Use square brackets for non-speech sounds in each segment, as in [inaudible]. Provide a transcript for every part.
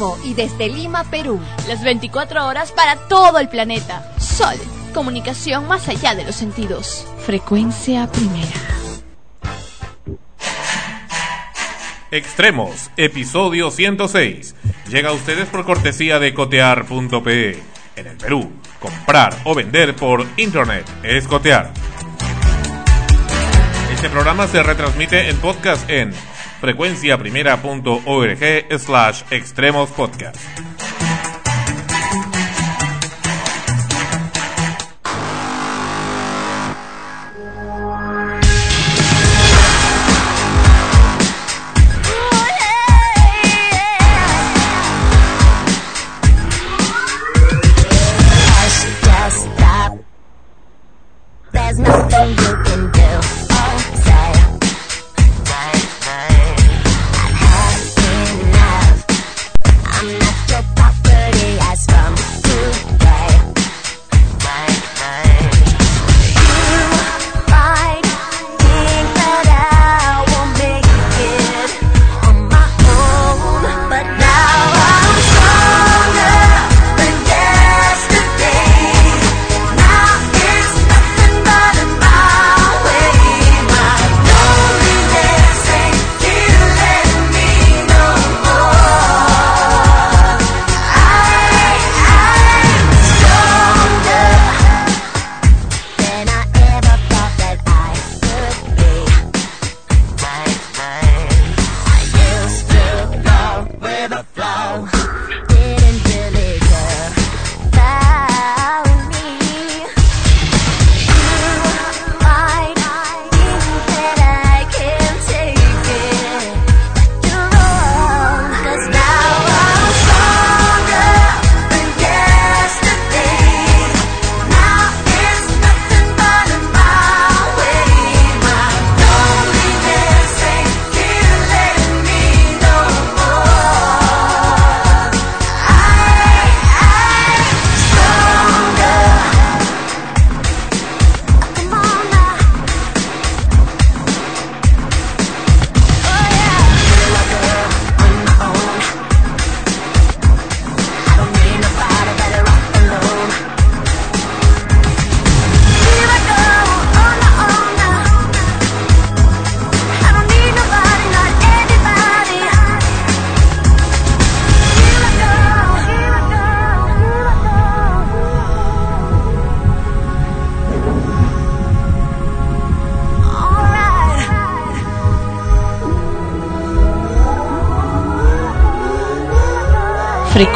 vivo y desde Lima, Perú. Las 24 horas para todo el planeta. Sol, comunicación más allá de los sentidos. Frecuencia primera. Extremos, episodio 106. Llega a ustedes por cortesía de cotear.pe. En el Perú, comprar o vender por internet es cotear. Este programa se retransmite en podcast en frecuenciaprimera.org slash extremos podcast.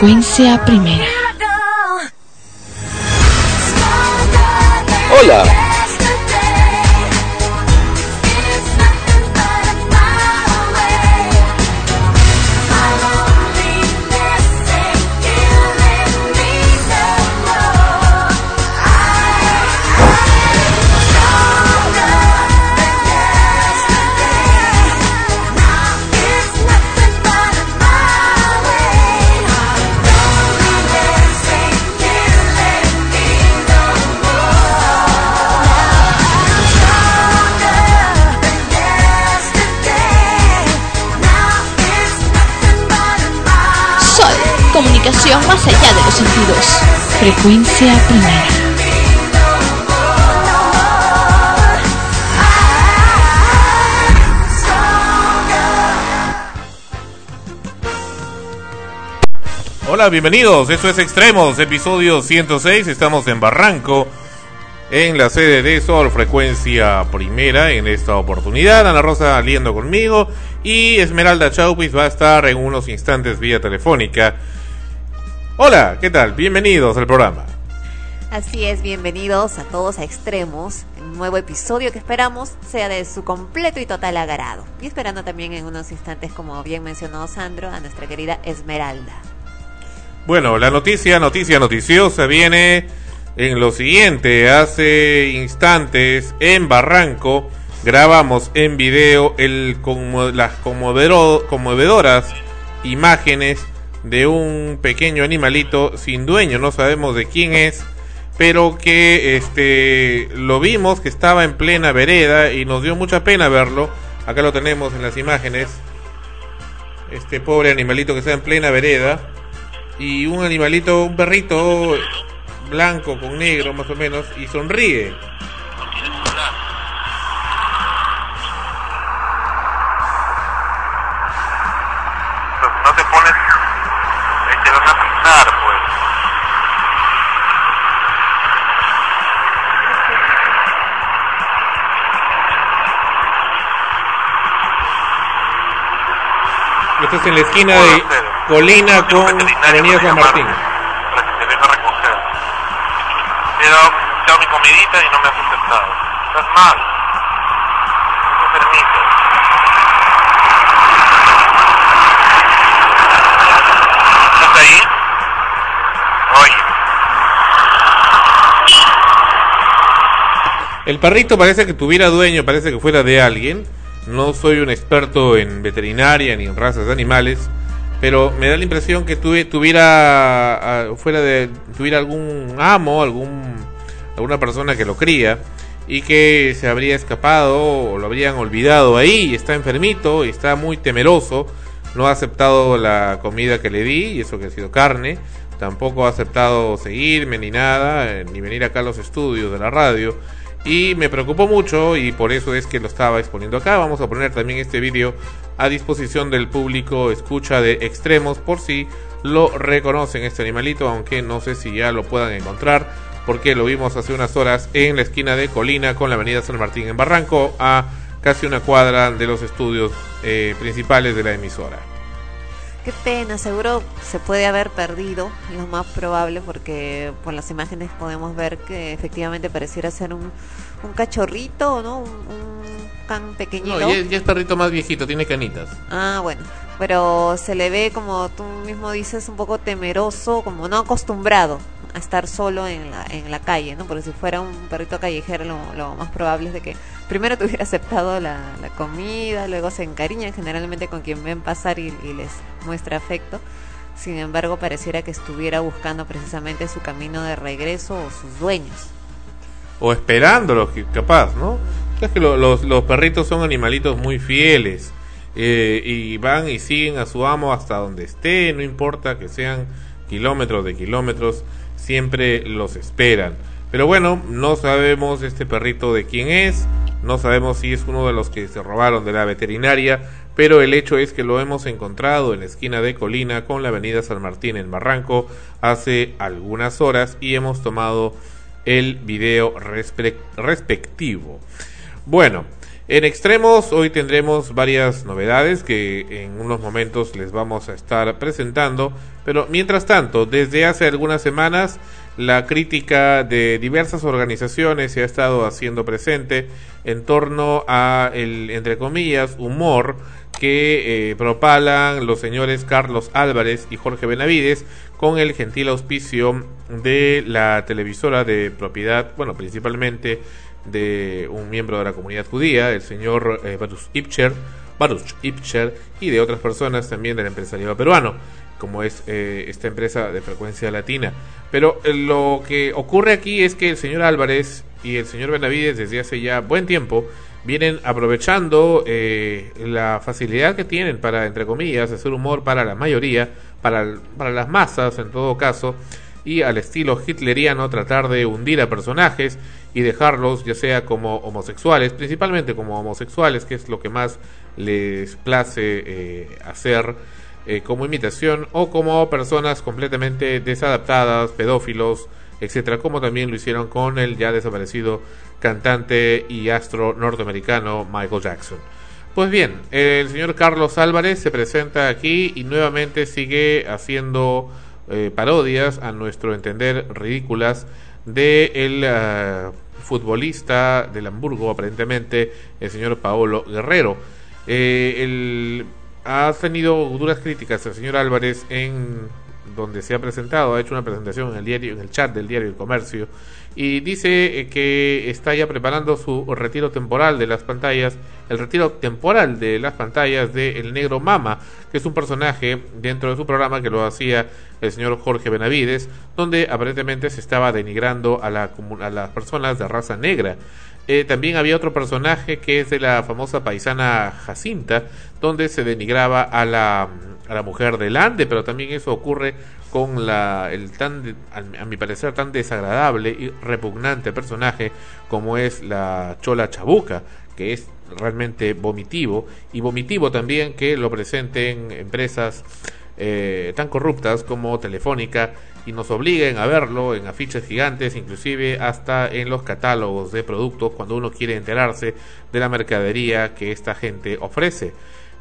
Frecuencia primera. Hola, bienvenidos. Esto es Extremos, episodio 106. Estamos en Barranco, en la sede de Sol Frecuencia Primera. En esta oportunidad, Ana Rosa aliendo conmigo y Esmeralda Chaupis va a estar en unos instantes vía telefónica. Hola, ¿qué tal? Bienvenidos al programa. Así es, bienvenidos a todos a Extremos, un nuevo episodio que esperamos sea de su completo y total agrado. Y esperando también en unos instantes, como bien mencionó Sandro, a nuestra querida Esmeralda. Bueno, la noticia, noticia noticiosa viene en lo siguiente. Hace instantes en Barranco grabamos en video el, las conmovedoras imágenes de un pequeño animalito sin dueño, no sabemos de quién es, pero que este lo vimos que estaba en plena vereda y nos dio mucha pena verlo. Acá lo tenemos en las imágenes. Este pobre animalito que está en plena vereda. y un animalito, un perrito blanco con negro más o menos y sonríe. Esto es en la esquina de Colina con Avenida San Martín. Para que te venga a recoger. He dado, he dado mi comidita y no me has aceptado. Estás mal. No te permito. ¿Estás ahí? Oye. El perrito parece que tuviera dueño, parece que fuera de alguien. No soy un experto en veterinaria ni en razas de animales, pero me da la impresión que tuve, tuviera ah, fuera de tuviera algún amo, algún alguna persona que lo cría y que se habría escapado o lo habrían olvidado ahí está enfermito y está muy temeroso. No ha aceptado la comida que le di y eso que ha sido carne. Tampoco ha aceptado seguirme ni nada, eh, ni venir acá a los estudios de la radio. Y me preocupó mucho y por eso es que lo estaba exponiendo acá. Vamos a poner también este vídeo a disposición del público escucha de extremos por si lo reconocen este animalito, aunque no sé si ya lo puedan encontrar porque lo vimos hace unas horas en la esquina de Colina con la avenida San Martín en Barranco a casi una cuadra de los estudios eh, principales de la emisora. Qué pena, seguro se puede haber perdido, lo más probable, porque por las imágenes podemos ver que efectivamente pareciera ser un, un cachorrito, ¿no? Un, un can pequeñito. No, ya, ya es perrito más viejito, tiene canitas. Ah, bueno, pero se le ve como tú mismo dices un poco temeroso, como no acostumbrado a estar solo en la, en la calle, ¿no? Porque si fuera un perrito callejero lo, más probable es de que primero [laughs] te hubiera aceptado la, comida, luego se encariñan generalmente con quien ven pasar y, les muestra afecto. Sin embargo, pareciera que estuviera buscando precisamente su camino de regreso o sus dueños. O esperándolo, que- capaz, ¿no? Es que lo- los, los perritos son animalitos muy fieles. eh, y van y siguen a su amo hasta donde esté, no importa que sean kilómetros de kilómetros, siempre los esperan. Pero bueno, no sabemos este perrito de quién es, no sabemos si es uno de los que se robaron de la veterinaria, pero el hecho es que lo hemos encontrado en la esquina de Colina con la avenida San Martín en Barranco hace algunas horas y hemos tomado el video respe- respectivo. Bueno, en extremos hoy tendremos varias novedades que en unos momentos les vamos a estar presentando, pero mientras tanto, desde hace algunas semanas la crítica de diversas organizaciones se ha estado haciendo presente en torno a el entre comillas humor que eh, propalan los señores Carlos Álvarez y Jorge Benavides con el gentil auspicio de la televisora de propiedad, bueno, principalmente de un miembro de la comunidad judía, el señor eh, Baruch Ipcher, Baruch Ipcher, y de otras personas también del empresariado peruano, como es eh, esta empresa de frecuencia latina. Pero eh, lo que ocurre aquí es que el señor Álvarez y el señor Benavides desde hace ya buen tiempo vienen aprovechando eh, la facilidad que tienen para, entre comillas, hacer humor para la mayoría, para, para las masas en todo caso, y al estilo hitleriano tratar de hundir a personajes y dejarlos ya sea como homosexuales, principalmente como homosexuales, que es lo que más les place eh, hacer eh, como imitación, o como personas completamente desadaptadas, pedófilos, etcétera, como también lo hicieron con el ya desaparecido cantante y astro norteamericano Michael Jackson. Pues bien, el señor Carlos Álvarez se presenta aquí y nuevamente sigue haciendo eh, parodias, a nuestro entender ridículas, de el ah, futbolista del Hamburgo, aparentemente, el señor Paolo Guerrero. Eh, ha tenido duras críticas el señor Álvarez en donde se ha presentado, ha hecho una presentación en el diario, en el chat del diario El Comercio, y dice eh, que está ya preparando su retiro temporal de las pantallas, el retiro temporal de las pantallas de El Negro Mama, que es un personaje dentro de su programa que lo hacía el señor Jorge Benavides, donde aparentemente se estaba denigrando a, la, a las personas de raza negra. Eh, también había otro personaje que es de la famosa paisana Jacinta, donde se denigraba a la, a la mujer delante, pero también eso ocurre con la, el tan, a mi parecer, tan desagradable y repugnante personaje como es la Chola Chabuca, que es realmente vomitivo, y vomitivo también que lo presenten empresas eh, tan corruptas como Telefónica y nos obliguen a verlo en afiches gigantes, inclusive hasta en los catálogos de productos cuando uno quiere enterarse de la mercadería que esta gente ofrece.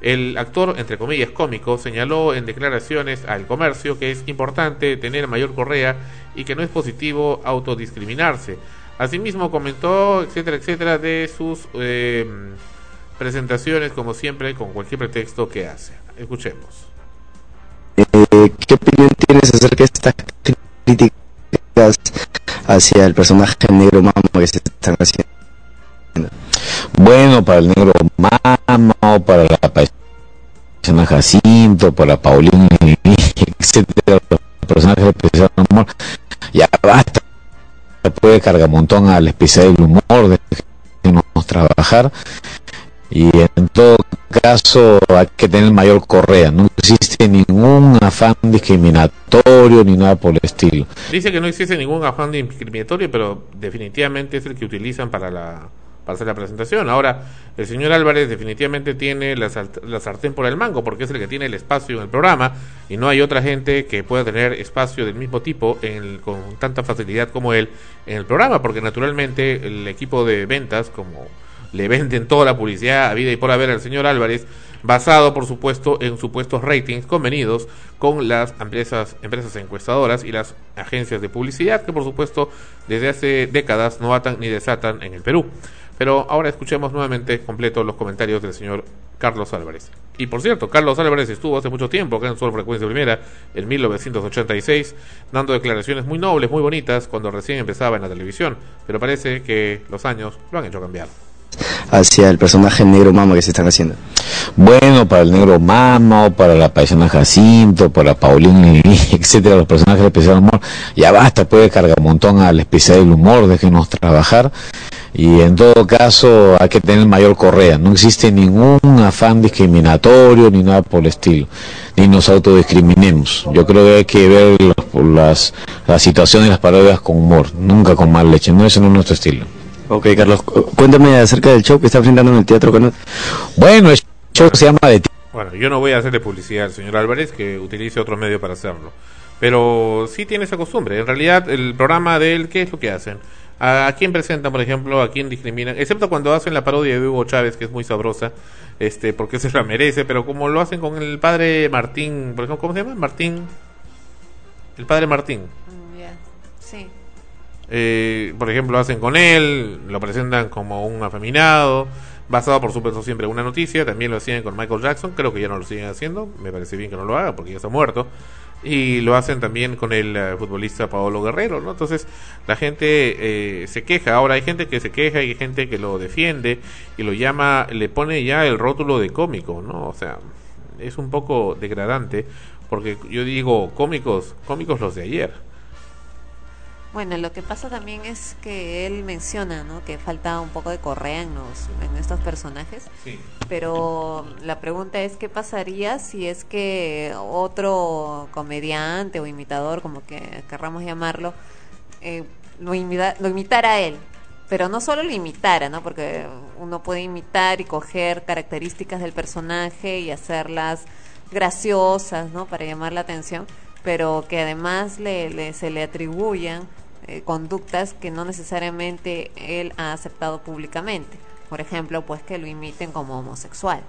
El actor, entre comillas, cómico, señaló en declaraciones al comercio que es importante tener mayor correa y que no es positivo autodiscriminarse. Asimismo comentó, etcétera, etcétera, de sus eh, presentaciones, como siempre, con cualquier pretexto que hace. Escuchemos. Eh, ¿Qué opinión tienes acerca de estas críticas hacia el personaje negro mamo que se están haciendo? Bueno, para el negro mamo, para la persona Jacinto, para Paulina, [laughs] etcétera, personajes de especial humor, ya basta. Puede cargar un montón al especial humor, de trabajar y en todo caso hay que tener mayor correa, no existe ningún afán discriminatorio ni nada por el estilo. Dice que no existe ningún afán discriminatorio, pero definitivamente es el que utilizan para la para hacer la presentación. Ahora, el señor Álvarez definitivamente tiene la, la, sartén por el mango, porque es el que tiene el espacio en el programa, y no hay otra gente que pueda tener espacio del mismo tipo en con tanta facilidad como él en el programa, porque naturalmente el equipo de ventas, como le venden toda la publicidad a vida y por haber al señor Álvarez, basado por supuesto en supuestos ratings convenidos con las empresas, encuestadoras y las agencias de publicidad que por supuesto desde hace décadas no atan ni desatan en el Perú. Pero ahora escuchemos nuevamente completo los comentarios del señor Carlos Álvarez. Y por cierto, Carlos Álvarez estuvo hace mucho tiempo acá en Sol Frecuencia Primera, en 1986, dando declaraciones muy nobles, muy bonitas, cuando recién empezaba en la televisión. Pero parece que los años lo han hecho cambiar hacia el personaje negro mama que se están haciendo? Bueno, para el negro mama, para la paisana Jacinto, para Paulín, [laughs] etcétera, los personajes de especial humor, ya basta, puede cargar un montón al especial del humor, déjenos trabajar. Y en todo caso hay que tener mayor correa, no existe ningún afán discriminatorio ni nada por el estilo, ni nos autodiscriminemos. Yo creo que hay que ver las, las situaciones y las parodias con humor, nunca con mal leche, no, ese no es nuestro estilo. Ok, Carlos, cuéntame acerca del show que está presentando en el Teatro Bueno, el show se llama de... Bueno, yo no voy a hacerle publicidad al señor Álvarez, que utilice otro medio para hacerlo. Pero sí tiene esa costumbre. En realidad, el programa de él, ¿qué es lo que hacen? ¿A, quién presentan, por ejemplo? ¿A quién discriminan? Excepto cuando hacen la parodia de Hugo Chávez, que es muy sabrosa, este, porque se la merece, pero como lo hacen con el padre Martín, por ejemplo, ¿cómo se llama? Martín. El padre Martín. Eh, por ejemplo, hacen con él, lo presentan como un afeminado, basado por supuesto siempre en una noticia, también lo hacían con Michael Jackson, creo que ya no lo siguen haciendo, me parece bien que no lo haga porque ya está muerto, y lo hacen también con el eh, futbolista Paolo Guerrero, ¿no? Entonces la gente eh, se queja, ahora hay gente que se queja y hay gente que lo defiende y lo llama, le pone ya el rótulo de cómico, ¿no? O sea, es un poco degradante porque yo digo cómicos, cómicos los de ayer bueno, lo que pasa también es que él menciona, ¿no? Que falta un poco de correa en, en estos personajes. Sí. Pero la pregunta es qué pasaría si es que otro comediante o imitador, como que querramos llamarlo, eh, lo, lo imitara a él. Pero no solo lo imitara, ¿no? Porque uno puede imitar y coger características del personaje y hacerlas graciosas, ¿no? Para llamar la atención, pero que además le, se le atribuyan eh, conductas que no necesariamente él ha aceptado públicamente. Por ejemplo, pues que lo imiten como homosexual,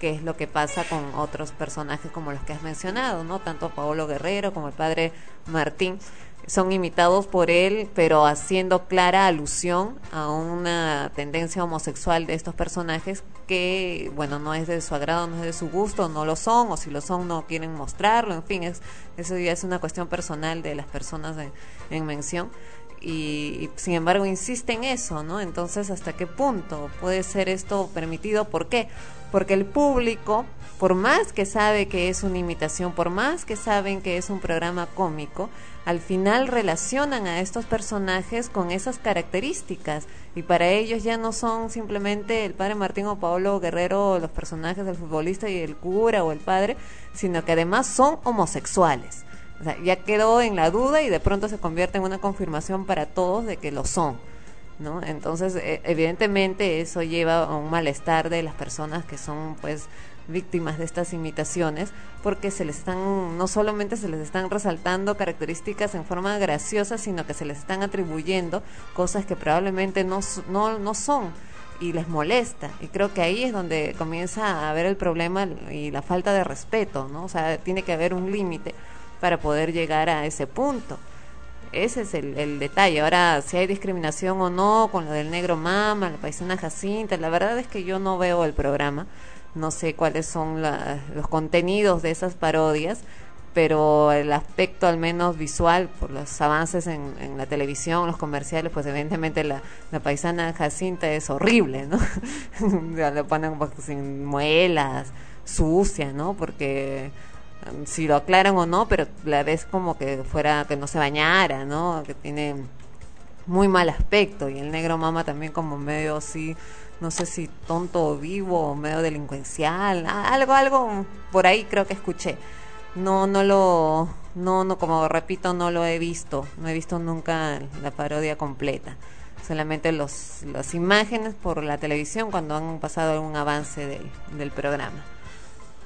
que es lo que pasa con otros personajes como los que has mencionado, ¿no? Tanto Paolo Guerrero como el padre Martín son imitados por él, pero haciendo clara alusión a una tendencia homosexual de estos personajes que, bueno, no es de su agrado, no es de su gusto, no lo son, o si lo son no quieren mostrarlo, en fin, es, eso ya es una cuestión personal de las personas en mención. Y, sin embargo insiste en eso, ¿no? Entonces, ¿hasta qué punto puede ser esto permitido? ¿Por qué? Porque el público por más que sabe que es una imitación, por más que saben que es un programa cómico, al final relacionan a estos personajes con esas características y para ellos ya no son simplemente el padre Martín o Pablo Guerrero los personajes del futbolista y el cura o el padre, sino que además son homosexuales. O sea, ya quedó en la duda y de pronto se convierte en una confirmación para todos de que lo son. ¿no? Entonces, e- evidentemente eso lleva a un malestar de las personas que son pues víctimas de estas imitaciones porque se les están no solamente se les están resaltando características en forma graciosa sino que se les están atribuyendo cosas que probablemente no no, no son y les molesta y creo que ahí es donde comienza a haber el problema y la falta de respeto no o sea tiene que haber un límite para poder llegar a ese punto ese es el, el detalle. Ahora, si hay discriminación o no con lo del negro mama, la paisana Jacinta, la verdad es que yo no veo el programa. No sé cuáles son la- los contenidos de esas parodias, pero el aspecto al menos visual, por los avances en, en la televisión, los comerciales, pues evidentemente la, la paisana Jacinta es horrible, ¿no? [laughs] Le ponen pues, sin muelas, sucia, ¿no? Porque um, si lo aclaran o no, pero la ves como que fuera que no se bañara, ¿no? Que tiene muy mal aspecto y el negro mama también como medio así, no sé si tonto o vivo o medio delincuencial, algo algo por ahí creo que escuché. No no lo no no como repito no lo he visto, no he visto nunca la parodia completa. Solamente los las imágenes por la televisión cuando han pasado algún avance del, del programa.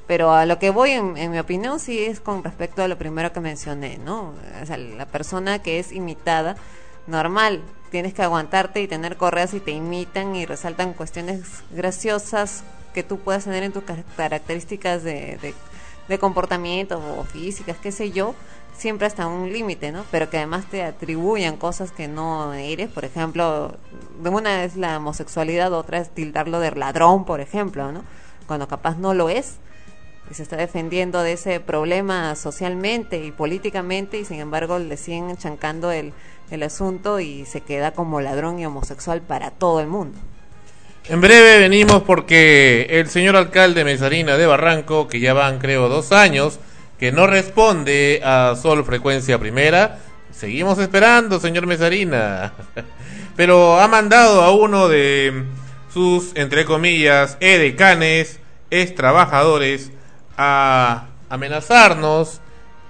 Pero a lo que voy, en, en mi opinión, sí es con respecto a lo primero que mencioné, ¿no? O sea, la persona que es imitada, normal, tienes que aguantarte y tener correas y te imitan y resaltan cuestiones graciosas que tú puedas tener en tus car- características de, de, de comportamiento o físicas, qué sé yo, siempre hasta un límite, ¿no? Pero que además te atribuyan cosas que no eres, por ejemplo, de una es la homosexualidad, otra es tildarlo de ladrón, por ejemplo, ¿no? Cuando capaz no lo es y se está defendiendo de ese problema socialmente y políticamente y sin embargo le siguen chancando el, el asunto y se queda como ladrón y homosexual para todo el mundo. En breve venimos porque el señor alcalde Mesarina de Barranco, que ya van creo dos años, que no responde a Sol Frecuencia Primera, seguimos esperando, señor Mesarina. [laughs] Pero ha mandado a uno de sus, entre comillas, edecanes, ex trabajadores, a amenazarnos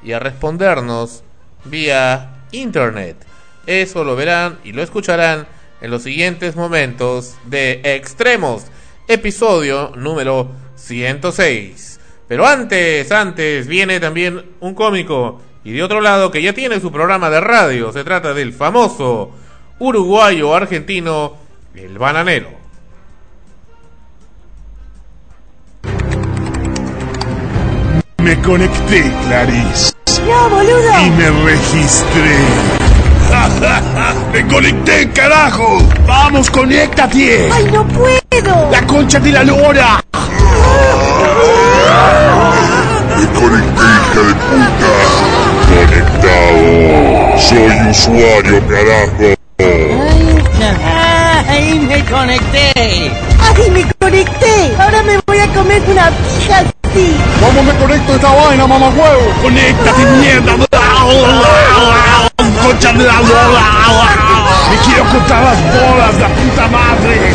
y a respondernos vía internet. Eso lo verán y lo escucharán en los siguientes momentos de Extremos, episodio número 106. Pero antes, antes viene también un cómico y de otro lado que ya tiene su programa de radio. Se trata del famoso uruguayo argentino, el bananero. Me conecté, Clarice. No, boludo. Y me registré. [laughs] ¡Me conecté, carajo! ¡Vamos, conéctate! ¡Ay, no puedo! ¡La concha de la lora! Me conecté, hija de puta. Conectado. Soy usuario, carajo. ¡Ay, me conecté! ¡Ay, me conecté! Ahora me voy a comer una pija. ¿Cómo me conecto a esta vaina, mamá huevo? ¡Conéctate, mierda! ¡Concha de la lora! ¡Me quiero cortar las bolas, la puta madre!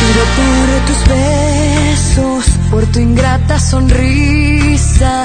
Pido por tus besos, por tu ingrata sonrisa,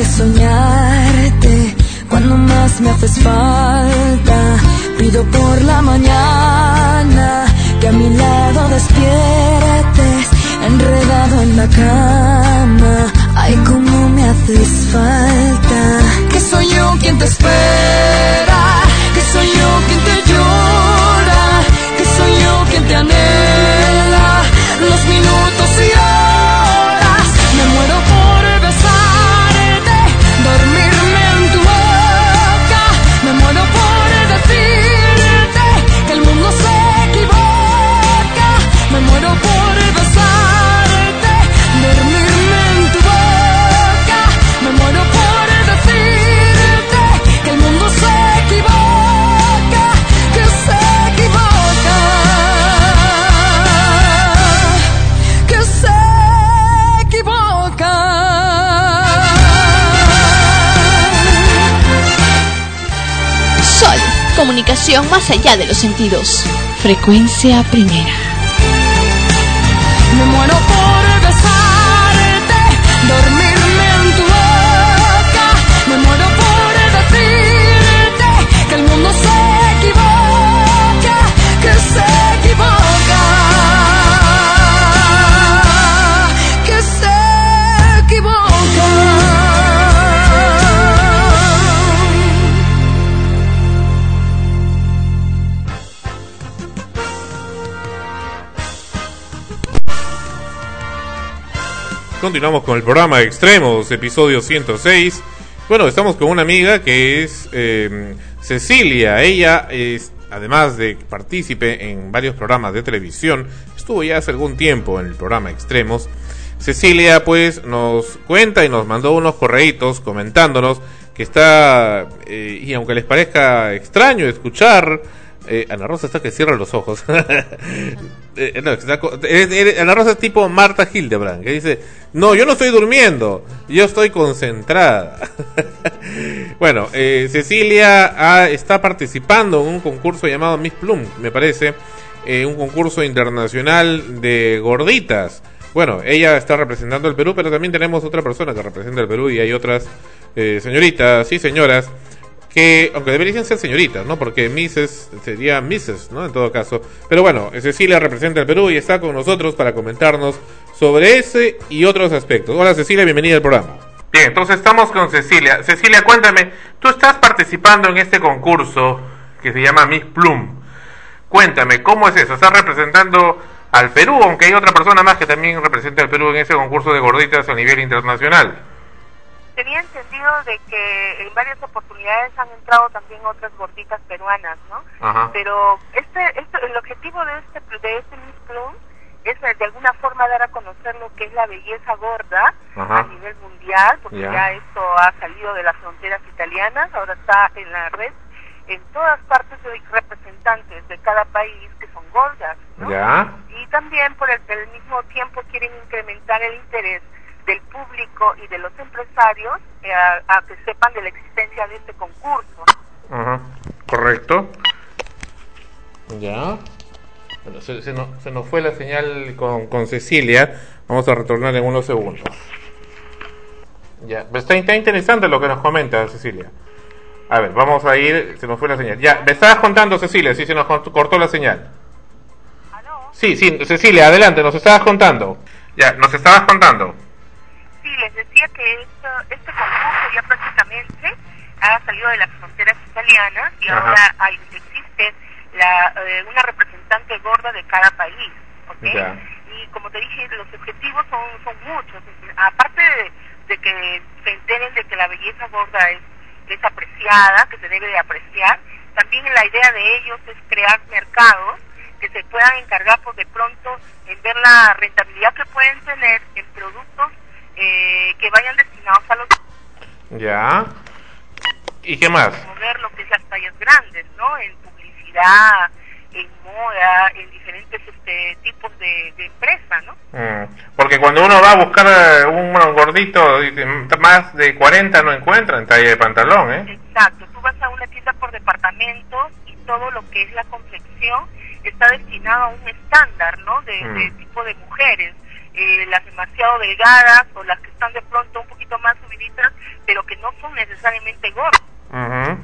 Hace soñarte cuando más me haces falta. Pido por la mañana que a mi lado despiertes, enredado en la cama. Ay, cómo me haces falta. Que soy yo quien te espera, más allá de los sentidos. Frecuencia primera. Me muero por Continuamos con el programa Extremos, episodio 106. Bueno, estamos con una amiga que es eh, Cecilia. Ella es, además de partícipe en varios programas de televisión, estuvo ya hace algún tiempo en el programa Extremos. Cecilia pues nos cuenta y nos mandó unos correitos comentándonos que está, eh, y aunque les parezca extraño escuchar, eh, Ana Rosa está que cierra los ojos. [laughs] Eh, no, está eh, eh, Ana Rosa es tipo Marta Hildebrand, que dice, no, yo no estoy durmiendo, yo estoy concentrada. [laughs] bueno, eh, Cecilia ah, está participando en un concurso llamado Miss Plum, me parece, eh, un concurso internacional de gorditas. Bueno, ella está representando el Perú, pero también tenemos otra persona que representa el Perú y hay otras eh, señoritas y señoras que, aunque deberían ser señoritas, ¿no? Porque Misses sería Misses, ¿no? En todo caso. Pero bueno, Cecilia representa el Perú y está con nosotros para comentarnos sobre ese y otros aspectos. Hola Cecilia, bienvenida al programa. Bien, entonces estamos con Cecilia. Cecilia, cuéntame, tú estás participando en este concurso que se llama Miss Plum. Cuéntame, ¿cómo es eso? ¿Estás representando al Perú, aunque hay otra persona más que también representa al Perú en ese concurso de gorditas a nivel internacional? Tenía entendido de que en varias oportunidades han entrado también otras gorditas peruanas, ¿no? Ajá. Pero este, este, el objetivo de este, de este Miss Plum es eh, de alguna forma dar a conocer lo que es la belleza gorda Ajá. a nivel mundial, porque Ya. ya. esto ha salido de las fronteras italianas, ahora está en la red. En todas partes hay representantes de cada país que son gordas, ¿no? Ya. Y también por el, el mismo tiempo quieren incrementar el interés del público y de los empresarios eh, a, a que sepan de la existencia de este concurso. Ajá, correcto. Ya. Bueno, se, se nos, se nos fue la señal con, con Cecilia. Vamos a retornar en unos segundos. Ya, pero está, está interesante lo que nos comenta Cecilia. A ver, vamos a ir. Se nos fue la señal. Ya, me estabas contando, Cecilia, si se nos cort- cortó la señal. Sí, sí, Cecilia, adelante, nos estabas contando. Ya, nos estabas contando. Les decía que esto, este concurso ya prácticamente ha salido de las fronteras italianas y Ajá. ahora hay, existe la, eh, una representante gorda de cada país. ¿ok? Ya. Y como te dije, los objetivos son, son muchos. Aparte de, de que se enteren de que la belleza gorda es, es apreciada, que se debe de apreciar, también la idea de ellos es crear mercados que se puedan encargar por de pronto en ver la rentabilidad que pueden tener en productos eh, que vayan destinados a los Ya. ¿Y qué más? promover lo que es las tallas grandes, ¿no? En publicidad, en moda, en diferentes este, tipos de, de empresa, ¿no? Mm, Porque cuando uno va a buscar eh, un gordito, dice, "Mm, más de 40 no encuentra en talla de pantalón, ¿eh? Exacto, tú vas a una tienda por departamentos y todo lo que es la confección está destinado a un estándar, ¿no? De, Mm. de tipo de mujeres. Eh, las demasiado delgadas o las que están de pronto un poquito más subiditas, pero que no son necesariamente gordas. Ujú.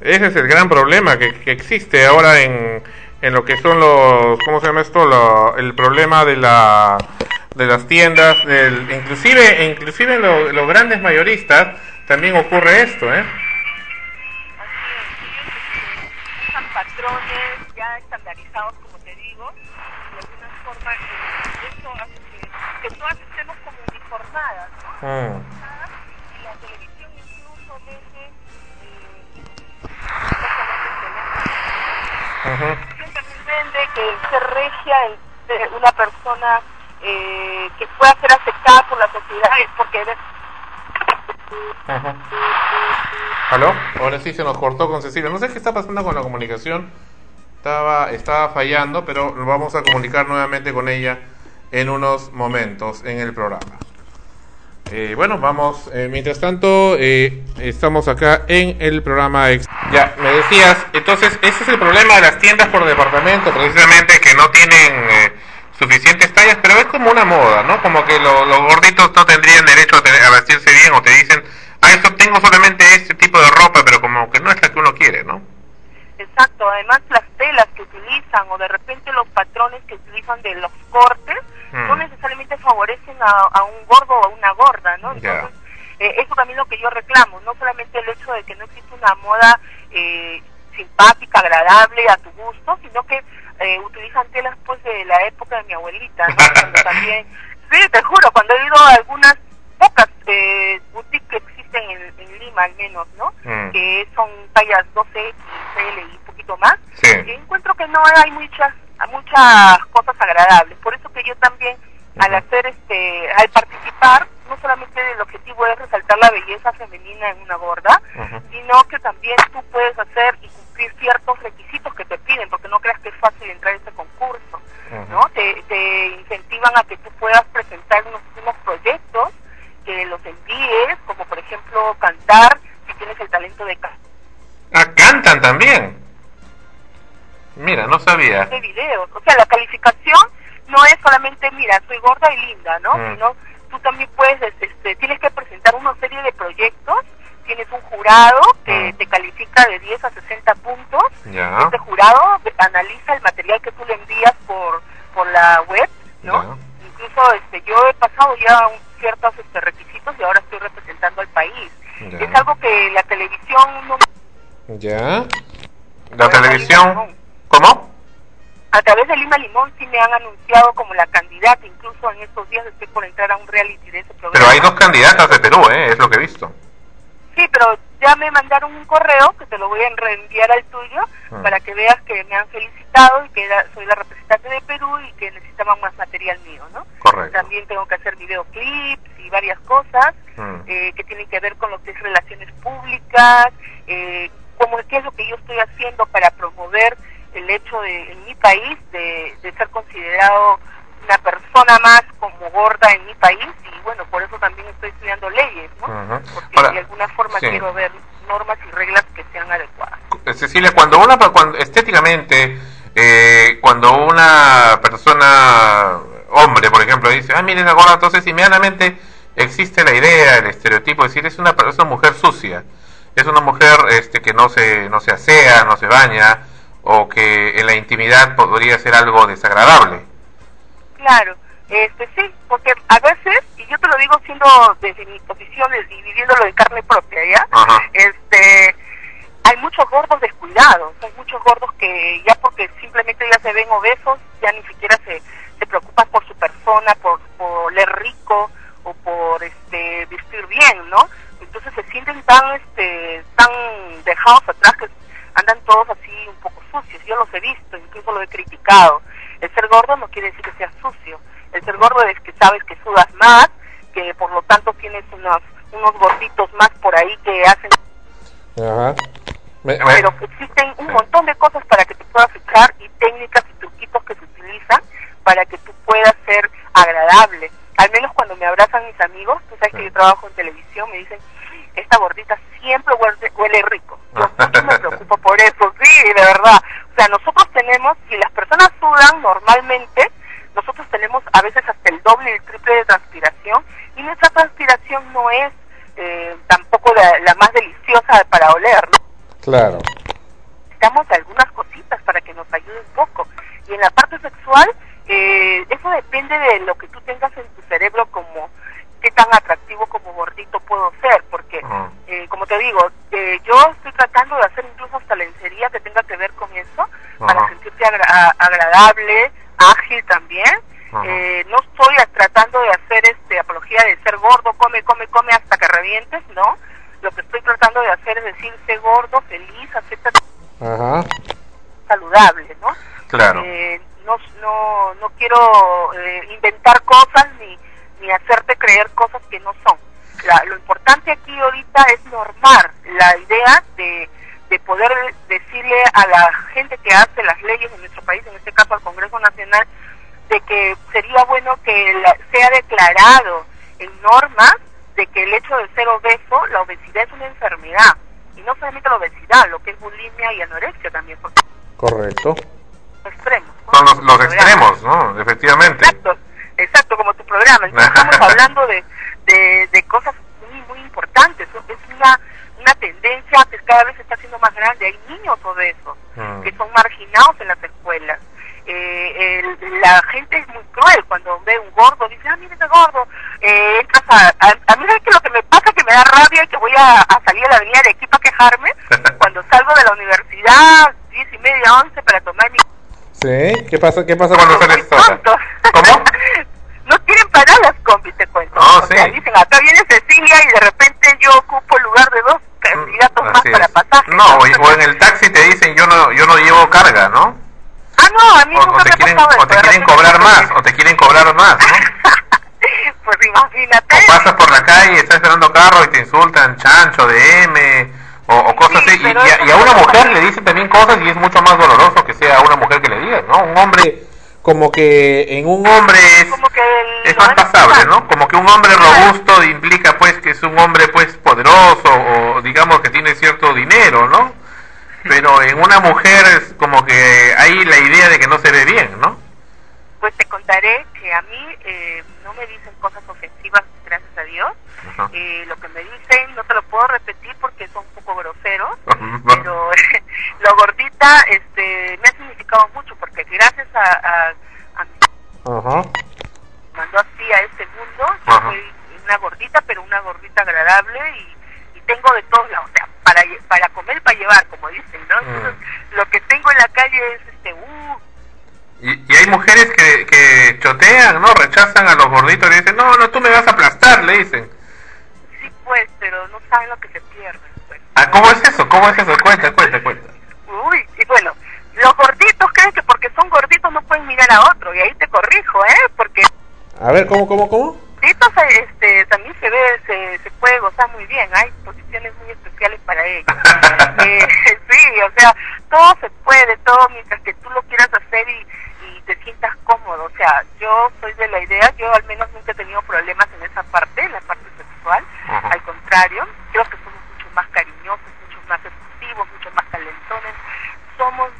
Ese es el gran problema que, que existe ahora en, en lo que son los, ¿cómo se llama esto? Lo- el problema de la de las tiendas, del, inclusive inclusive en lo- los grandes mayoristas también ocurre esto, ¿eh? usan patrones ya estandarizados, como te digo, de alguna forma eh, eso hace que, todas estemos como uniformadas, ¿no? Mm. Y la televisión incluso vende Ujú. también vende que ser regia es ser una persona eh, que pueda ser aceptada por la sociedad porque eres Ajá. ¿Aló? Ahora sí se nos cortó con Cecilia. No sé qué está pasando con la comunicación. Estaba, estaba fallando, pero vamos a comunicar nuevamente con ella en unos momentos en el programa. Eh, bueno, vamos. eh, mientras tanto, eh, estamos acá en el programa. ex- Ya, me decías, entonces, ese es el problema de las tiendas por departamento, precisamente que no tienen eh, suficientes tallas, pero es como una moda, ¿no? Como que lo- los gorditos no tendrían derecho a, tener- a vestirse bien o te dicen, ah, eso tengo solamente este tipo de ropa, pero como que no es la que uno quiere, ¿no? Exacto, además las telas que utilizan o de repente los patrones que utilizan de los cortes no Mm. necesariamente favorecen a, a un gordo o a una gorda, ¿no? Entonces, eh, eso también es lo que yo reclamo, no solamente el hecho de que no existe una moda eh, simpática, agradable, a tu gusto, sino que eh, utilizan telas pues de la época de mi abuelita, ¿no? [laughs] Cuando también, sí, te juro, cuando he ido a algunas pocas eh, boutiques que existen en, en Lima al menos, ¿no? Mm. Que son tallas 12, XL y un poquito más, Sí. encuentro que no hay muchas muchas cosas agradables. Por eso que yo también, al hacer este, al participar, no solamente el objetivo es resaltar la belleza femenina en una gorda, sino que también tú puedes hacer y cumplir ciertos requisitos que te piden, porque no creas que es fácil entrar a ese concurso, ¿no? Te, te incentivan a que tú puedas presentar unos, unos proyectos, que los envíes, como por ejemplo cantar, si tienes el talento de cantar Ah, cantan también. Mira, no sabía. de videos. O sea, la calificación no es solamente, mira, soy gorda y linda, ¿no? Mm. Sino tú también puedes, este, tienes que presentar una serie de proyectos, tienes un jurado que te califica de 10 a 60 puntos, Ya. este jurado analiza el material que tú le envías por, por la web, ¿no? Incluso este, yo he pasado ya un- ciertos este, requisitos y ahora estoy representando al país. Ya. Es algo que la televisión no Ya. La televisión. ¿Cómo? a través de Lima Limón sí me han anunciado como la candidata, incluso en estos días estoy por entrar a un reality de ese programa. Pero hay dos candidatas de Perú, ¿eh? Es lo que he visto. Sí, pero ya me mandaron un correo que te lo voy a reenviar al tuyo Ah. para que veas que me han felicitado y que era- soy la representante de Perú y que necesitaban más material mío, ¿no? Correcto. También tengo que hacer videoclips y varias cosas Mm. eh, que tienen que ver con lo que es relaciones públicas, eh, como qué es lo que yo estoy haciendo para promover el hecho de en mi país de, de ser considerado una persona más como gorda en mi país y bueno, por eso también estoy estudiando leyes, ¿no? Porque Ahora, de alguna forma sí. quiero ver normas y reglas que sean adecuadas. Cecilia, cuando una cuando estéticamente, eh, cuando una persona, hombre, por ejemplo, dice, ah, mire esa gorda, entonces inmediatamente existe la idea, el estereotipo, es decir, es una, es una mujer sucia, es una mujer este, que no se, no se asea, no se baña, o que en la intimidad podría ser algo desagradable. Claro, este sí, porque a veces, y yo te lo digo siendo desde mi posición y viviéndolo de carne propia, ¿ya? Ajá. Este, hay muchos gordos descuidados, hay muchos gordos que ya porque simplemente ya se ven obesos, ya ni siquiera se, se preocupan por su persona, por, por oler rico o por este vestir bien, ¿no? Entonces se sienten tan este tan dejados atrás que andan todos así un poco sucios. Yo los he visto, incluso lo he criticado. El ser gordo no quiere decir que seas sucio. El ser gordo es que sabes que sudas más, que por lo tanto tienes unos unos gorditos más por ahí que hacen Ajá. Me- me- pero que existen un montón de cosas para que te puedas echar y técnicas y truquitos que se utilizan para que tú puedas ser agradable. Al menos cuando me abrazan mis amigos, tú sabes que yo trabajo en televisión, me dicen, esta gordita siempre huele, huele rico. Yo mucho me preocupo por eso, sí, de verdad. O sea, nosotros tenemos, si las personas sudan normalmente, nosotros tenemos a veces hasta el doble y el triple de transpiración y nuestra transpiración no es eh, tampoco la, la más deliciosa para oler, ¿no? Claro. necesitamos de algunas cositas para que nos ayude un poco. Y en la parte sexual, eh, eso depende de lo que tú tengas en tu cerebro como qué tan atractivo como gordito puedo ser, porque eh, como te digo, eh, yo estoy tratando de hacer incluso hasta lencería que tenga que ver con eso, para Ajá. sentirte agra- a- agradable, ágil también. Ajá. Eh, no estoy a- tratando de hacer este apología de ser gordo, come, come, come hasta que revientes, ¿no? Lo que estoy tratando de gordo, feliz, acepta Ajá. saludable, ¿no? Claro. Eh, no, no, no quiero eh, inventar cosas ni, ni hacerte creer cosas que no son. La- lo importante aquí ahorita es normar la idea de, de poder decirle a la gente que hace las leyes en nuestro país, en este caso al Congreso Nacional, de que sería bueno que la- sea declarado en normas de que el hecho de ser obeso, la obesidad es una enfermedad. Y no solamente la obesidad, lo que es bulimia y anorexia también, porque Correcto. son extremos. Son los, los extremos, ¿no? Efectivamente. Exacto, exacto, como tu programa. Entonces estamos hablando de, de, de cosas muy, muy importantes. Es una, una tendencia que cada vez se está haciendo más grande. Hay niños obesos Mm. que son marginados en las escuelas. Eh, el- la gente es muy cruel cuando ve un gordo, dice, ah, mira ese gordo. Eh, entras a, a, a mí ¿sabes que lo que me pasa es que me da rabia y que voy a, a salir a la avenida de Arequipa a quejarme [laughs] cuando salgo de la universidad, diez y media, once, para tomar mi Sí. ¿Qué pasa, qué pasa cuando sales sola? ¿Cómo? [laughs] no quieren parar las combis, te cuento. Ah, o sea, sí. dicen, acá viene Cecilia y de repente yo ocupo el lugar de dos candidatos más Así para es. pasaje. No, o, o en el taxi te dicen yo no yo no llevo carga, ¿no? Ah, no, a mí O, nunca o te me ha quieren pasado o eso. te de quieren repente cobrar me más, o te quieren cobrar más, ¿no? Pues imagínate. O pasas por la calle, estás esperando carro y te insultan chancho de M o, o cosas así. Y, y a, y a una mujer le dicen también cosas y es mucho más doloroso que sea a una mujer que le digan, ¿no? Un hombre como que en un hombre es, es más pasable, ¿no? Como que un hombre robusto implica pues que es un hombre pues poderoso o digamos que tiene cierto dinero, ¿no? Pero en una mujer es como que hay la idea de que no se ve bien, ¿no? Pues te contaré que a mí eh, no me dicen cosas ofensivas, gracias a Dios. Ajá. Eh, lo que me dicen no te lo puedo repetir porque son un poco groseros, pero lo gordita este, me ha significado mucho porque gracias a, a, a mi Ajá. mandó así a este mundo, yo Ajá. soy una gordita, pero una gordita agradable y, y tengo de todos lados, o sea, para, lle- para comer y para llevar, como dicen, ¿no? Entonces, lo que tengo en la calle es este, uh, Y, y hay mujeres que, que chotean, ¿no? Rechazan a los gorditos y dicen, no, no, tú me vas a aplastar, le dicen. sí pues, pero no saben lo que se pierde. Pues. Ah, ¿cómo es eso? ¿Cómo es eso? Cuenta, cuenta, cuenta. Uy, y bueno, los gorditos creen que porque son gorditos no pueden mirar a otro, y ahí te corrijo, ¿eh? Porque A ver, ¿cómo, cómo, cómo? gorditos este, también se ve, se, se puede gozar muy bien, hay posiciones muy especiales para ellos. Eh, sí, o sea, todo se puede, todo mientras que tú lo quieras hacer y, y te sientas cómodo. O sea, yo soy de la idea, yo al menos nunca he tenido problemas en esa parte, en la parte sexual. Ajá. Al contrario, creo que somos mucho más cariñosos, mucho más efusivos, mucho más talentones. Somos,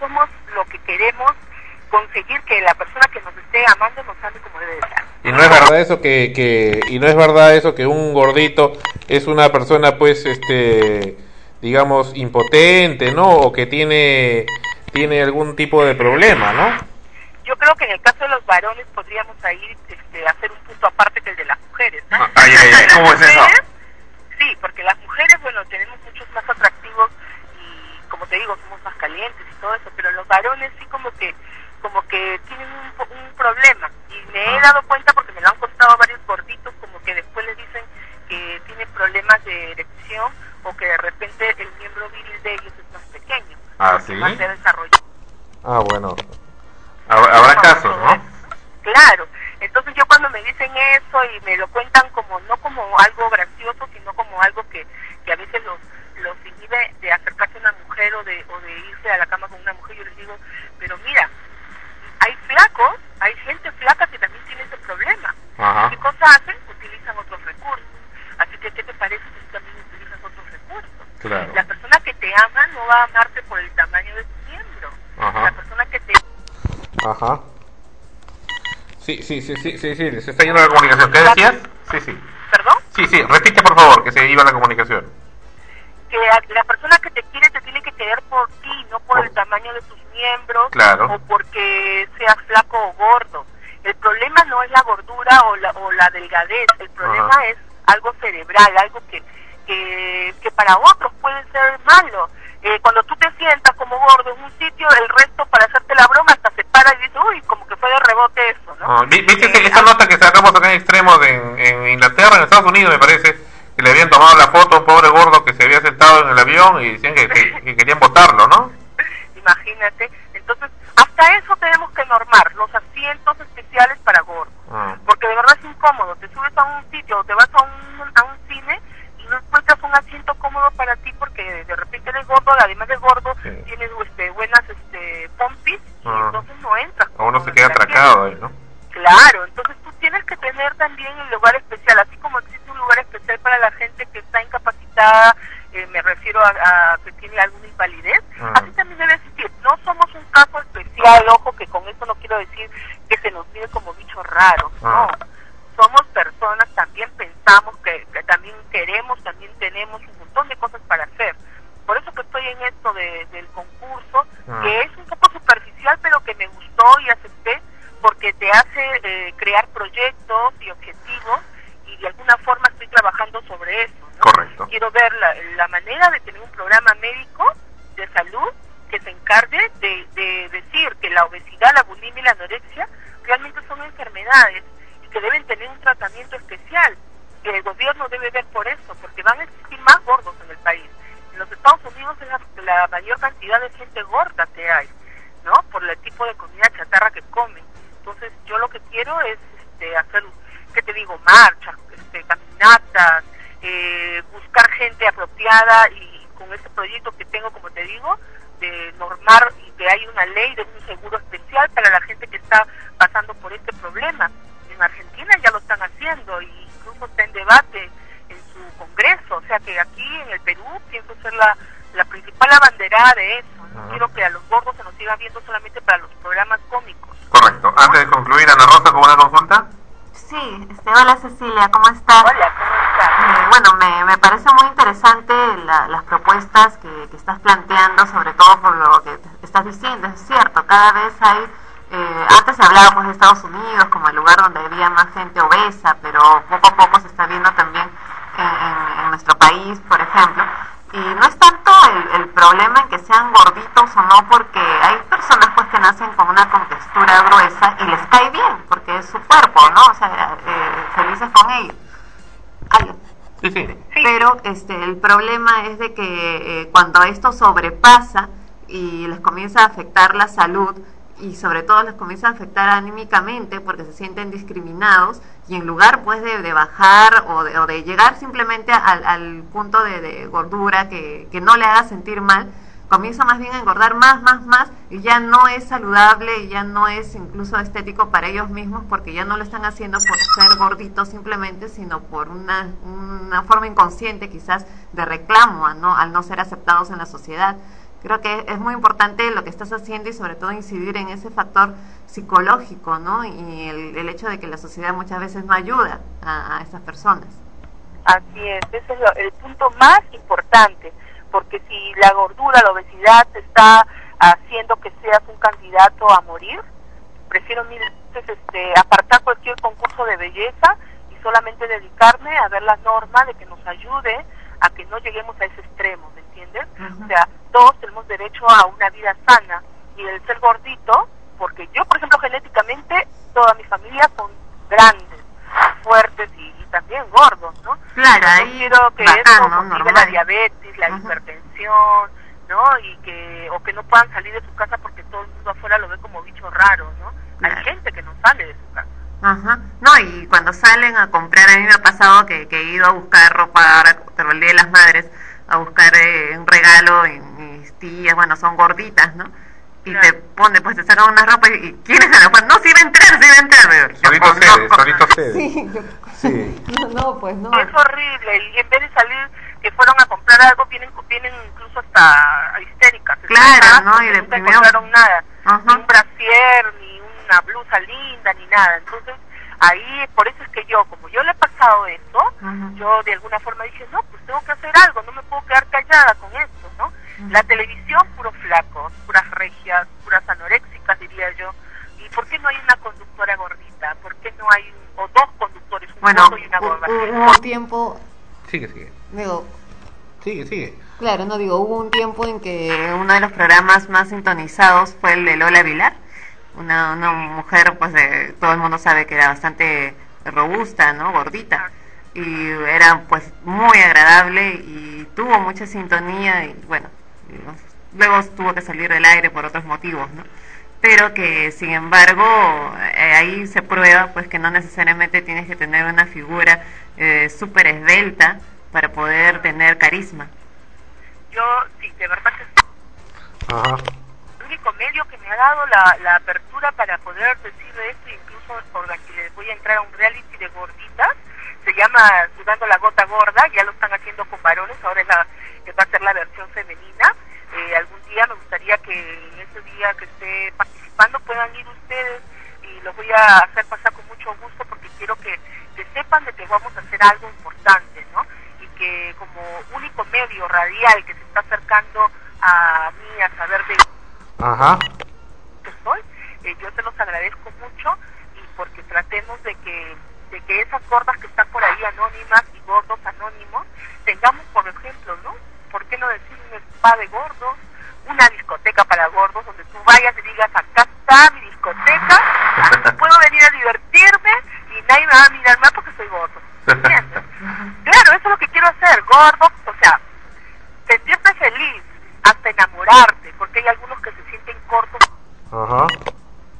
somos lo que queremos conseguir que la persona que nos esté amando nos ame como debe de ser. Y no es verdad eso que, que y no es verdad eso que un gordito es una persona pues este digamos impotente, ¿no? O que tiene tiene algún tipo de problema, ¿no? Yo creo que en el caso de los varones podríamos ahí este, hacer un punto aparte que el de las mujeres. ¿no? Ay, ay, ay, ¿cómo es eso? mujeres, Sí, porque las mujeres, bueno, tenemos muchos más atractivos y, como te digo, somos más calientes y todo eso, pero los varones sí como que como que tienen un, po- un problema y me he dado cuenta porque me lo han contado varios gorditos como que después les dicen que tienen problemas de erección o que de repente el miembro viril de ellos es más pequeño, Ah, que más se ha desarrollado. Ah, bueno. Hab- Habrá casos, ¿no? Claro, entonces yo cuando me dicen eso y me lo cuentan como no como algo gracioso, sino como algo que, que a veces los, los inhibe de acercarse a una mujer o de, o de irse a la cama con una mujer, yo les digo, pero mira, hay flacos, hay gente flaca que también tiene ese problema. Ajá. ¿Qué cosa hacen? Utilizan otros recursos. Así que, ¿qué te parece si tú también utilizas otros recursos? Claro. La persona que te ama no va a amarte por el tamaño de tu miembro. Ajá. La persona que te Ajá. Sí, sí, sí, sí, sí, sí, se está yendo la comunicación. ¿Qué decías? Sí. Sí, sí, repite por favor, que se iba la comunicación. Que a- la persona que te quiere te tiene que querer por ti, no por el tamaño de tus miembros Claro. o porque seas flaco o gordo. El problema no es la gordura o la, o la delgadez, el problema es algo cerebral, algo que, que, que para otros puede ser malo. Eh, cuando tú te sientas como gordo en un sitio, el resto para hacerte la broma hasta se para y dice, uy, como que fue de rebote eso, ¿no? Ah, vi- ¿Viste ese- esa nota que sacamos acá en extremos en, en Inglaterra, en Estados Unidos, me parece? Tomado la foto pobre gordo que se había sentado en el avión y hay, eh, antes se hablaba pues, de Estados Unidos como el lugar donde había más gente obesa, pero poco a poco se está viendo también en, en- en nuestro país, por ejemplo. Y no es tanto el, el problema en que sean gorditos o no, porque hay personas pues que nacen con una contextura gruesa y les cae bien, porque es su cuerpo, ¿no? O sea, eh, felices con ello. Ay, Sí, sí. pero este el problema es de que eh, cuando esto sobrepasa y les comienza a afectar la salud y sobre todo les comienza a afectar anímicamente porque se sienten discriminados y en lugar pues de, de bajar o de, o de llegar simplemente al, al punto de, de gordura que, que no le haga sentir mal comienza más bien a engordar más, más, más y ya no es saludable y ya no es incluso estético para ellos mismos porque ya no lo están haciendo por ser gorditos simplemente, sino por una, una forma inconsciente quizás de reclamo a no, al no ser aceptados en la sociedad. Creo que es muy importante lo que estás haciendo y sobre todo incidir en ese factor psicológico, ¿no? Y el, hecho de que la sociedad muchas veces no ayuda a, a estas personas. Así es, ese es lo- el punto más importante, porque si la gordura, la obesidad te está haciendo que seas un candidato a morir, prefiero mil veces este, apartar cualquier concurso de belleza y solamente dedicarme a ver la norma de que nos ayude a que no lleguemos a ese extremo, ¿me entiendes? O sea, todos tenemos derecho a una vida sana y el ser gordito, porque yo, por ejemplo, genéticamente, toda mi familia son grandes, fuertes y, y también gordos, ¿no? Claro, ahí quiero que bacán, eso ¿no? la diabetes, la Ajá. hipertensión, ¿no? Y que, o que no puedan salir de su casa porque todo el mundo afuera lo ve como bicho raro, ¿no? Hay Claro. gente que no sale de su casa. Ajá. No, y cuando salen a comprar, a mí me ha pasado que, que he ido a buscar ropa, ahora por el Día de las Madres, a buscar eh, un regalo y mis tías, bueno, son gorditas, ¿no? Y te pone, pues te sacan una ropa y, y ¿quieres a la? No, sí va a entrar, sí va a entrar. Solito cede, solito cede. [laughs] Sí, no, [laughs] no, pues no. Es horrible y en vez de salir que fueron a comprar algo vienen vienen incluso hasta histéricas. Claro, ¿no? porque Y nunca deprimidos. encontraron nada, Ajá. ni un brasier, ni una blusa linda, ni nada. Entonces ahí por eso es que yo, como yo le he pasado esto, yo de alguna forma dije, no, pues tengo que hacer algo, no me puedo quedar callada con esto, ¿no? La televisión, puro flacos, puras regias, puras anoréxicas, diría yo. ¿Y por qué no hay una conductora gordita? ¿Por qué no hay un- o dos conductores, un Bueno, gordo y una gorda? hubo un tiempo, Sigue, sigue. digo, Sigue, sigue. claro, no digo, hubo un tiempo en que uno de los programas más sintonizados fue el de Lola Vilar, una, una mujer, pues de, todo el mundo sabe que era bastante robusta, ¿no? Gordita. Y era pues muy agradable y tuvo mucha sintonía y bueno, y luego tuvo que salir del aire por otros motivos, ¿no? Pero que sin embargo eh, ahí se prueba pues que no necesariamente tienes que tener una figura eh, súper esbelta para poder tener carisma. Yo, sí, de verdad que sí. Ajá. Único medio que me ha dado la, apertura para poder decir de esto, incluso por la que les voy a entrar a un reality de gorditas, se llama Sudando la Gota Gorda, ya lo están haciendo con varones, ahora es la, que va a ser la versión femenina. Eh, algún día me gustaría que en ese día que esté participando puedan ir ustedes y los voy a hacer pasar con mucho gusto porque quiero que, que sepan de que vamos a hacer algo importante, ¿no? Y que como único medio radial que se está acercando a mí a saber de Ajá. que soy, eh, yo te los agradezco mucho y porque tratemos de que de que esas gordas que están por ahí anónimas y gordos anónimos tengamos por ejemplo, ¿no? ¿Por qué no decir un spa de gordos? Una discoteca para gordos donde tú vayas y digas acá está mi discoteca, aquí puedo venir a divertirme y nadie me va a mirar más porque soy gordo. ¿Entiendes? [laughs] Claro, eso es lo que quiero hacer, gordo, o sea, sentirte feliz, hasta enamorarte, porque hay algunos que se sienten cortos Ajá.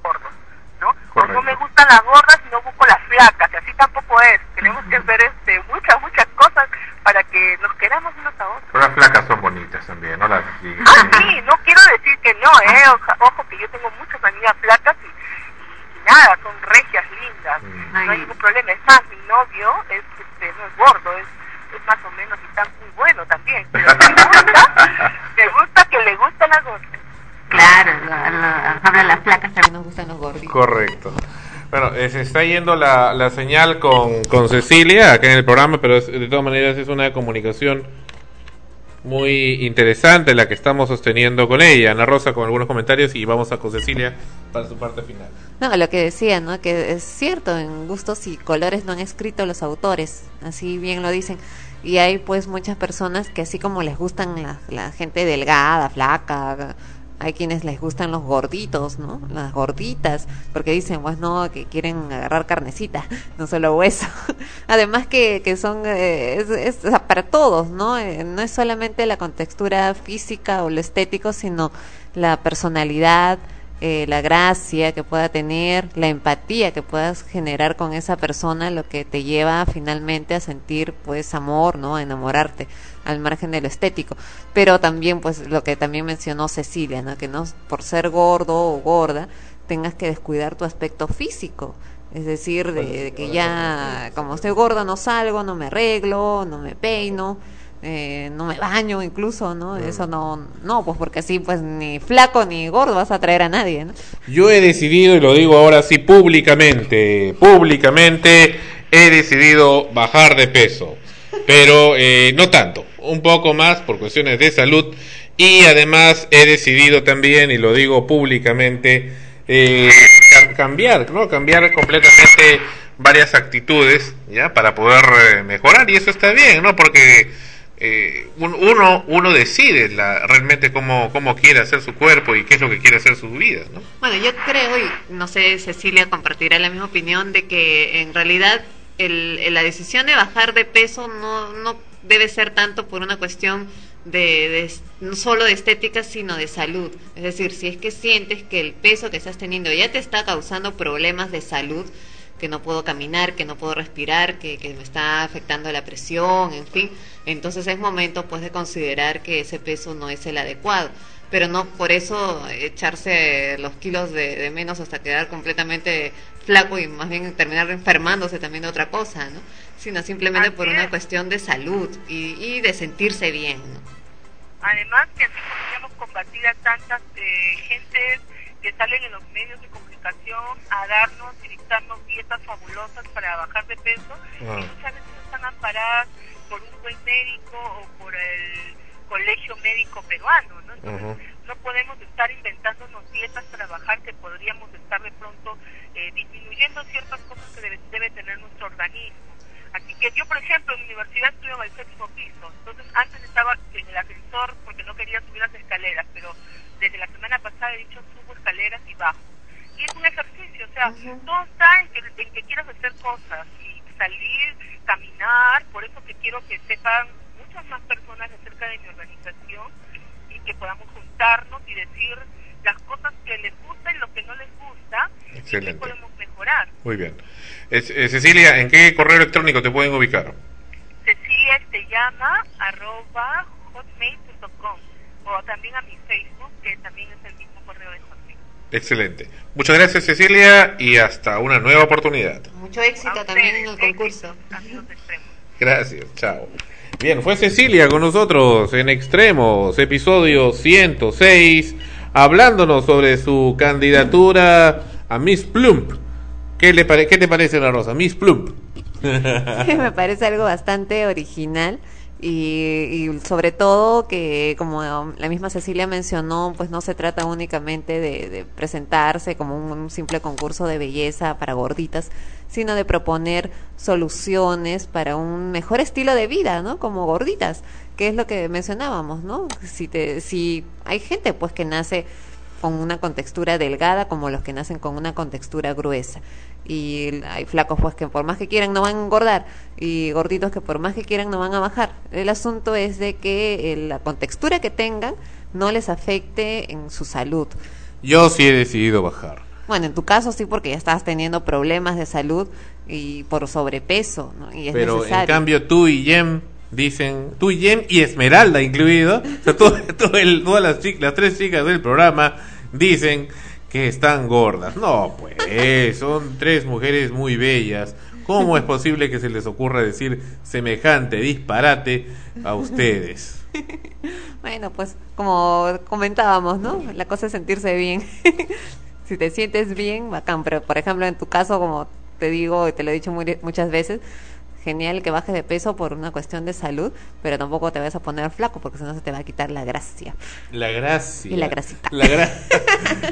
gordos, ¿no? O no me gustan las gordas y no busco las flacas, y así tampoco es. Tenemos que hacer este, muchas, muchas cosas para que nos queramos unos a otros. Pero las flacas son bonitas también, no las digas. Ah, sí, no quiero decir que no, ¿eh? Oja- Ojo, que yo tengo muchas amigas flacas y, y- y nada, son regias lindas, no hay ningún problema. Es más, mi novio es, este, no es gordo, es, es más o menos y está muy bueno también, pero me gusta, [laughs] me gusta que le gustan las gordas. Claro, la- la- habla las placas también nos gustan los gorditos. Correcto. Bueno, eh, se está yendo la, la señal con, con Cecilia acá en el programa, pero es- de todas maneras es una comunicación muy interesante la que estamos sosteniendo con ella. Ana Rosa con algunos comentarios y vamos a con Cecilia para su parte final. No, lo que decía, ¿no? Que es cierto, en gustos y colores no han escrito los autores, así bien lo dicen. Y hay pues muchas personas que así como les gustan la, la gente delgada, flaca, hay quienes les gustan los gorditos, ¿no? Las gorditas, porque dicen, pues no, que quieren agarrar carnecita, [laughs] no solo hueso. [laughs] Además que, que son, eh, es, es, para todos, ¿no? Eh, no es solamente la contextura física o lo estético, sino la personalidad, eh, la gracia que pueda tener, la empatía que puedas generar con esa persona, lo que te lleva finalmente a sentir pues amor, ¿no? A enamorarte al margen de lo estético. Pero también pues lo que también mencionó Cecilia, ¿no? Que no por ser gordo o gorda tengas que descuidar tu aspecto físico. Es decir, de, de que ya como estoy gorda no salgo, no me arreglo, no me peino, eh, no me baño incluso, ¿no? Eso no, no, pues porque así pues ni flaco ni gordo vas a atraer a nadie, ¿no? Yo he decidido, y lo digo ahora sí públicamente, públicamente he decidido bajar de peso, pero eh, no tanto, un poco más por cuestiones de salud y además he decidido también, y lo digo públicamente, eh, ca- cambiar, ¿no? Cambiar completamente varias actitudes, ¿ya? Para poder eh, mejorar y eso está bien, ¿no? Porque eh, un- uno uno decide la, realmente cómo, cómo quiere hacer su cuerpo y qué es lo que quiere hacer su vida, ¿no? Bueno, yo creo, y no sé, Cecilia compartirá la misma opinión, de que en realidad el, la decisión de bajar de peso no, no debe ser tanto por una cuestión de, de solo de estética, sino de salud. Es decir, si es que sientes que el peso que estás teniendo ya te está causando problemas de salud, que no puedo caminar, que no puedo respirar, que, que me está afectando la presión, en fin, entonces es momento pues de considerar que ese peso no es el adecuado pero no por eso echarse los kilos de, de menos hasta quedar completamente flaco y más bien terminar enfermándose también de otra cosa, ¿no? Sino simplemente por una cuestión de salud y, y de sentirse bien, ¿no? Además que así podríamos combatir a tantas eh, gentes que salen en los medios de comunicación a darnos y dictarnos dietas fabulosas para bajar de peso Ah. y muchas veces están amparadas por un buen médico o por el colegio médico peruano, ¿no? Entonces, no podemos estar inventándonos dietas para bajar que podríamos estar de pronto eh, disminuyendo ciertas cosas que debe, debe tener nuestro organismo. Así que yo, por ejemplo, en mi universidad estuve en el séptimo piso, entonces antes estaba en el ascensor porque no quería subir las escaleras, pero desde la semana pasada he dicho subo escaleras y bajo. Y es un ejercicio, o sea, todo está en que, en que quieras hacer cosas y salir, caminar, por eso que quiero que sepan muchas más personas acerca de mi organización y que podamos juntarnos y decir las cosas que les gusta y lo que no les gusta y qué Excelente. podemos mejorar. Muy bien. Es- eh, Cecilia, ¿en qué correo electrónico te pueden ubicar? Cecilia te llama arroba hotmail.com o también a mi Facebook que también es el mismo correo de. Excelente. Muchas gracias, Cecilia, y hasta una nueva oportunidad. Mucho éxito también en el concurso. Gracias, chao. Bien, fue Cecilia con nosotros en Extremos, episodio 106, hablándonos sobre su candidatura a Miss Plump. ¿Qué, le pare- qué te parece la rosa? Miss Plump. [laughs] me parece algo bastante original y, y sobre todo que como la misma Cecilia mencionó pues no se trata únicamente de, presentarse como un, un simple concurso de belleza para gorditas sino de proponer soluciones para un mejor estilo de vida no como gorditas que es lo que mencionábamos no si te si hay gente pues que nace con una contextura delgada como los que nacen con una contextura gruesa y hay flacos pues que por más que quieran no van a engordar y gorditos que por más que quieran no van a bajar. El asunto es de que eh, la contextura que tengan no les afecte en su salud. Yo sí he decidido bajar. Bueno, en tu caso sí porque ya estás teniendo problemas de salud y por sobrepeso, ¿no? Y es Pero en cambio tú y Jem dicen, tú y Jem y Esmeralda incluido, [laughs] o sea, todo- todo el- todas las, chic- las tres chicas del programa dicen que están gordas. No, pues, son tres mujeres muy bellas. ¿Cómo es posible que se les ocurra decir semejante disparate a ustedes? [laughs] Bueno, pues como comentábamos, ¿no? La cosa es sentirse bien. [laughs] si te sientes bien, bacán. Pero, por ejemplo, en tu caso, como te digo y te lo he dicho muchas veces, genial que bajes de peso por una cuestión de salud, pero tampoco te vas a poner flaco porque si no se te va a quitar la gracia. La gracia. Y la grasita. La gra-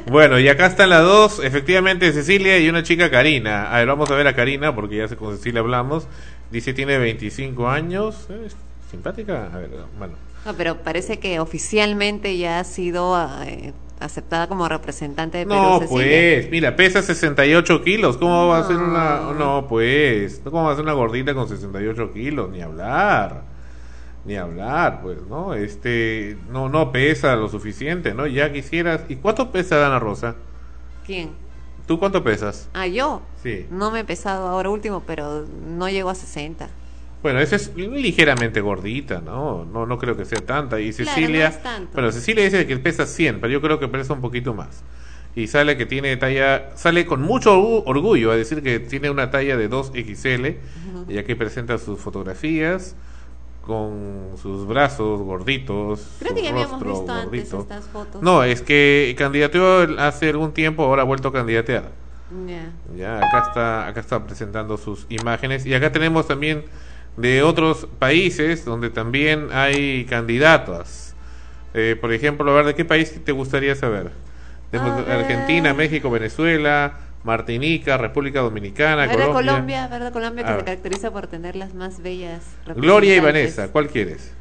[laughs] bueno, y acá están las dos, efectivamente Cecilia y una chica Karina. A ver, vamos a ver a Karina porque ya con Cecilia hablamos. Dice tiene 25 años. ¿Es simpática? A ver, bueno. No, pero parece que oficialmente ya ha sido eh, aceptada como representante de Perú. No, Cecilia. pues, mira, pesa 68 kilos. ¿Cómo va a ser una.? No, pues. ¿Cómo va a ser una gordita con 68 kilos? Ni hablar. Ni hablar, pues, ¿no? Este. No, no pesa lo suficiente, ¿no? Ya quisieras. ¿Y cuánto pesa Ana Rosa? ¿Quién? ¿Tú cuánto pesas? Ah, yo. Sí. No me he pesado ahora último, pero no llego a 60. Bueno, esa es ligeramente gordita, ¿no? No, no creo que sea tanta. Y Claro, Cecilia. no es tanto. Bueno, Cecilia dice que pesa 100, pero yo creo que pesa un poquito más. Y sale que tiene talla. Sale con mucho orgu- orgullo a decir que tiene una talla de 2XL. Ujú. Y aquí presenta sus fotografías con sus brazos gorditos. Creo su que ya habíamos visto antes gordito. estas fotos. No, es que candidateó hace algún tiempo, ahora ha vuelto a candidatear. Ya. Ya, acá está, acá está presentando sus imágenes. Y acá tenemos también de otros países donde también hay candidatos. Eh, por ejemplo, a ver, ¿de qué país te gustaría saber? Argentina, México, Venezuela, Martinica, República Dominicana, ¿Verdad Colombia. Colombia? ¿Verdad Colombia que se caracteriza por tener las más bellas Gloria y? Vanessa, ¿cuál quieres?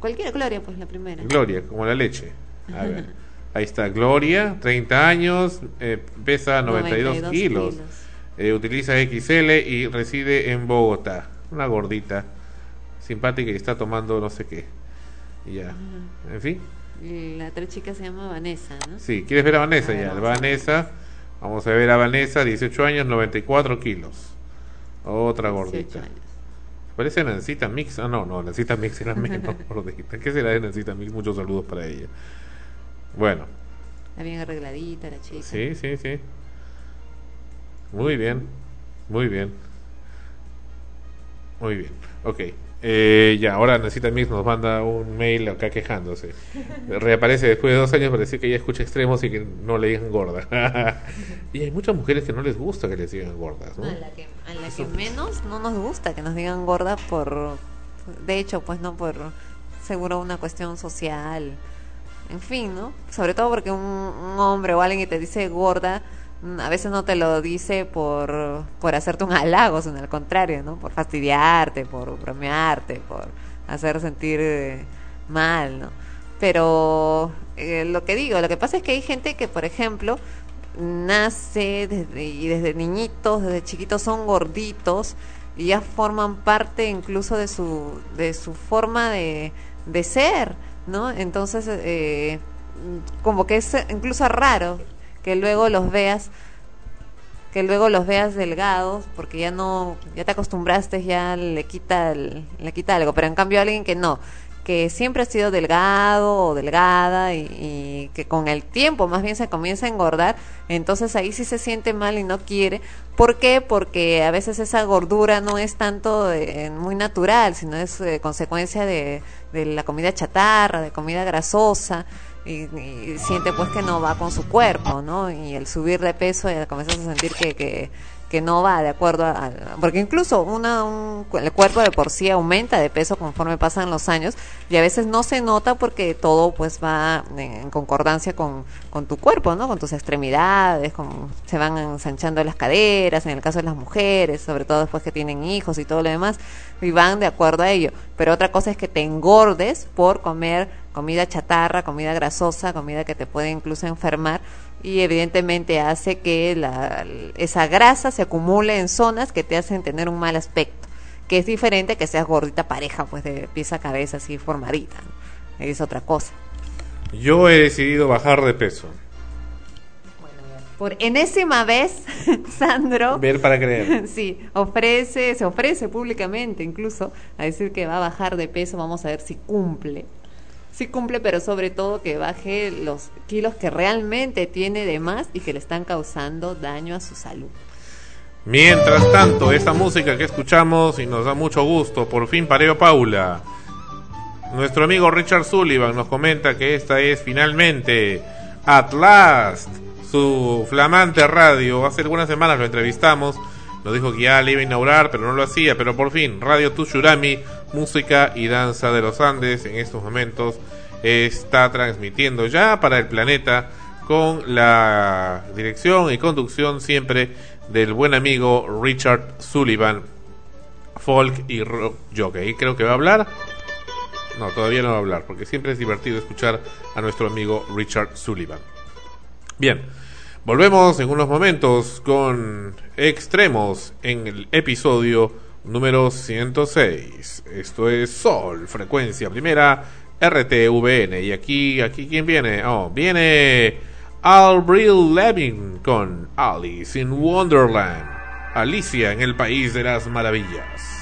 Cualquiera, Gloria, pues la primera. Gloria, como la leche. A ver. [laughs] Ahí está Gloria, 30 años, eh, pesa 92, 92 kilos, kilos. Eh, utiliza XL y reside en Bogotá. Una gordita, simpática y está tomando no sé qué. Y ya. En fin. La otra chica se llama Vanessa, ¿no? Sí, ¿quieres ver a Vanessa A ver, ya? vamos a Vanessa, vamos a ver a Vanessa, 18 años, 94 kilos. Otra 18 gordita. años. Parece Nancita Mix. Ah, no, no, Nancita Mix era menos [laughs] gordita. ¿Qué será de Nancita Mix? Muchos saludos para ella. Bueno, Está bien arregladita la chica. sí, sí, sí. Muy bien, muy bien. Muy bien, ok. Eh, ya, ahora necesita Mix nos manda un mail acá quejándose. Reaparece después de dos años para decir que ella escucha extremos y que no le digan gorda. [laughs] y hay muchas mujeres que no les gusta que les digan gordas, ¿no? A la que, a la que menos no nos gusta que nos digan gorda por, de hecho, pues no por seguro una cuestión social, en fin, ¿no? Sobre todo porque un, un hombre o alguien que te dice gorda, a veces no te lo dice por, por hacerte un halago, sino al contrario, ¿no? Por fastidiarte, por bromearte, por hacer sentir eh, mal, ¿no? Pero eh, lo que digo, lo que pasa es que hay gente que, por ejemplo, nace desde, y desde niñitos, desde chiquitos son gorditos y ya forman parte incluso de su, de su forma de, de ser, ¿no? Entonces, eh, como que es incluso raro que luego los veas que luego los veas delgados porque ya no ya te acostumbraste ya le quita el- le quita algo pero en cambio alguien que no que siempre ha sido delgado o delgada y, y que con el tiempo más bien se comienza a engordar, entonces ahí sí se siente mal y no quiere. ¿Por qué? Porque a veces esa gordura no es tanto eh, muy natural, sino es eh, consecuencia de, de la comida chatarra, de comida grasosa. Y, y siente pues que no va con su cuerpo, ¿no? Y el subir de peso ya comienzas a sentir que, que, que no va de acuerdo a, porque incluso una un, el cuerpo de por sí aumenta de peso conforme pasan los años y a veces no se nota porque todo pues va en concordancia con, con tu cuerpo no con tus extremidades con, se van ensanchando las caderas en el caso de las mujeres sobre todo después que tienen hijos y todo lo demás y van de acuerdo a ello. Pero otra cosa es que te engordes por comer comida chatarra comida grasosa comida que te puede incluso enfermar y evidentemente hace que la, esa grasa se acumule en zonas que te hacen tener un mal aspecto, que es diferente que seas gordita pareja, pues de pieza a cabeza, así formadita, ¿no? es otra cosa. Yo he decidido bajar de peso. Por enésima vez, [laughs] Sandro, Ver para creer. [laughs] sí, ofrece, se ofrece públicamente incluso a decir que va a bajar de peso, vamos a ver si cumple. Sí cumple, pero sobre todo que baje los kilos que realmente tiene de más y que le están causando daño a su salud. Mientras tanto, esta música que escuchamos y nos da mucho gusto, por fin pareo Paula. Nuestro amigo Richard Sullivan nos comenta que esta es finalmente At Last, su flamante radio. Hace algunas semanas lo entrevistamos, nos dijo que ya le iba a inaugurar, pero no lo hacía. Pero por fin, Radio Tushurami, música y danza de los Andes, en estos momentos está transmitiendo ya para el planeta con la dirección y conducción siempre del buen amigo Richard Sullivan, folk y rock jockey. Creo que va a hablar. No, todavía no va a hablar, porque siempre es divertido escuchar a nuestro amigo Richard Sullivan. Bien, volvemos en unos momentos con Extremos en el episodio número 106. Esto es Sol, frecuencia primera, RTVN. Y aquí, aquí, ¿quién viene? Oh, viene Albril Levin con Alice in Wonderland. Alicia en el País de las Maravillas.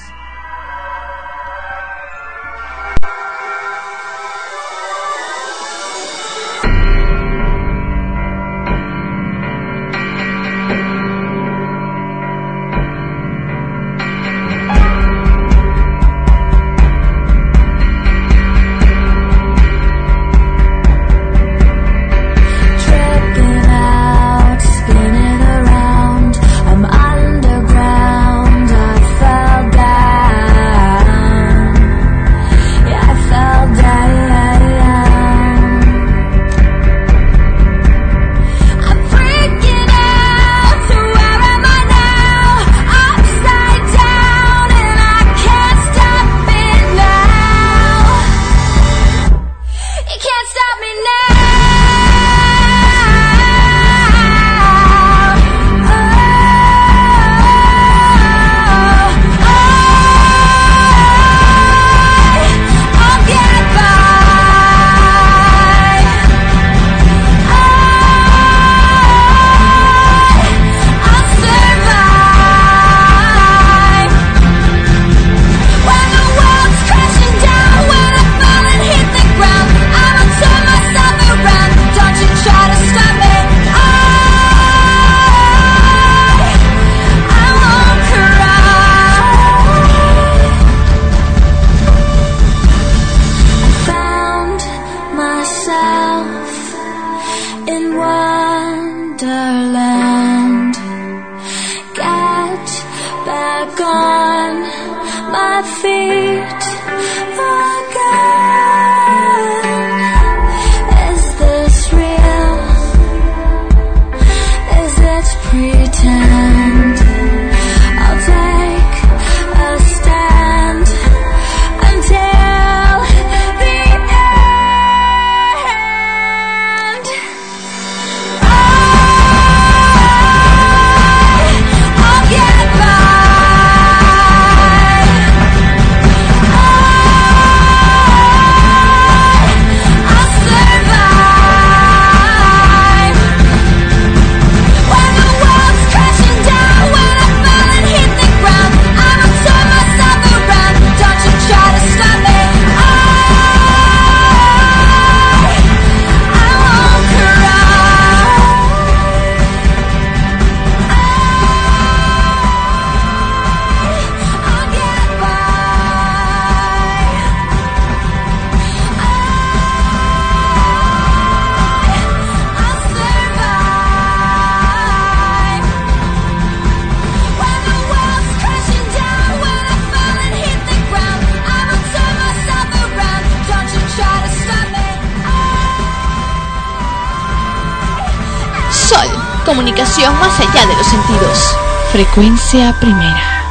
Frecuencia primera.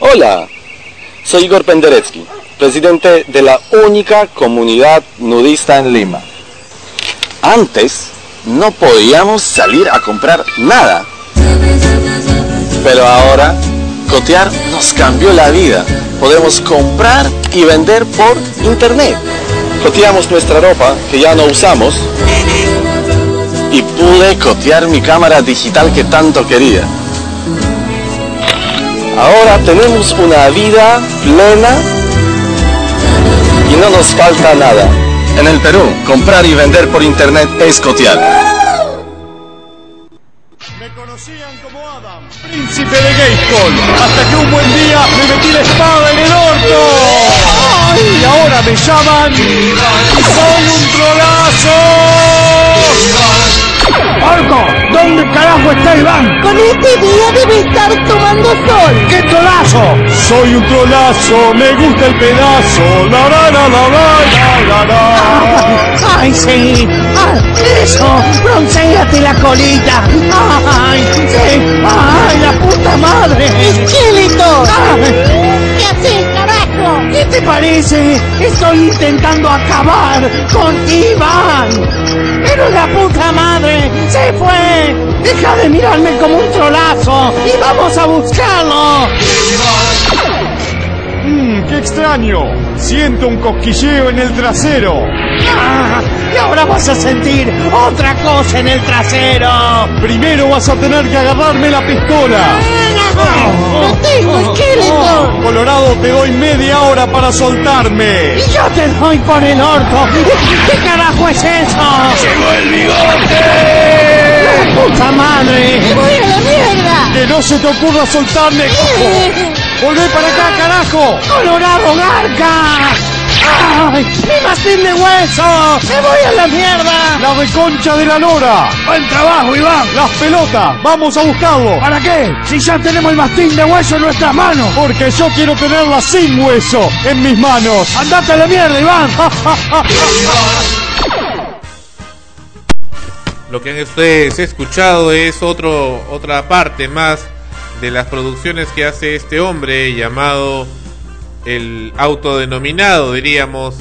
Hola, soy Igor Penderecki, presidente de la única comunidad nudista en Lima. Antes no podíamos salir a comprar nada, pero ahora Cotear nos cambió la vida. Podemos comprar y vender por internet. Coteamos nuestra ropa que ya no usamos y pude cotear mi cámara digital que tanto quería. Ahora tenemos una vida plena y no nos falta nada. En el Perú, comprar y vender por internet es cotear. Me conocían como Adam, príncipe de Gayskull, hasta que un buen día me metí la espada en el orto. ¡Ay! Y ahora me llaman soy un trolazo. ¡Orco! ¿Dónde carajo está Iván? Con este día debe estar tomando sol. ¡Qué trolazo! Soy un trolazo, me gusta el pedazo. La la la la la ¡Ay, sí! ¡Ah, ¡Eso! ¡Bronceate la colita! ¡Ay, sí! ¡Ay, la puta madre! ¡Esqueleto! ¿Qué haces, carajo? ¿Qué te parece? Estoy intentando acabar con Iván. Pero la puta madre se fue. Deja de mirarme como un trolazo y vamos a buscarlo. Mmm, qué extraño. Siento un cosquilleo en el trasero. Ah, y ahora vas a sentir otra cosa en el trasero. Primero vas a tener que agarrarme la pistola. ¡No tengo esqueleto! Colorado, te doy media hora para soltarme. Y yo te doy por el orto. ¿Qué carajo es eso? ¡Llegó el bigote! ¡La puta madre! ¡Me voy a la mierda! ¡Que no se te ocurra soltarme! ¡Volvé para acá, carajo! ¡Colorado garca! ¡Ay! ¡Mi mastín de hueso! ¡Me voy a la mierda! ¡La reconcha de la lora! ¡Buen trabajo, Iván! ¡Las pelotas! ¡Vamos a buscarlo! ¿Para qué? Si ya tenemos el mastín de hueso en nuestras manos. Porque yo quiero tenerla sin hueso en mis manos. ¡Andate a la mierda, Iván! [laughs] Lo que han ustedes escuchado es otro, otra parte más de las producciones que hace este hombre llamado el autodenominado, diríamos,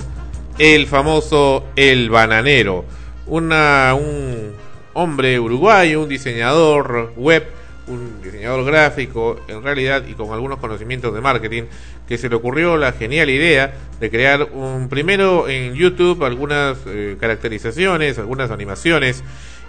el famoso El Bananero. Una, un hombre uruguayo, un diseñador web, un diseñador gráfico, en realidad, y con algunos conocimientos de marketing, que se le ocurrió la genial idea de crear un primero en YouTube algunas eh, caracterizaciones, algunas animaciones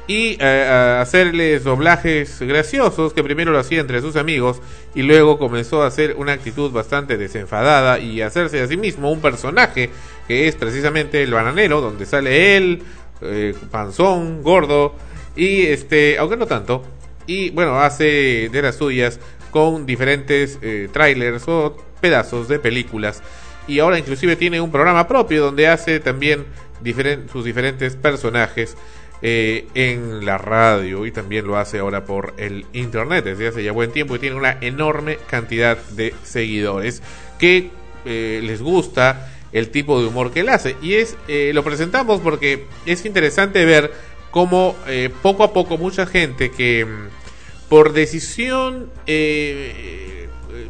y eh, hacerles doblajes graciosos que primero lo hacía entre sus amigos y luego comenzó a hacer una actitud bastante desenfadada y hacerse a sí mismo un personaje que es precisamente el bananero donde sale él eh, panzón gordo y este aunque no tanto y bueno hace de las suyas con diferentes eh, trailers o pedazos de películas. Y ahora inclusive tiene un programa propio donde hace también sus diferentes personajes eh, en la radio y también lo hace ahora por el internet desde hace ya buen tiempo y tiene una enorme cantidad de seguidores que eh, les gusta el tipo de humor que él hace. Y es eh, lo presentamos porque es interesante ver cómo poco a poco mucha gente que mm, por decisión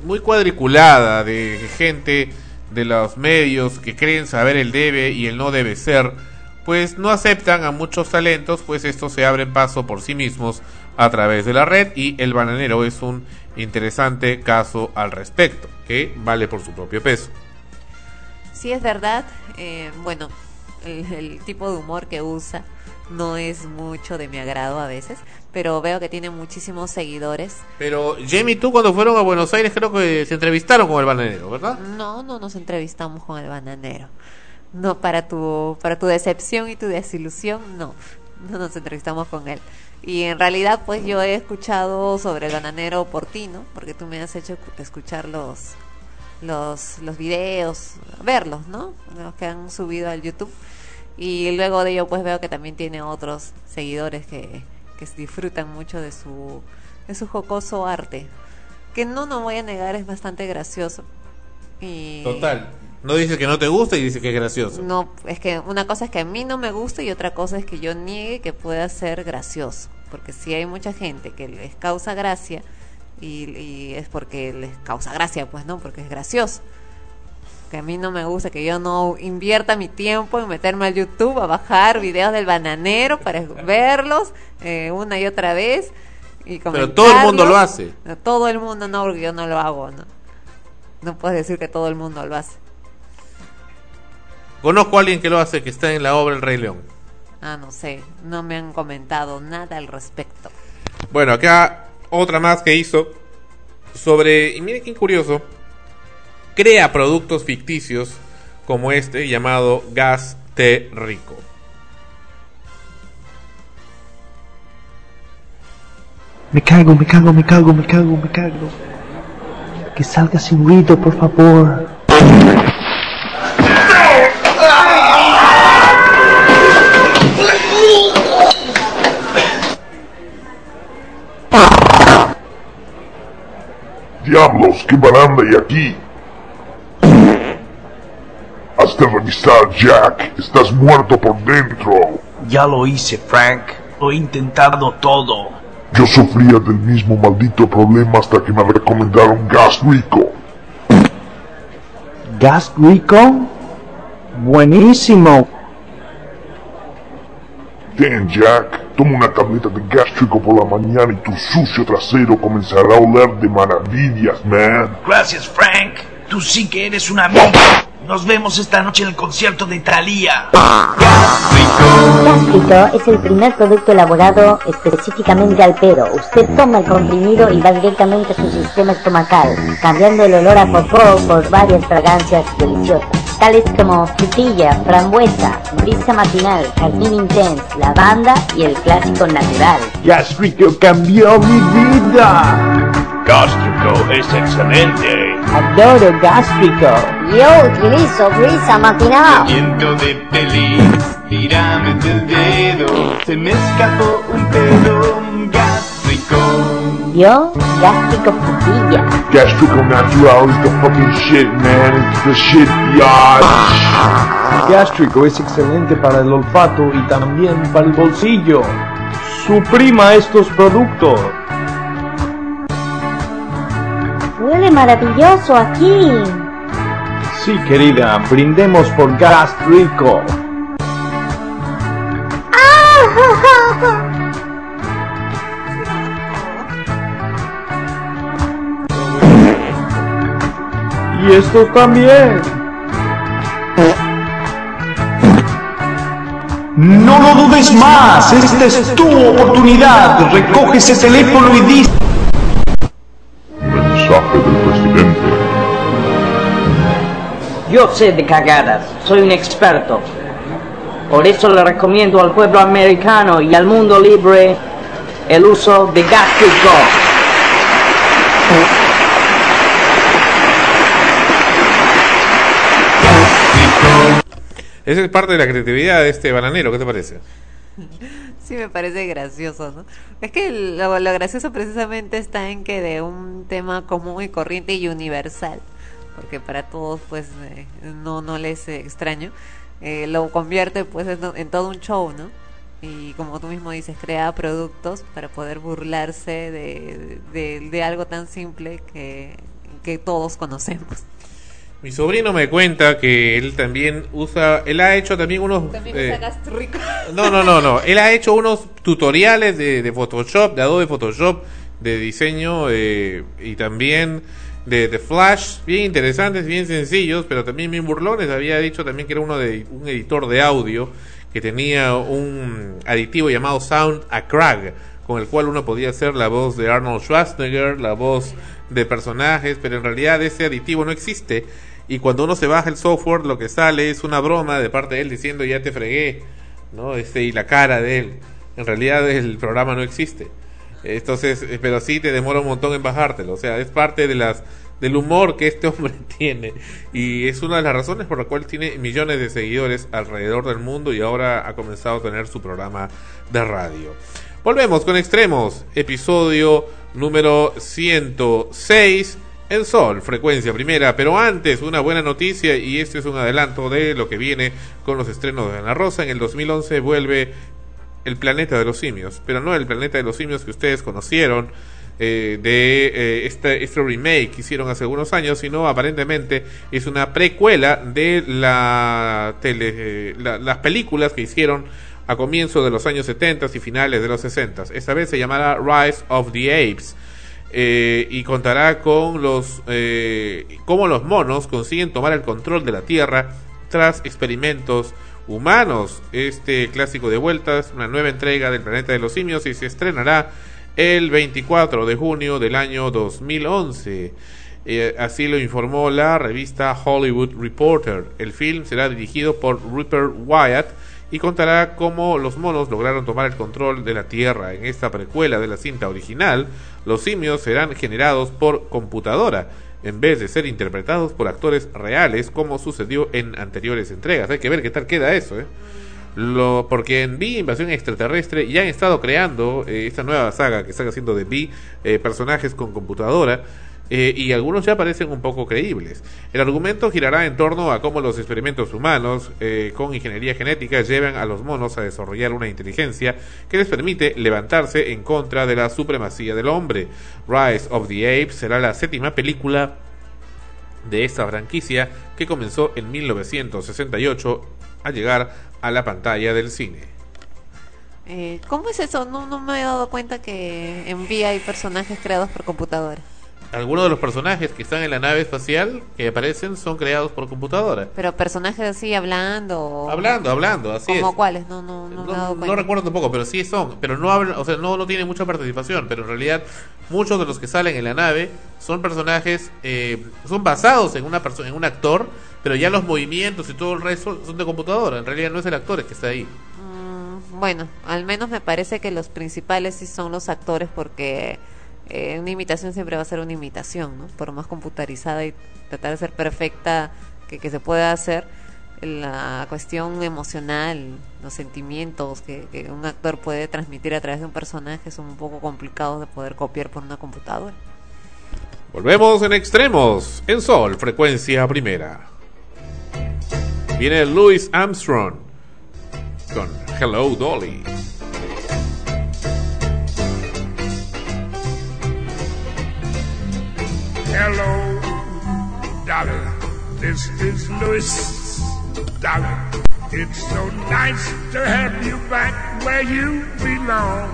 muy cuadriculada de gente de los medios que creen saber el debe y el no debe ser, pues no aceptan a muchos talentos, pues estos se abren paso por sí mismos a través de la red y el bananero es un interesante caso al respecto, que vale por su propio peso. Sí, es verdad. eh, bueno, el, el tipo de humor que usa no es mucho de mi agrado a veces, pero veo que tiene muchísimos seguidores. Pero Jamie tú cuando fueron a Buenos Aires creo que se entrevistaron con el bananero, ¿verdad? No, no nos entrevistamos con el bananero. No, para tu, para tu decepción y tu desilusión, no. No nos entrevistamos con él. Y en realidad, pues yo he escuchado sobre el bananero por ti, ¿no? Porque tú me has hecho cu- escuchar los, los, los videos, verlos, ¿no? Los que han subido al YouTube. Y luego de ello, pues veo que también tiene otros seguidores que, que disfrutan mucho de su, de su jocoso arte. Que no, no voy a negar, es bastante gracioso. Y Total. No dices que no te gusta y dices que es gracioso. no, es que una cosa es que a mí no me gusta y otra cosa es que yo niegue que pueda ser gracioso. Porque si hay mucha gente que les causa gracia y, y es porque les causa gracia, pues no, porque es gracioso. Que a mí no me gusta, que yo no invierta mi tiempo en meterme al YouTube a bajar videos del bananero para verlos eh, una y otra vez. Y Pero todo el mundo lo hace. No, todo el mundo no, porque yo no lo hago, ¿no? No puedes decir que todo el mundo lo hace. Conozco a alguien que lo hace, que está en la obra El Rey León. Ah, no sé, no me han comentado nada al respecto. Bueno, acá otra más que hizo sobre, y miren qué curioso, crea productos ficticios como este llamado Gas T Rico. Me cago, me cago, me cago, me cago, me cago. Que salga sin ruido, por favor. Diablos, qué baranda hay aquí. Has de revisar, Jack. Estás muerto por dentro. Ya lo hice, Frank. Lo he intentado todo. Yo sufría del mismo maldito problema hasta que me recomendaron Gas Rico. ¿Gas Rico? Buenísimo. Ten, Jack. Toma una tableta de gástrico por la mañana y tu sucio trasero comenzará a oler de maravillas, man. Gracias, Frank. Tú sí que eres un amigo. Nos vemos esta noche en el concierto de Thalía. Gástrico es el primer producto elaborado específicamente al pedo. Usted toma el comprimido y va directamente a su sistema estomacal, cambiando el olor a popó por varias fragancias deliciosas, tales como frutilla, frambuesa, brisa matinal, jardín intense, lavanda y el clásico natural. Gas Rico cambió mi vida. Gástrico es excelente. Adoro Gástrico. Yo utilizo brisa matinal. Viento de feliz, tirame del dedo, se me escapó un pedo gástrico. Yo, gástrico frutilla. Gastrico Natural is the fucking shit, man. It's the shit, biatch. Gástrico es excelente para el olfato y también para el bolsillo. Suprima estos productos. Huele maravilloso aquí. Sí, querida, brindemos por Gástrico. [laughs] Y estos también. No lo dudes más, esta es tu oportunidad. Recoge ese teléfono y di... Yo sé de cagadas, soy un experto. Por eso le recomiendo al pueblo americano y al mundo libre el uso de gástrico. Esa es parte de la creatividad de este bananero, ¿qué te parece? Sí, me parece gracioso, ¿no? Es que lo, lo gracioso precisamente está en que de un tema común y corriente y universal, porque para todos pues eh, no no les eh, extraño, eh, lo convierte pues en, en todo un show, ¿no? Y como tú mismo dices, crea productos para poder burlarse de, de, de algo tan simple que, que todos conocemos. Mi sobrino me cuenta que él también usa, él ha hecho también unos... También eh, usa gastrico. no, no, no, no. Él ha hecho unos tutoriales de, de Photoshop, de Adobe Photoshop, de diseño eh, y también de, de Flash, bien interesantes, bien sencillos, pero también bien burlones. Había dicho también que era uno de un editor de audio que tenía un aditivo llamado Sound a Crag, con el cual uno podía hacer la voz de Arnold Schwarzenegger, la voz de personajes, pero en realidad ese aditivo no existe. Y cuando uno se baja el software, lo que sale es una broma de parte de él diciendo ya te fregué, ¿no? Este, y la cara de él. En realidad el programa no existe. Entonces, eh, pero sí te demora un montón en bajártelo. O sea, es parte de las del humor que este [laughs] hombre tiene y es una de las razones por la cual tiene millones de seguidores alrededor del mundo y ahora ha comenzado a tener su programa de radio. Volvemos con Extremos, episodio número 106 en Sol, frecuencia primera, pero antes una buena noticia y este es un adelanto de lo que viene con los estrenos de Ana Rosa. En el 2011 vuelve El planeta de los simios, pero no el planeta de los simios que ustedes conocieron eh, de eh, este, este remake que hicieron hace algunos años, sino aparentemente es una precuela de la tele, eh, la- las películas que hicieron a comienzos de los años 70 y finales de los 60. Esta vez se llamará Rise of the Apes. eh, y contará con los cómo los monos consiguen tomar el control de la Tierra tras experimentos humanos. Este clásico de vueltas, una nueva entrega del planeta de los simios y se estrenará el 24 de junio del año 2011. Eh, así lo informó la revista Hollywood Reporter. El film será dirigido por Rupert Wyatt y contará cómo los monos lograron tomar el control de la Tierra. En esta precuela de la cinta original, los simios serán generados por computadora en vez de ser interpretados por actores reales como sucedió en anteriores entregas. Hay que ver qué tal queda eso, ¿eh? Lo, porque en V Invasión Extraterrestre ya han estado creando eh, esta nueva saga que están haciendo de V eh, personajes con computadora eh, y algunos ya parecen un poco creíbles. El argumento girará en torno a cómo los experimentos humanos eh, con ingeniería genética llevan a los monos a desarrollar una inteligencia que les permite levantarse en contra de la supremacía del hombre. Rise of the Apes será la séptima película de esta franquicia que comenzó en 1968 a llegar a la pantalla del cine. Eh, ¿Cómo es eso? No, me he dado cuenta que en VIA hay personajes creados por computadora. Algunos de los personajes que están en la nave espacial que aparecen son creados por computadora. Pero personajes así hablando. Hablando, hablando, así ¿Como es. cuáles? No, no, no, no recuerdo tampoco, pero sí son. Pero no hablan, o sea, no, no tienen mucha participación. Pero en realidad, muchos de los que salen en la nave son personajes, eh, son basados en una persona, en un actor, pero ya los movimientos y todo el resto son de computadora. En realidad no es el actor el que está ahí. Mm, bueno, al menos me parece que los principales sí son los actores porque eh, una imitación siempre va a ser una imitación, ¿no? Por más computarizada y tratar de ser perfecta que, que se pueda hacer, la cuestión emocional, los sentimientos que, que un actor puede transmitir a través de un personaje son un poco complicados de poder copiar por una computadora. Volvemos en extremos, en Sol, frecuencia primera. Viene Louis Armstrong con Hello Dolly. Dolly. This is Louis, Dolly. It's so nice to have you back where you belong.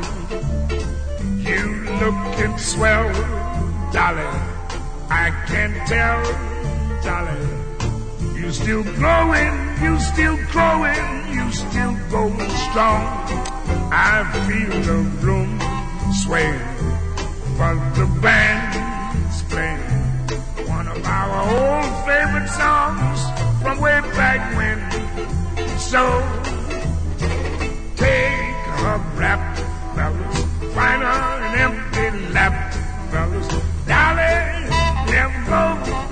You looking swell, Dolly. I can tell, Dolly. You still growing, you still growing, you still going strong. I feel the room sway, but the of our old favorite songs from way back when. So take a rap, fellas, find an empty lap, fellas, darling, never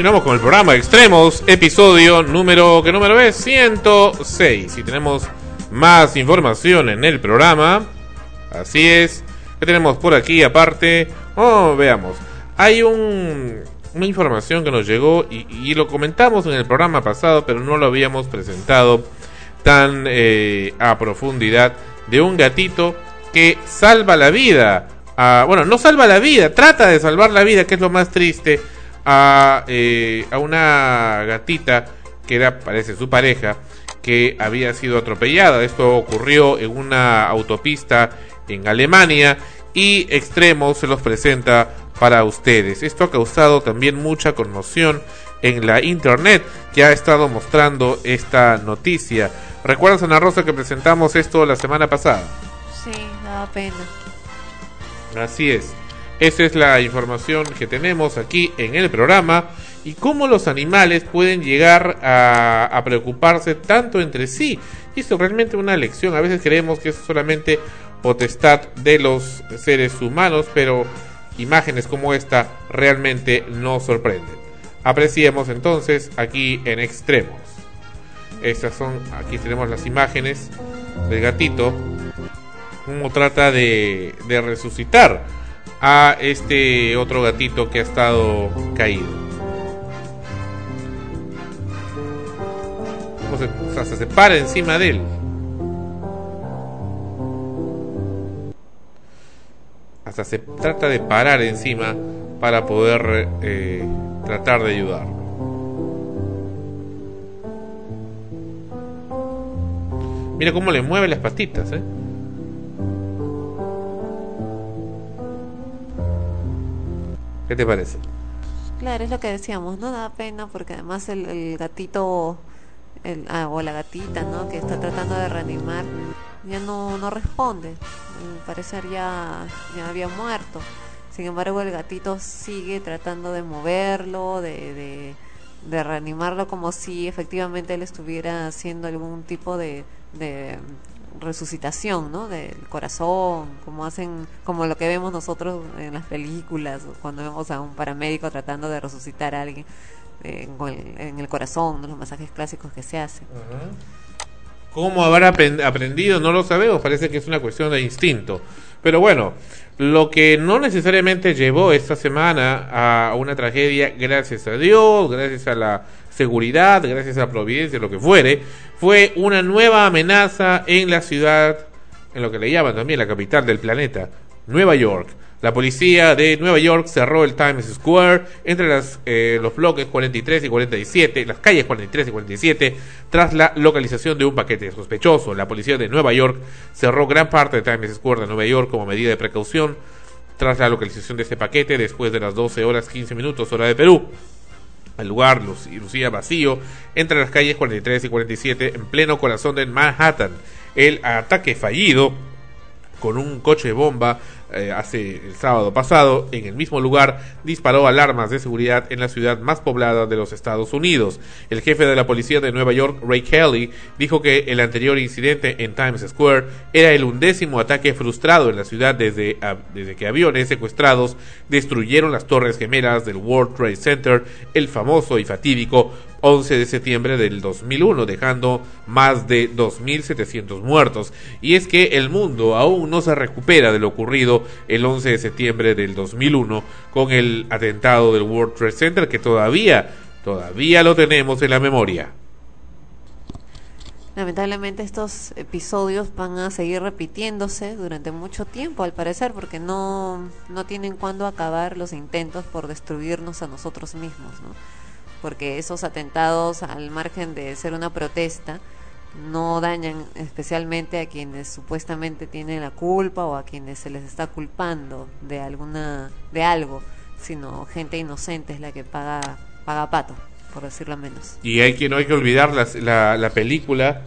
Continuamos con el programa Extremos, episodio número, ¿qué número es? 106. Y tenemos más información en el programa. Así es. ¿Qué tenemos por aquí aparte? Oh, veamos. Hay un, una información que nos llegó y, lo comentamos en el programa pasado, pero no lo habíamos presentado tan eh, a profundidad de un gatito que salva la vida. bueno, no salva la vida, trata de salvar la vida, que es lo más triste, a, eh, a una gatita que era, parece, su pareja, que había sido atropellada. Esto ocurrió en una autopista en Alemania y Extremos se los presenta para ustedes. Esto ha causado también mucha conmoción en la internet que ha estado mostrando esta noticia. ¿Recuerdas, Ana Rosa, que presentamos esto la semana pasada? Sí, daba pena. Así es. Esa es la información que tenemos aquí en el programa y cómo los animales pueden llegar a, preocuparse tanto entre sí. Y esto es realmente una lección. A veces creemos que es solamente potestad de los seres humanos, pero imágenes como esta realmente nos sorprenden. Apreciemos entonces aquí en extremos. Estas son, aquí tenemos las imágenes del gatito, cómo trata de resucitar a este otro gatito que ha estado caído. Se, o se para encima de él. Hasta se trata de parar encima para poder eh, tratar de ayudarlo. Mira cómo le mueve las patitas, ¿eh? ¿Qué te parece? Claro, es lo que decíamos, ¿no? Da pena porque además el, gatito ah, o la gatita, ¿no? Que está tratando de reanimar, ya no, no responde. Al parecer ya, ya había muerto. Sin embargo, el gatito sigue tratando de moverlo, de, de, de reanimarlo como si efectivamente él estuviera haciendo algún tipo de, de resucitación, ¿no? Del corazón, como hacen, como lo que vemos nosotros en las películas, cuando vemos a un paramédico tratando de resucitar a alguien eh, en, el, corazón, los masajes clásicos que se hacen. ¿Cómo habrá aprendido? No lo sabemos, parece que es una cuestión de instinto. Pero bueno, lo que no necesariamente llevó esta semana a una tragedia, gracias a Dios, gracias a la seguridad, gracias a providencia, lo que fuere, fue una nueva amenaza en la ciudad, en lo que le llaman también la capital del planeta, Nueva York. La policía de Nueva York cerró el Times Square entre las, eh, los bloques 43 y 47, las calles 43 y 47, tras la localización de un paquete sospechoso. La policía de Nueva York cerró gran parte de Times Square de Nueva York como medida de precaución tras la localización de este paquete después de las 12 horas 15 minutos hora de Perú. El lugar luc- lucía vacío entre las calles 43 y 47 en pleno corazón de Manhattan. El ataque fallido con un coche bomba eh, hace el sábado pasado en el mismo lugar disparó alarmas de seguridad en la ciudad más poblada de los Estados Unidos. El jefe de la policía de Nueva York, Ray Kelly, dijo que el anterior incidente en Times Square era el undécimo ataque frustrado en la ciudad desde, a- desde que aviones secuestrados destruyeron las torres gemelas del World Trade Center, el famoso y fatídico 11 de septiembre del 2001, dejando más de 2.700 muertos. Y es que el mundo aún no se recupera de lo ocurrido el 11 de septiembre del 2001 con el atentado del World Trade Center que todavía, todavía lo tenemos en la memoria. Lamentablemente estos episodios van a seguir repitiéndose durante mucho tiempo, al parecer, porque no, no tienen cuándo acabar los intentos por destruirnos a nosotros mismos, ¿no? Porque esos atentados, al margen de ser una protesta, no dañan especialmente a quienes supuestamente tienen la culpa o a quienes se les está culpando de alguna de algo, sino gente inocente es la que paga paga pato, por decirlo menos. Y hay que no hay que olvidar las- la, la película,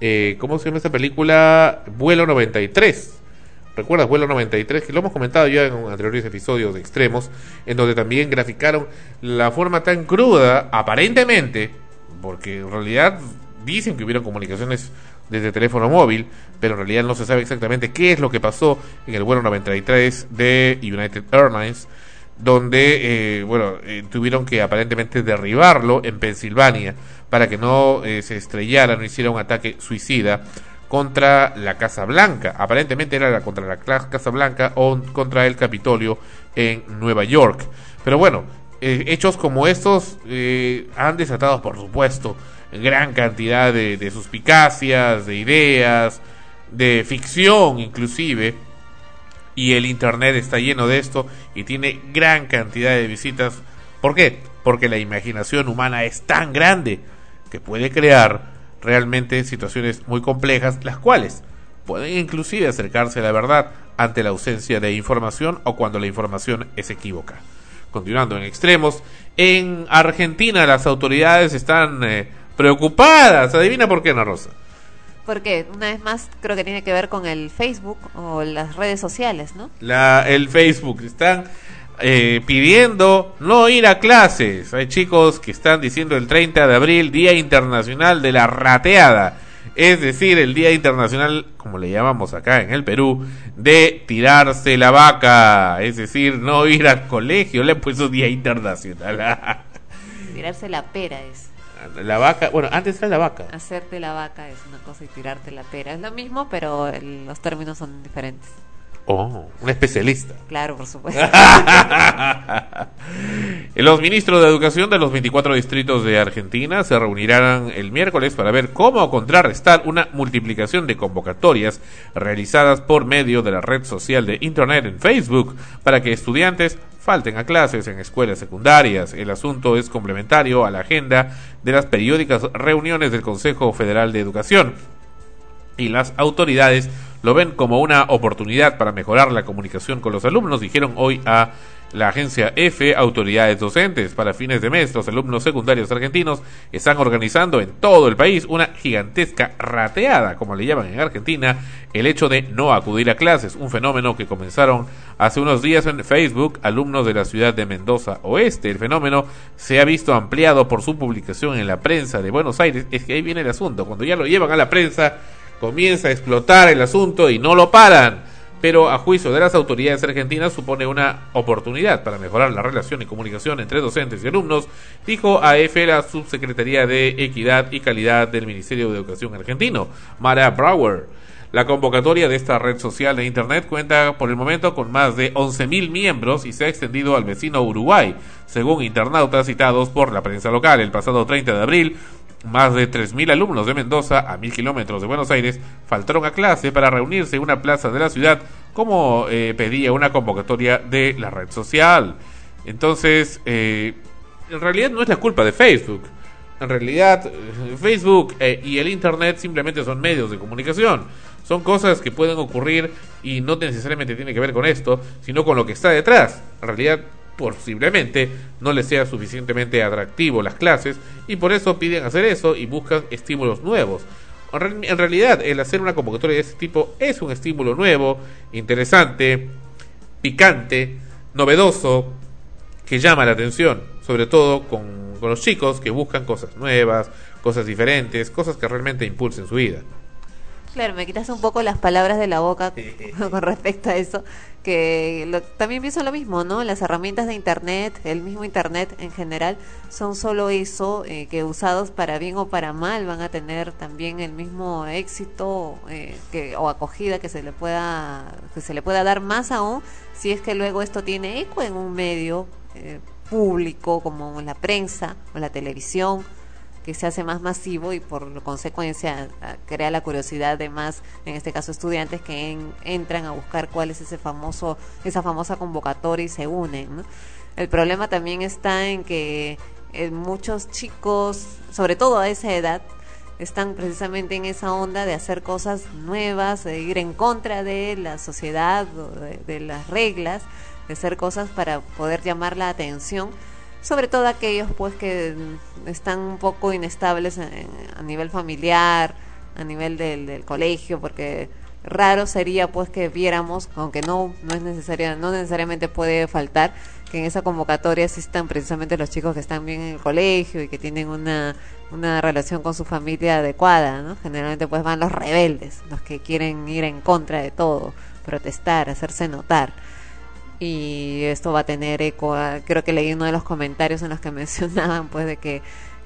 eh, ¿cómo se llama esta película? Vuelo 93. ¿Recuerdas Vuelo 93? Que lo hemos comentado ya en anteriores episodios de Extremos, en donde también graficaron la forma tan cruda, aparentemente, porque en realidad dicen que hubieron comunicaciones desde teléfono móvil, pero en realidad no se sabe exactamente qué es lo que pasó en el vuelo 93 de United Airlines, donde eh, bueno eh, tuvieron que aparentemente derribarlo en Pensilvania para que no eh, se estrellara, no hiciera un ataque suicida contra la Casa Blanca. Aparentemente era contra la Casa Blanca o contra el Capitolio en Nueva York. Pero bueno, hechos como estos han desatado, por supuesto, gran cantidad de, suspicacias, de ideas, de ficción inclusive y el internet está lleno de esto y tiene gran cantidad de visitas. ¿Por qué? Porque la imaginación humana es tan grande que puede crear realmente situaciones muy complejas, las cuales pueden inclusive acercarse a la verdad ante la ausencia de información o cuando la información es equívoca. Continuando en extremos, en Argentina las autoridades están eh, preocupadas. Adivina por qué, Ana Rosa. Porque una vez más creo que tiene que ver con el Facebook o las redes sociales, ¿no? la, el Facebook. Están eh, pidiendo no ir a clases. Hay chicos que están diciendo el 30 de abril, Día Internacional de la Rateada. Es decir, el Día Internacional, como le llamamos acá en el Perú, de tirarse la vaca. Es decir, no ir al colegio. Le han puesto Día Internacional. [laughs] Tirarse la pera es. La vaca, bueno, antes era la vaca. Hacerte la vaca es una cosa y tirarte la pera es lo mismo, pero el- los términos son diferentes. Oh, un especialista. Claro, por supuesto. [laughs] Los ministros de Educación de los 24 distritos de Argentina se reunirán el miércoles para ver cómo contrarrestar una multiplicación de convocatorias realizadas por medio de la red social de Internet en Facebook para que estudiantes falten a clases en escuelas secundarias. El asunto es complementario a la agenda de las periódicas reuniones del Consejo Federal de Educación y las autoridades lo ven como una oportunidad para mejorar la comunicación con los alumnos, dijeron hoy a la agencia F, autoridades docentes. Para fines de mes, los alumnos secundarios argentinos están organizando en todo el país una gigantesca rateada, como le llaman en Argentina, el hecho de no acudir a clases, un fenómeno que comenzaron hace unos días en Facebook, alumnos de la ciudad de Mendoza Oeste. El fenómeno se ha visto ampliado por su publicación en la prensa de Buenos Aires. Es que ahí viene el asunto, cuando ya lo llevan a la prensa, comienza a explotar el asunto y no lo paran. Pero a juicio de las autoridades argentinas supone una oportunidad para mejorar la relación y comunicación entre docentes y alumnos, dijo a la subsecretaría de Equidad y Calidad del Ministerio de Educación argentino, Mara Brauer. La convocatoria de esta red social de Internet cuenta por el momento con más de 11.000 miembros y se ha extendido al vecino Uruguay, según internautas citados por la prensa local. El pasado 30 de abril, más de 3.000 alumnos de Mendoza, a 1.000 kilómetros de Buenos Aires, faltaron a clase para reunirse en una plaza de la ciudad, como eh, pedía una convocatoria de la red social. Entonces, eh, en realidad no es la culpa de Facebook. En realidad, eh, Facebook eh, y el Internet simplemente son medios de comunicación. Son cosas que pueden ocurrir y no necesariamente tiene que ver con esto, sino con lo que está detrás. En realidad, posiblemente no les sea suficientemente atractivo las clases y por eso piden hacer eso y buscan estímulos nuevos. En real- En realidad, el hacer una convocatoria de ese tipo es un estímulo nuevo, interesante, picante, novedoso, que llama la atención, sobre todo con los chicos que buscan cosas nuevas, cosas diferentes, cosas que realmente impulsen su vida. Claro, me quitas un poco las palabras de la boca [laughs] con respecto a eso, que lo- también pienso lo mismo, ¿no? Las herramientas de Internet, el mismo Internet en general, son solo eso, eh, que usados para bien o para mal van a tener también el mismo éxito eh, que, o acogida que se le pueda que se le pueda dar más aún si es que luego esto tiene eco en un medio eh, público como la prensa o la televisión que se hace más masivo y por consecuencia ah, crea la curiosidad de más, en este caso estudiantes que en- entran a buscar cuál es ese famoso, esa famosa convocatoria y se unen. El problema también está en que eh, muchos chicos, sobre todo a esa edad, están precisamente en esa onda de hacer cosas nuevas, de ir en contra de la sociedad, de las reglas, de hacer cosas para poder llamar la atención sobre todo aquellos pues que están un poco inestables a nivel familiar, a nivel del, del colegio, porque raro sería pues que viéramos, aunque no no es necesaria, no necesariamente puede faltar que en esa convocatoria existan precisamente los chicos que están bien en el colegio y que tienen una una relación con su familia adecuada, ¿no? Generalmente pues van los rebeldes, los que quieren ir en contra de todo, protestar, hacerse notar y esto va a tener eco. a- creo que leí uno de los comentarios en los que [laughs] mencionaban pues de que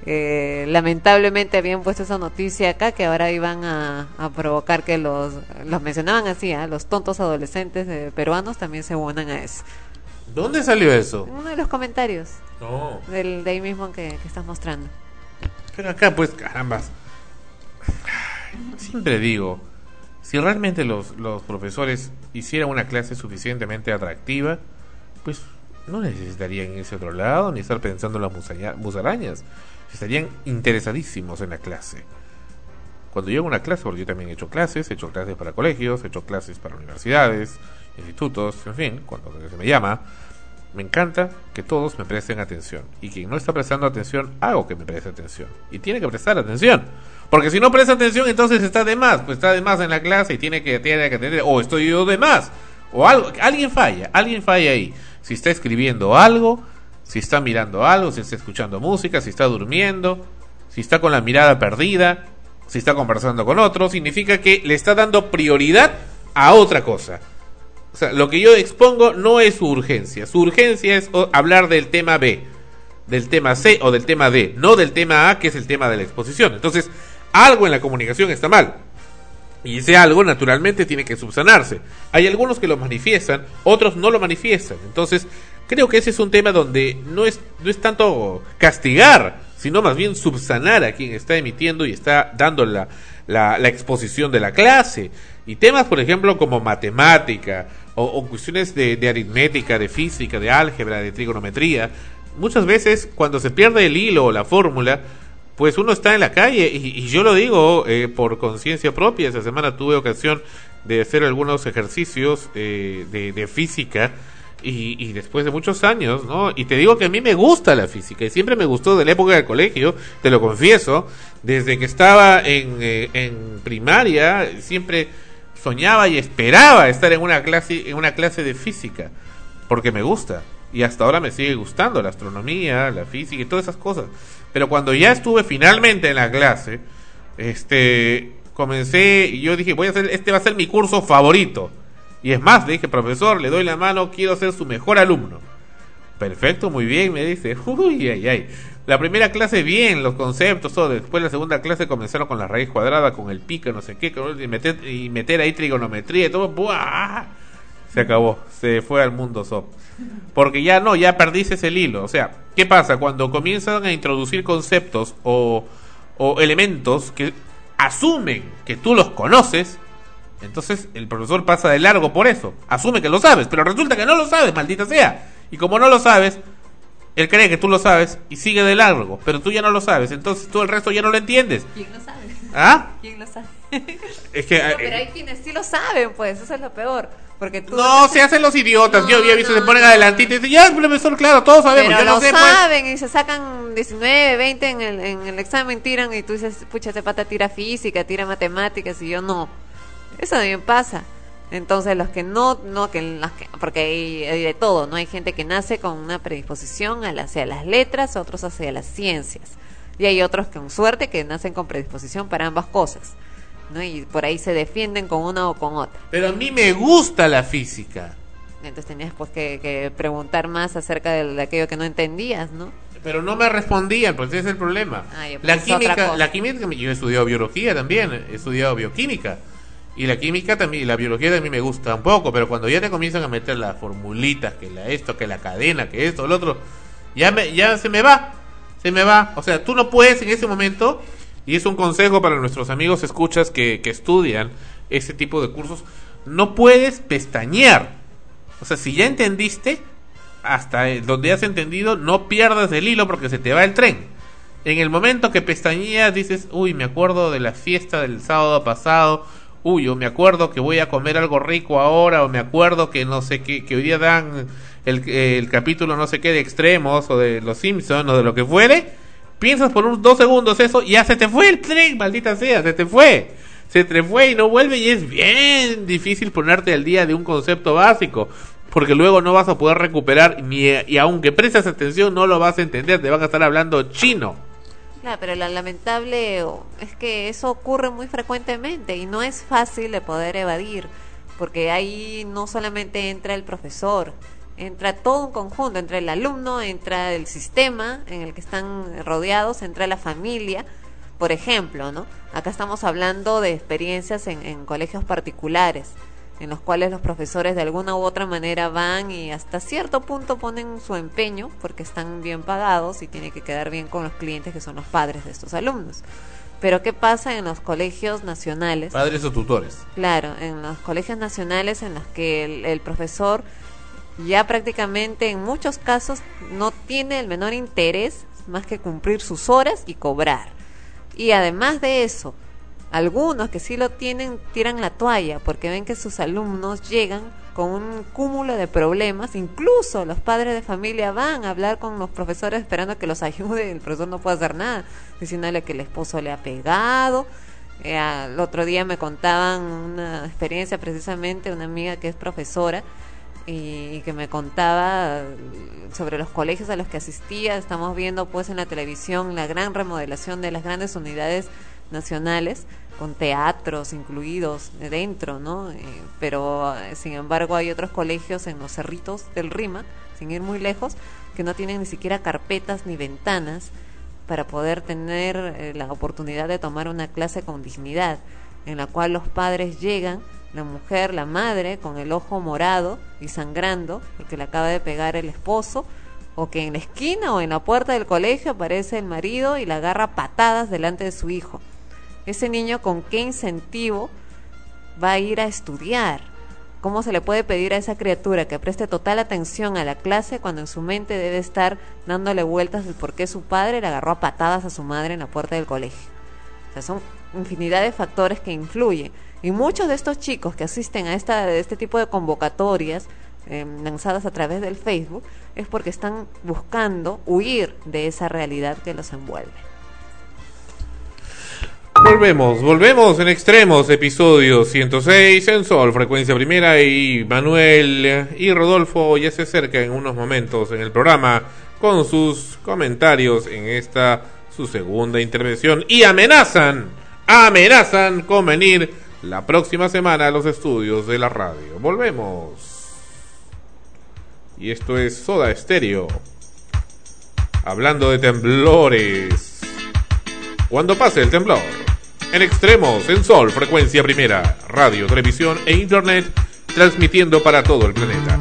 eh, lamentablemente habían puesto esa noticia acá que ahora iban a, a provocar que los los mencionaban así, ¿ah? los tontos adolescentes eh, peruanos también se unan a eso. ¿Dónde salió eso? En uno de los comentarios No. del de ahí mismo que, que estás mostrando. Pero acá, pues, carambas. Siempre digo, si realmente los, los profesores hicieran una clase suficientemente atractiva, pues no necesitarían irse a otro lado ni estar pensando en las musarañas. Estarían interesadísimos en la clase. Cuando yo hago una clase, porque yo también he hecho clases, he hecho clases para colegios, he hecho clases para universidades, institutos, en fin, cuando se me llama, me encanta que todos me presten atención. Y quien no está prestando atención, hago que me preste atención. Y tiene que prestar atención. Porque si no presta atención, entonces está de más. Pues está de más en la clase y tiene que, tiene que tener, o estoy yo de más. O algo, alguien falla, alguien falla ahí. Si está escribiendo algo, si está mirando algo, si está escuchando música, si está durmiendo, si está con la mirada perdida, si está conversando con otro, significa que le está dando prioridad a otra cosa. O sea, lo que yo expongo no es su urgencia. Su urgencia es hablar del tema B, del tema C o del tema D, no del tema A, que es el tema de la exposición. Entonces, algo en la comunicación está mal. Y ese algo, naturalmente, tiene que subsanarse. Hay algunos que lo manifiestan, otros no lo manifiestan. Entonces, creo que ese es un tema donde no es, no es tanto castigar, sino más bien subsanar a quien está emitiendo y está dando la, exposición de la clase. Y temas, por ejemplo, como matemática o, cuestiones de aritmética, de física, de álgebra, de trigonometría, muchas veces cuando se pierde el hilo o la fórmula, pues uno está en la calle y, yo lo digo eh, por conciencia propia. Esta semana tuve ocasión de hacer algunos ejercicios eh, de, de física y, y después de muchos años, ¿no? Y te digo que a mí me gusta la física y siempre me gustó de la época del colegio, te lo confieso, desde que estaba en, eh, en primaria, siempre soñaba y esperaba estar en una clase, en una clase de física, porque me gusta. Y hasta ahora me sigue gustando la astronomía, la física y todas esas cosas. Pero cuando ya estuve finalmente en la clase, este, comencé y yo dije, voy a hacer, este va a ser mi curso favorito. Y es más, le dije, profesor, le doy la mano, quiero ser su mejor alumno. Perfecto, muy bien, me dice. Uy, ay, ay. La primera clase bien, los conceptos, todo. Después la segunda clase comenzaron con la raíz cuadrada, con el pico, no sé qué, y meter, y meter ahí trigonometría y todo. ¡buah! Se acabó, se fue al mundo SOP. Porque ya no, ya perdiste el hilo. O sea, ¿qué pasa? Cuando comienzan a introducir conceptos o, o elementos que asumen que tú los conoces, entonces el profesor pasa de largo por eso. Asume que lo sabes, pero resulta que no lo sabes, maldita sea. Y como no lo sabes, él cree que tú lo sabes y sigue de largo, pero tú ya no lo sabes, entonces tú el resto ya no lo entiendes. ¿Quién lo sabe? ¿Ah? ¿Quién lo sabe? Es que... No, eh, pero hay quienes sí lo saben, pues, eso es lo peor. Porque tú No, se hacen los idiotas. Yo había visto, se ponen adelantito y dicen, ya, profesor, claro, todos sabemos. Pero yo no lo sé, pues". saben y se sacan 19, 20 en el, en el examen, tiran y tú dices, pucha, este pata tira física, tira matemáticas y yo no. Eso también pasa. Entonces los que no, no que, las que- porque hay, hay de todo, no hay gente que nace con una predisposición hacia las letras, otros hacia las ciencias. Y hay otros con suerte que nacen con predisposición para ambas cosas. ¿No? Y por ahí se defienden con una o con otra. Pero a mí me gusta la física. Entonces tenías pues que, que preguntar más acerca de, de aquello que no entendías, ¿no? Pero no me respondían, pues ese es el problema. Ah, pues la química, la química, yo he estudiado biología también, he estudiado bioquímica. Y la química también, y la biología también me gusta un poco, pero cuando ya te comienzan a meter las formulitas, que la esto, que la cadena, que esto, lo otro, ya me, ya se me va, se me va. O sea, tú no puedes en ese momento, y es un consejo para nuestros amigos escuchas que, que estudian ese tipo de cursos, no puedes pestañear. O sea, si ya entendiste, hasta donde has entendido, no pierdas el hilo porque se te va el tren. En el momento que pestañeas dices, uy, me acuerdo de la fiesta del sábado pasado, uy, o me acuerdo que voy a comer algo rico ahora, o me acuerdo que no sé qué, que hoy día dan el, el capítulo no sé qué de extremos, o de los Simpsons, o de lo que fuere, piensas por unos dos segundos eso, y ya se te fue el tren, maldita sea, se te fue. Se te fue y no vuelve y es bien difícil ponerte al día de un concepto básico porque luego no vas a poder recuperar ni, y aunque prestes atención no lo vas a entender, te van a estar hablando chino. Claro, pero lo lamentable o- es que eso ocurre muy frecuentemente y no es fácil de poder evadir, porque ahí no solamente entra el profesor, entra todo un conjunto, entra el alumno, entra el sistema en el que están rodeados, entra la familia, por ejemplo, ¿no? Acá estamos hablando de experiencias en, en colegios particulares, en los cuales los profesores de alguna u otra manera van y hasta cierto punto ponen su empeño porque están bien pagados y tiene que quedar bien con los clientes que son los padres de estos alumnos. Pero ¿qué pasa en los colegios nacionales? Padres o tutores. Claro, en los colegios nacionales en los que el, el profesor ya prácticamente en muchos casos no tiene el menor interés más que cumplir sus horas y cobrar. Y además de eso, algunos que sí lo tienen tiran la toalla porque ven que sus alumnos llegan con un cúmulo de problemas, incluso los padres de familia van a hablar con los profesores esperando que los [laughs] ayude, el profesor no puede hacer nada, diciéndole que el esposo le ha pegado. Eh, al otro día me contaban una experiencia precisamente, una amiga que es profesora y, que me contaba eh, sobre los colegios a los que asistía. Estamos viendo pues en la televisión la gran remodelación de las grandes unidades nacionales con teatros incluidos dentro, ¿no? Eh, pero eh, sin embargo hay otros colegios en los cerritos del Rima, sin ir muy lejos, que no tienen ni siquiera carpetas ni ventanas para poder tener la oportunidad de tomar una clase con dignidad, en la cual los padres llegan, la mujer, la madre, con el ojo morado y sangrando, porque le acaba de pegar el esposo, o que en la esquina o en la puerta del colegio aparece el marido y la agarra patadas delante de su hijo. Ese niño con qué incentivo va a ir a estudiar. ¿Cómo se le puede pedir a esa criatura que preste total atención a la clase cuando en su mente debe estar dándole vueltas del por qué su padre le agarró a patadas a su madre en la puerta del colegio? O sea, son infinidad de factores que influyen. Y muchos de estos chicos que asisten a esta, este tipo de convocatorias eh, lanzadas a través del Facebook es porque están buscando huir de esa realidad que los envuelve. Volvemos, volvemos en extremos, episodio 106 en Sol, frecuencia primera y Manuel y Rodolfo ya se acercan en unos momentos en el programa con sus comentarios en esta su segunda intervención y amenazan, amenazan con venir la próxima semana a los estudios de la radio. Volvemos. Y esto es Soda Stereo. Hablando de temblores. Cuando pase el temblor. En extremos, en sol, frecuencia primera, radio, televisión e internet, transmitiendo para todo el planeta.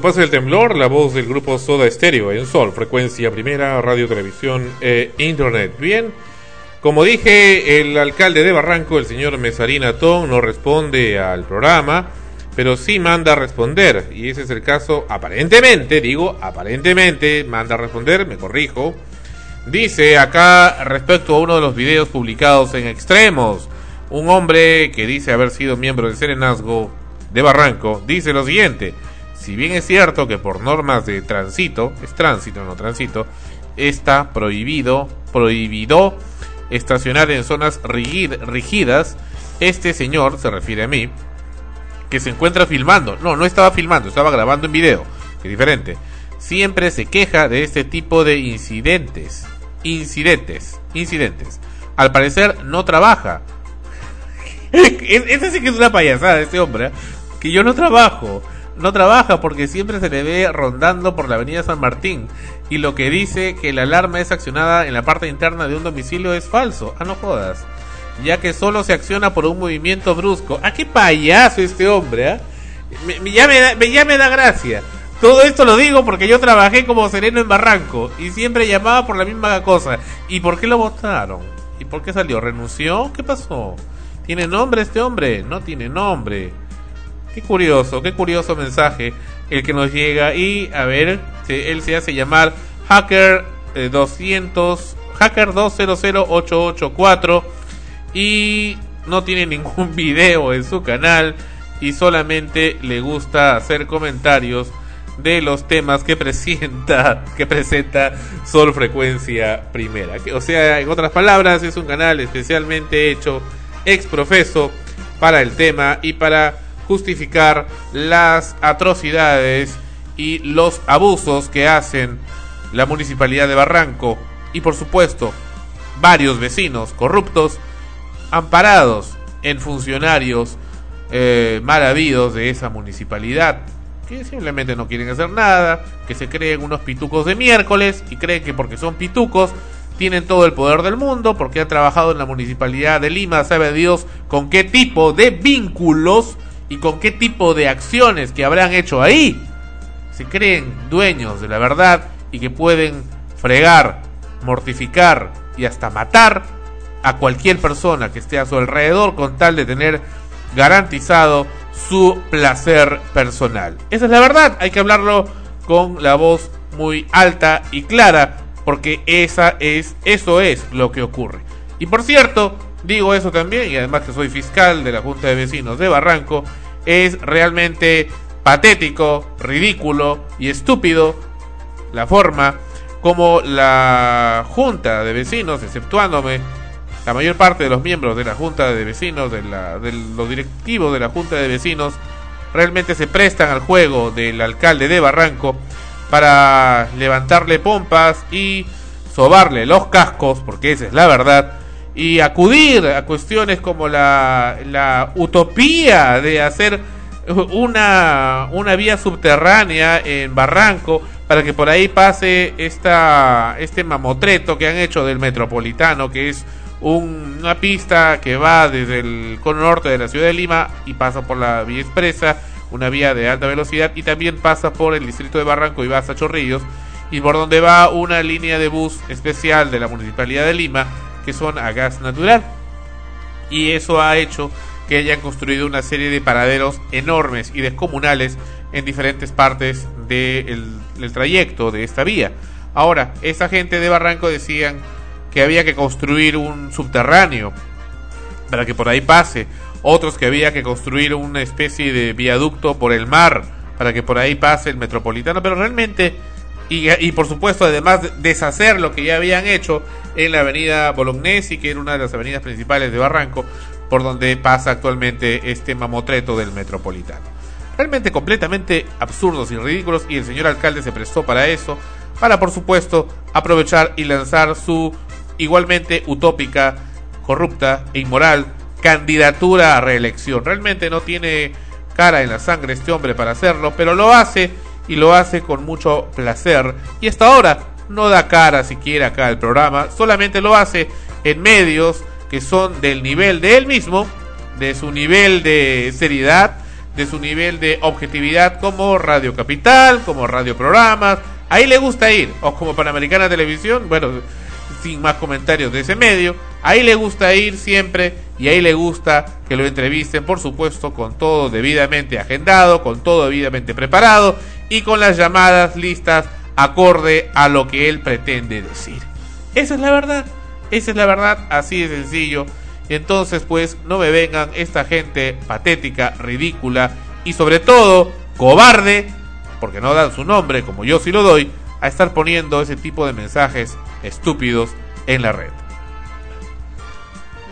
Pase el temblor, la voz del grupo Soda Estéreo en Sol, frecuencia primera, radio, televisión e internet. Bien, como dije, el alcalde de Barranco, el señor Mesarina Tom, no responde al programa, pero sí manda a responder. Y ese es el caso, aparentemente, digo, aparentemente, manda a responder, me corrijo. Dice acá respecto a uno de los videos publicados en Extremos, un hombre que dice haber sido miembro del Serenazgo de Barranco, dice lo siguiente. Si bien es cierto que por normas de tránsito, es tránsito, no tránsito, está prohibido, prohibido estacionar en zonas rigid- rígidas, este señor, se refiere a mí, que se encuentra filmando, no, no estaba filmando, estaba grabando en video, que es diferente, siempre se queja de este tipo de incidentes, incidentes, incidentes. Al parecer no trabaja. [laughs] Ese sí que es una payasada, este hombre, ¿eh? que yo no trabajo no trabaja porque siempre se le ve rondando por la avenida San Martín y lo que dice que la alarma es accionada en la parte interna de un domicilio es falso. Ah, no jodas. Ya que solo se acciona por un movimiento brusco. Ah, qué payaso este hombre, ¿ah? Me- me- me- ya me da gracia. Todo esto lo digo porque yo trabajé como sereno en Barranco y siempre llamaba por la misma cosa. ¿Y por qué lo votaron? ¿Y por qué salió? ¿Renunció? ¿Qué pasó? ¿Tiene nombre este hombre? No tiene nombre. Qué curioso, qué curioso mensaje el que nos llega y a ver, él se hace llamar Hacker eh, 200 Hacker 200884 y no tiene ningún [laughs] video en su canal y solamente le gusta hacer comentarios de los temas que presenta [laughs] que presenta Sol Frecuencia Primera. O sea, en otras palabras, es un canal especialmente hecho ex profeso para el tema y para justificar las atrocidades y los abusos que hacen la municipalidad de Barranco y por supuesto varios vecinos corruptos amparados en funcionarios eh, mal habidos de esa municipalidad que simplemente no quieren hacer nada, que se creen unos pitucos de miércoles y creen que porque son pitucos tienen todo el poder del mundo, porque han trabajado en la municipalidad de Lima, sabe Dios con qué tipo de vínculos y con qué tipo de acciones que habrán hecho ahí. Se creen dueños de la verdad y que pueden fregar, mortificar y hasta matar a cualquier persona que esté a su alrededor con tal de tener garantizado su placer personal. Esa es la verdad, hay que hablarlo con la voz muy alta y clara porque esa es eso es lo que ocurre. Y por cierto, digo eso también y además que soy fiscal de la Junta de Vecinos de Barranco, es realmente patético, ridículo y estúpido la forma como la Junta de Vecinos, exceptuándome la mayor parte de los miembros de la Junta de Vecinos, de, la, los directivos de la Junta de Vecinos, realmente se prestan al juego del alcalde de Barranco para levantarle pompas y sobarle los cascos, porque esa es la verdad, y acudir a cuestiones como la, la utopía de hacer una, una vía subterránea en Barranco para que por ahí pase esta, este mamotreto que han hecho del metropolitano, que es un- una pista que va desde el cono norte de la ciudad de Lima y pasa por la vía expresa, una vía de alta velocidad y también pasa por el distrito de Barranco y va hasta Chorrillos y por donde va una línea de bus especial de la municipalidad de Lima que son a gas natural. Y eso ha hecho que hayan construido una serie de paraderos enormes y descomunales en diferentes partes del trayecto de esta vía. Ahora, esa gente de Barranco decían que había que construir un subterráneo para que por ahí pase, otros que había que construir una especie de viaducto por el mar para que por ahí pase el metropolitano, pero realmente y, y por supuesto además de- deshacer lo que ya habían hecho en la avenida Bolognesi, que era una de las avenidas principales de Barranco, por donde pasa actualmente este mamotreto del metropolitano. Realmente completamente absurdos y ridículos y el señor alcalde se prestó para eso, para por supuesto aprovechar y lanzar su igualmente utópica, corrupta e inmoral candidatura a reelección. Realmente no tiene cara en la sangre este hombre para hacerlo, pero lo hace y lo hace con mucho placer. Y hasta ahora no da cara siquiera acá al programa, solamente lo hace en medios que son del nivel de él mismo, de su nivel de seriedad, de su nivel de objetividad como Radio Capital, como Radio Programas. Ahí le gusta ir, o como Panamericana Televisión, bueno, sin más comentarios de ese medio. Ahí le gusta ir siempre y ahí le gusta que lo entrevisten, por supuesto, con todo debidamente agendado, con todo debidamente preparado y con las llamadas listas acorde a lo que él pretende decir. Esa es la verdad, esa es la verdad, así de sencillo. Entonces, pues, no me vengan esta gente patética, ridícula y sobre todo cobarde, porque no dan su nombre como yo sí lo doy, a estar poniendo ese tipo de mensajes estúpidos en la red.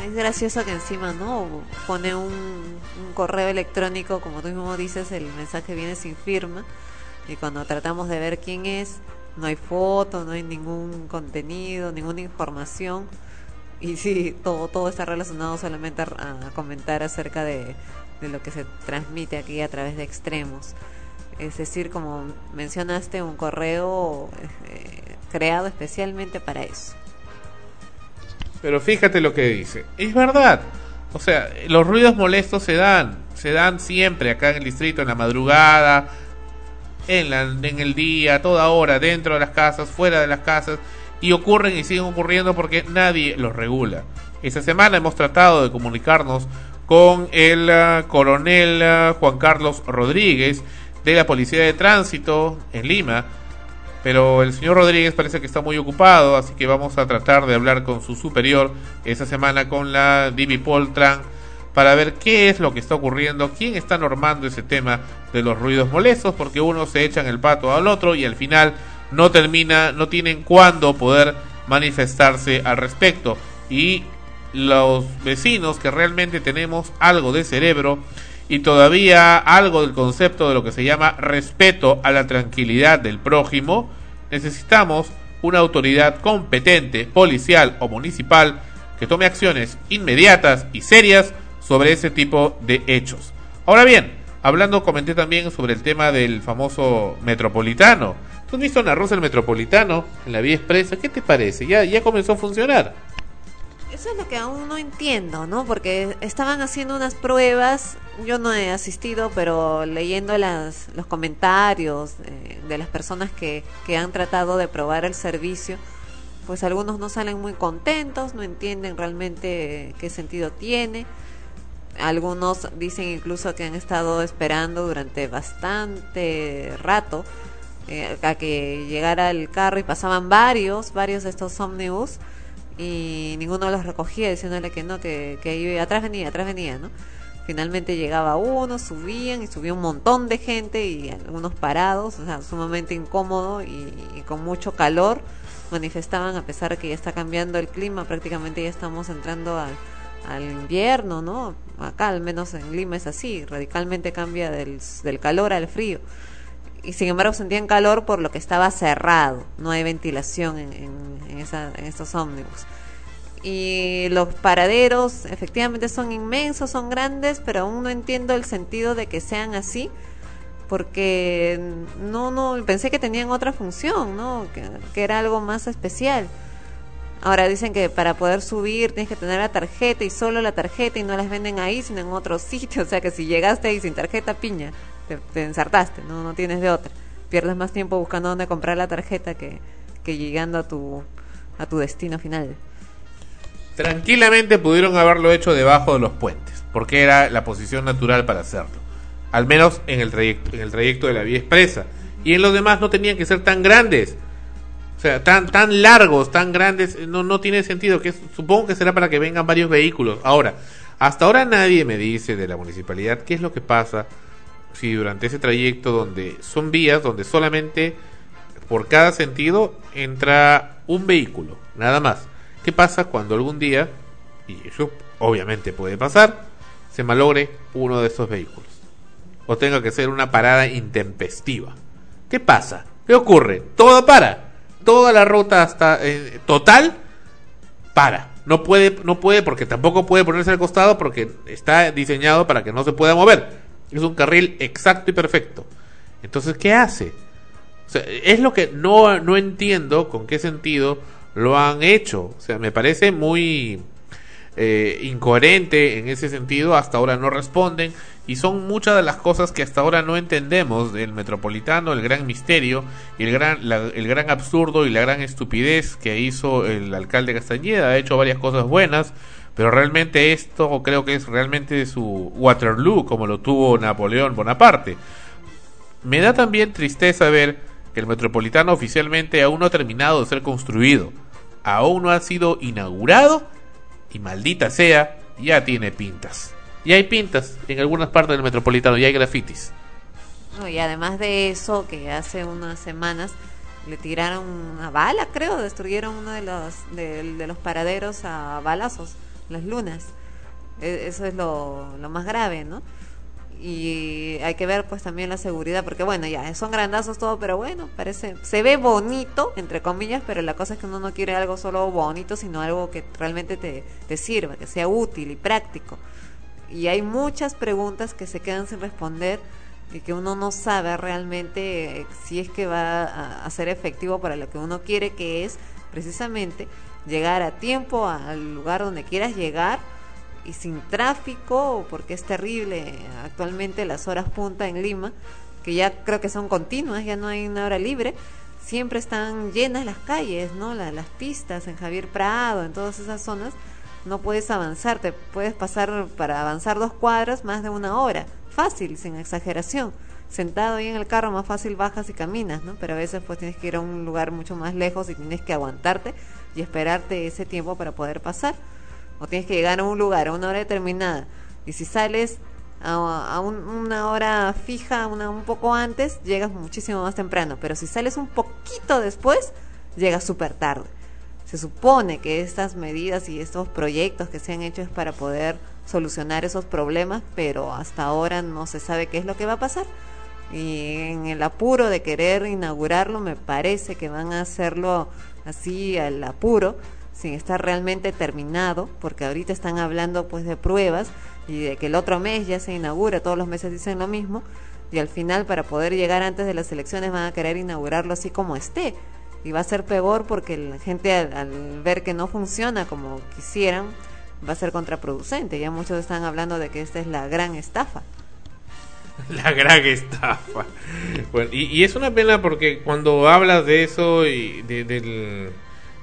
Es gracioso que encima, ¿no? Pone un, un correo electrónico, como tú mismo dices, el mensaje viene sin firma. Y cuando tratamos de ver quién es, no hay foto, no hay ningún contenido, ninguna información. Y sí, todo, todo está relacionado solamente a, a comentar acerca de, de lo que se transmite aquí a través de extremos. Es decir, como mencionaste, un correo eh, creado especialmente para eso. Pero fíjate lo que dice. Es verdad. O sea, los ruidos molestos se dan. Se dan siempre acá en el distrito, en la madrugada. En, la, en el día, a toda hora, dentro de las casas, fuera de las casas, y ocurren y siguen ocurriendo porque nadie los regula. Esta semana hemos tratado de comunicarnos con el ah, coronel ah, Juan Carlos Rodríguez de la Policía de Tránsito en Lima, pero el señor Rodríguez parece que está muy ocupado, así que vamos a tratar de hablar con su superior esta semana con la Divi Poltran para ver qué es lo que está ocurriendo, quién está normando ese tema de los ruidos molestos, porque unos se echan el pato al otro y al final no termina, no tienen cuándo poder manifestarse al respecto. Y los vecinos que realmente tenemos algo de cerebro y todavía algo del concepto de lo que se llama respeto a la tranquilidad del prójimo, necesitamos una autoridad competente, policial o municipal, que tome acciones inmediatas y serias sobre ese tipo de hechos. Ahora bien, hablando, comenté también sobre el tema del famoso metropolitano. ¿Tú has visto Ana Rosa el metropolitano en la vía expresa? ¿Qué te parece? Ya, ya comenzó a funcionar. Eso es lo que aún no entiendo, ¿no? Porque estaban haciendo unas pruebas, yo no he asistido, pero leyendo las, los comentarios eh, de las personas que, que han tratado de probar el servicio, pues algunos no salen muy contentos, no entienden realmente qué sentido tiene. Algunos dicen incluso que han estado esperando durante bastante rato eh, a que llegara el carro y pasaban varios, varios de estos ómnibus y ninguno los recogía diciéndole que no, que, que ahí atrás venía, atrás venía, ¿no? Finalmente llegaba uno, subían y subía un montón de gente y algunos parados, o sea, sumamente incómodo y, y con mucho calor manifestaban a pesar de que ya está cambiando el clima, prácticamente ya estamos entrando al, al invierno, ¿no? Acá al menos en Lima es así, radicalmente cambia del, del calor al frío. Y sin embargo sentían calor por lo que estaba cerrado, no hay ventilación en, esa, en estos ómnibus. Y los paraderos efectivamente son inmensos, son grandes, pero aún no entiendo el sentido de que sean así, porque no, no, pensé que tenían otra función, ¿no? Que, que era algo más especial. Ahora dicen que para poder subir tienes que tener la tarjeta y solo la tarjeta y no las venden ahí, sino en otro [laughs] sitio. O sea que si llegaste ahí sin tarjeta, piña, te, te ensartaste, no, no tienes de otra. Pierdes más tiempo buscando dónde comprar la tarjeta que, que llegando a tu, a tu destino final. Tranquilamente pudieron haberlo hecho debajo de los puentes, porque era la posición natural para hacerlo. Al menos en el trayecto, en el trayecto de la vía expresa. Y en los demás no tenían que ser tan grandes. O sea, tan, tan largos, tan grandes, no, no tiene sentido. Que supongo que será para que vengan varios vehículos. Ahora, hasta ahora nadie me dice de la municipalidad qué es lo que pasa si durante ese trayecto donde son vías donde solamente por cada sentido entra un vehículo, nada más. ¿Qué pasa cuando algún día, y eso obviamente puede pasar, se malogre uno de esos vehículos? O tenga que ser una parada intempestiva. ¿Qué pasa? ¿Qué ocurre? Todo para. Toda la ruta hasta eh, total para. No puede, no puede porque tampoco puede ponerse al costado porque está diseñado para que no se pueda mover. Es un carril exacto y perfecto. Entonces, ¿qué hace? Es lo que no, no entiendo con qué sentido lo han hecho. O sea, me parece muy eh, incoherente en ese sentido. Hasta ahora no responden. Y son muchas de las cosas que hasta ahora no entendemos del metropolitano, el gran misterio el gran, la- el gran absurdo y la gran estupidez que hizo el alcalde Castañeda. Ha hecho varias cosas buenas, pero realmente esto creo que es realmente su Waterloo, como lo tuvo Napoleón Bonaparte. Me da también tristeza ver que el metropolitano oficialmente aún no ha terminado de ser construido, aún no ha sido inaugurado y maldita sea, ya tiene pintas. Y hay pintas en algunas partes del metropolitano y hay grafitis. Y además de eso, que hace unas semanas le tiraron una bala, creo, destruyeron uno de los, de, de los paraderos a balazos, las lunas. E- Eso es lo, lo más grave, ¿no? Y hay que ver pues también la seguridad, porque bueno, ya son grandazos todo, pero bueno, parece, se ve bonito, entre comillas, pero la cosa es que uno no quiere algo solo bonito, sino algo que realmente te, te sirva, que sea útil y práctico. Y hay muchas preguntas que se quedan sin responder y que uno no sabe realmente eh, si es que va a, a ser efectivo para lo que uno quiere, que es precisamente llegar a tiempo al lugar donde quieras llegar y sin tráfico, porque es terrible actualmente las horas punta en Lima, que ya creo que son continuas, ya no hay una hora libre, siempre están llenas las calles, ¿no? La- las pistas en Javier Prado, en todas esas zonas, no puedes avanzar, te puedes pasar para avanzar dos cuadras más de una hora, fácil, sin exageración. Sentado ahí en el carro, más fácil bajas y caminas, ¿no? Pero a veces pues tienes que ir a un lugar mucho más lejos y tienes que aguantarte y esperarte ese tiempo para poder pasar. O tienes que llegar a un lugar a una hora determinada. Y si sales a, un- una hora fija, una, un poco antes, llegas muchísimo más temprano. Pero si sales un poquito después, llegas súper tarde. Se supone que estas medidas y estos proyectos que se han hecho es para poder solucionar esos problemas, pero hasta ahora no se sabe qué es lo que va a pasar. Y en el apuro de querer inaugurarlo, me parece que van a hacerlo así al apuro, sin estar realmente terminado, porque ahorita están hablando pues de pruebas y de que el otro mes ya se inaugura, todos los meses dicen lo mismo, y al final para poder llegar antes de las elecciones van a querer inaugurarlo así como esté. Y va a ser peor porque la gente al, al ver que no funciona como quisieran, va a ser contraproducente. Ya muchos están hablando de que esta es la gran estafa. [laughs] La gran estafa. Y, y es una pena porque cuando hablas de eso y de- del,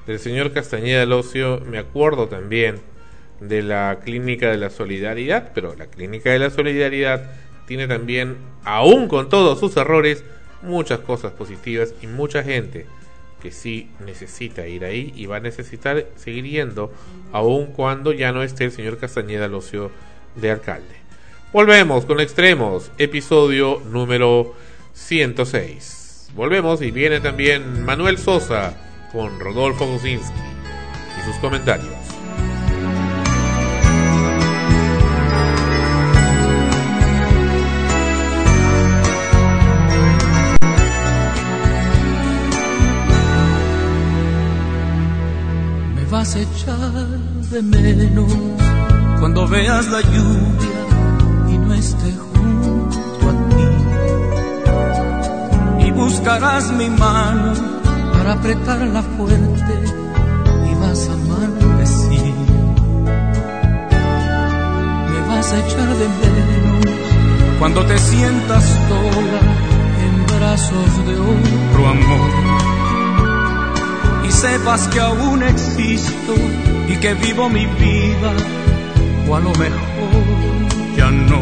del señor Castañeda del Ocio, me acuerdo también de la Clínica de la Solidaridad, pero la Clínica de la Solidaridad tiene también, aún con todos sus errores, muchas cosas positivas y mucha gente que sí necesita ir ahí y va a necesitar seguir yendo, aun cuando ya no esté el señor Castañeda del Ocio de alcalde. Volvemos con Extremos, episodio número 106. Volvemos y viene también Manuel Sosa con Rodolfo Gusinski y sus comentarios. Me vas a echar de menos cuando veas la lluvia y no esté junto a ti. Y buscarás mi mano para apretarla fuerte y vas a maldecir. Me vas a echar de menos cuando te sientas sola en brazos de otro amor y sepas que aún existo y que vivo mi vida, o a lo mejor ya no.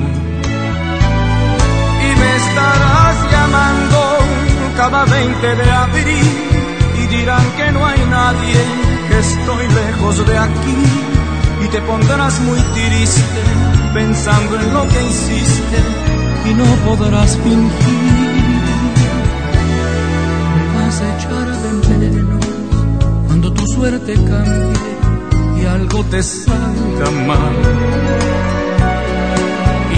Y me estarás llamando cada 20 de abril dirán que no hay nadie, que estoy lejos de aquí y te pondrás muy triste pensando en lo que hiciste y no podrás fingir. Me vas a echar de menos cuando tu suerte cambie y algo te salga mal.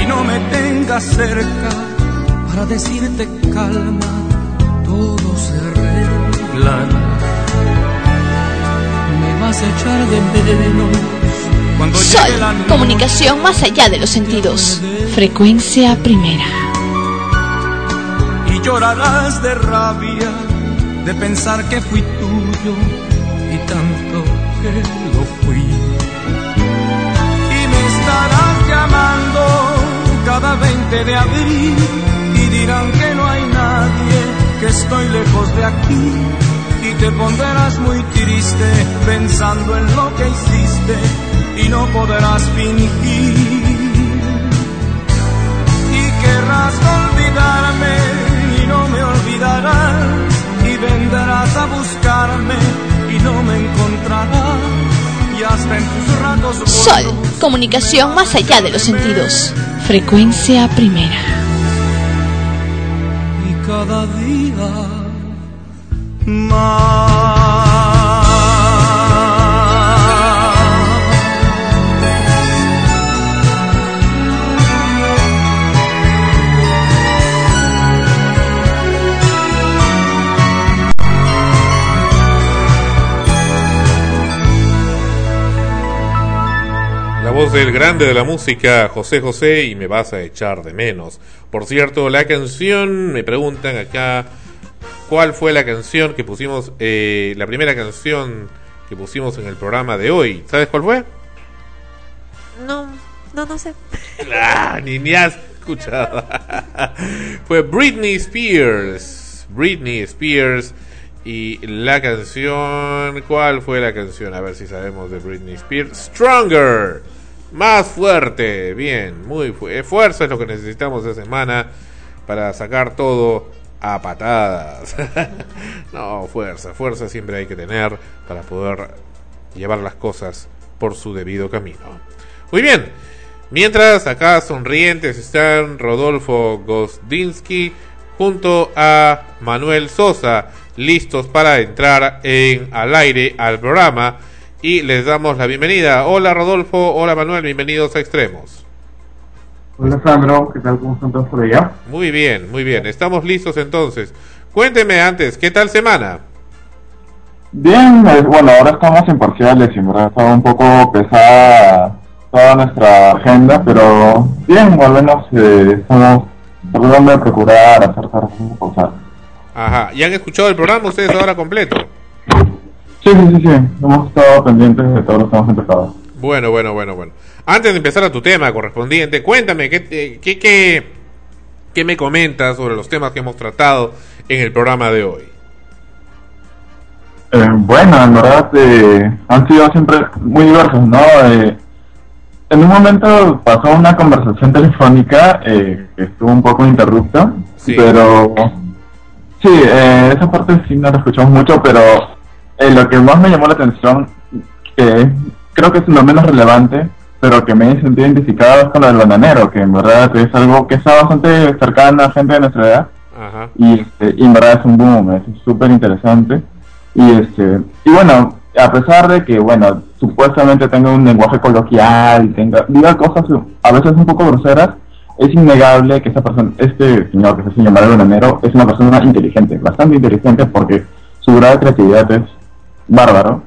Y no me tengas cerca para decirte calma, todo se arreglará. Me vas a echar de menos cuando Sol, llegue la noche. comunicación más allá de los sentidos. Frecuencia primera. y llorarás de rabia de pensar que fui tuyo y tanto que lo fui. Y me estarás llamando cada 20 de abril y dirán que no hay nadie, que estoy lejos de aquí y te pondrás muy triste pensando en lo que hiciste y no podrás fingir y querrás olvidarme y no me olvidarás y vendrás a buscarme y no me encontrarás y hasta en tus ratos Sol, comunicación más allá de los sentidos. Frecuencia primera. Cada día más. Voz del grande de la música, José José, y me vas a echar de menos. Por cierto, la canción, me preguntan acá, ¿cuál fue la canción que pusimos, eh, la primera canción que pusimos en el programa de hoy? ¿Sabes cuál fue? No, no, no sé. [laughs] Ah, niñas, escuchada. [laughs] Fue Britney Spears. Britney Spears. Y la canción. ¿Cuál fue la canción? A ver si sabemos de Britney Spears. Stronger. Más fuerte. Bien, muy fu eh, fuerza es lo que necesitamos esta semana para sacar todo a patadas. [laughs] no, fuerza, fuerza siempre hay que tener para poder llevar las cosas por su debido camino. Muy bien, mientras acá sonrientes están Rodolfo Gosdinsky junto a Manuel Sosa, listos para entrar en al aire al programa y les damos la bienvenida. Hola Rodolfo, hola Manuel, bienvenidos a Extremos. Hola Sandro, ¿qué tal? ¿Cómo están todos por allá? Muy bien, muy bien, estamos listos entonces. Cuénteme antes, ¿qué tal semana? Bien, eh, bueno, ahora estamos en parciales y en verdad está un poco pesada toda nuestra agenda, pero bien, al menos eh, estamos tratando de procurar hacer cosas. Ajá, ¿y han escuchado el programa ustedes ahora completo? Sí, sí, sí, sí, hemos estado pendientes de todos los temas empezados. Bueno, bueno, bueno, bueno. Antes de empezar a tu tema correspondiente, cuéntame, ¿qué, te- qué, qué, qué me comentas sobre los temas que hemos tratado en el programa de hoy? Eh, bueno, en verdad eh, han sido siempre muy diversos, ¿no? Eh, en un momento pasó una conversación [laughs] telefónica eh, que estuvo un poco interrupta, pero sí, eh, esa parte sí no la escuchamos mucho, pero eh, lo que más me llamó la atención, que creo que es lo menos relevante, pero que me he sentido identificado es con lo del bananero, que en verdad es algo que está bastante cercano a gente de nuestra edad Ajá. y, este, y en verdad es un boom, es súper interesante. Y este y bueno, a pesar de que, bueno, supuestamente tenga un lenguaje coloquial, tenga, diga cosas a veces un poco groseras, es innegable que esta persona, este señor que se hace llamar el bananero, es una persona inteligente, bastante inteligente porque su grado de creatividad es bárbaro.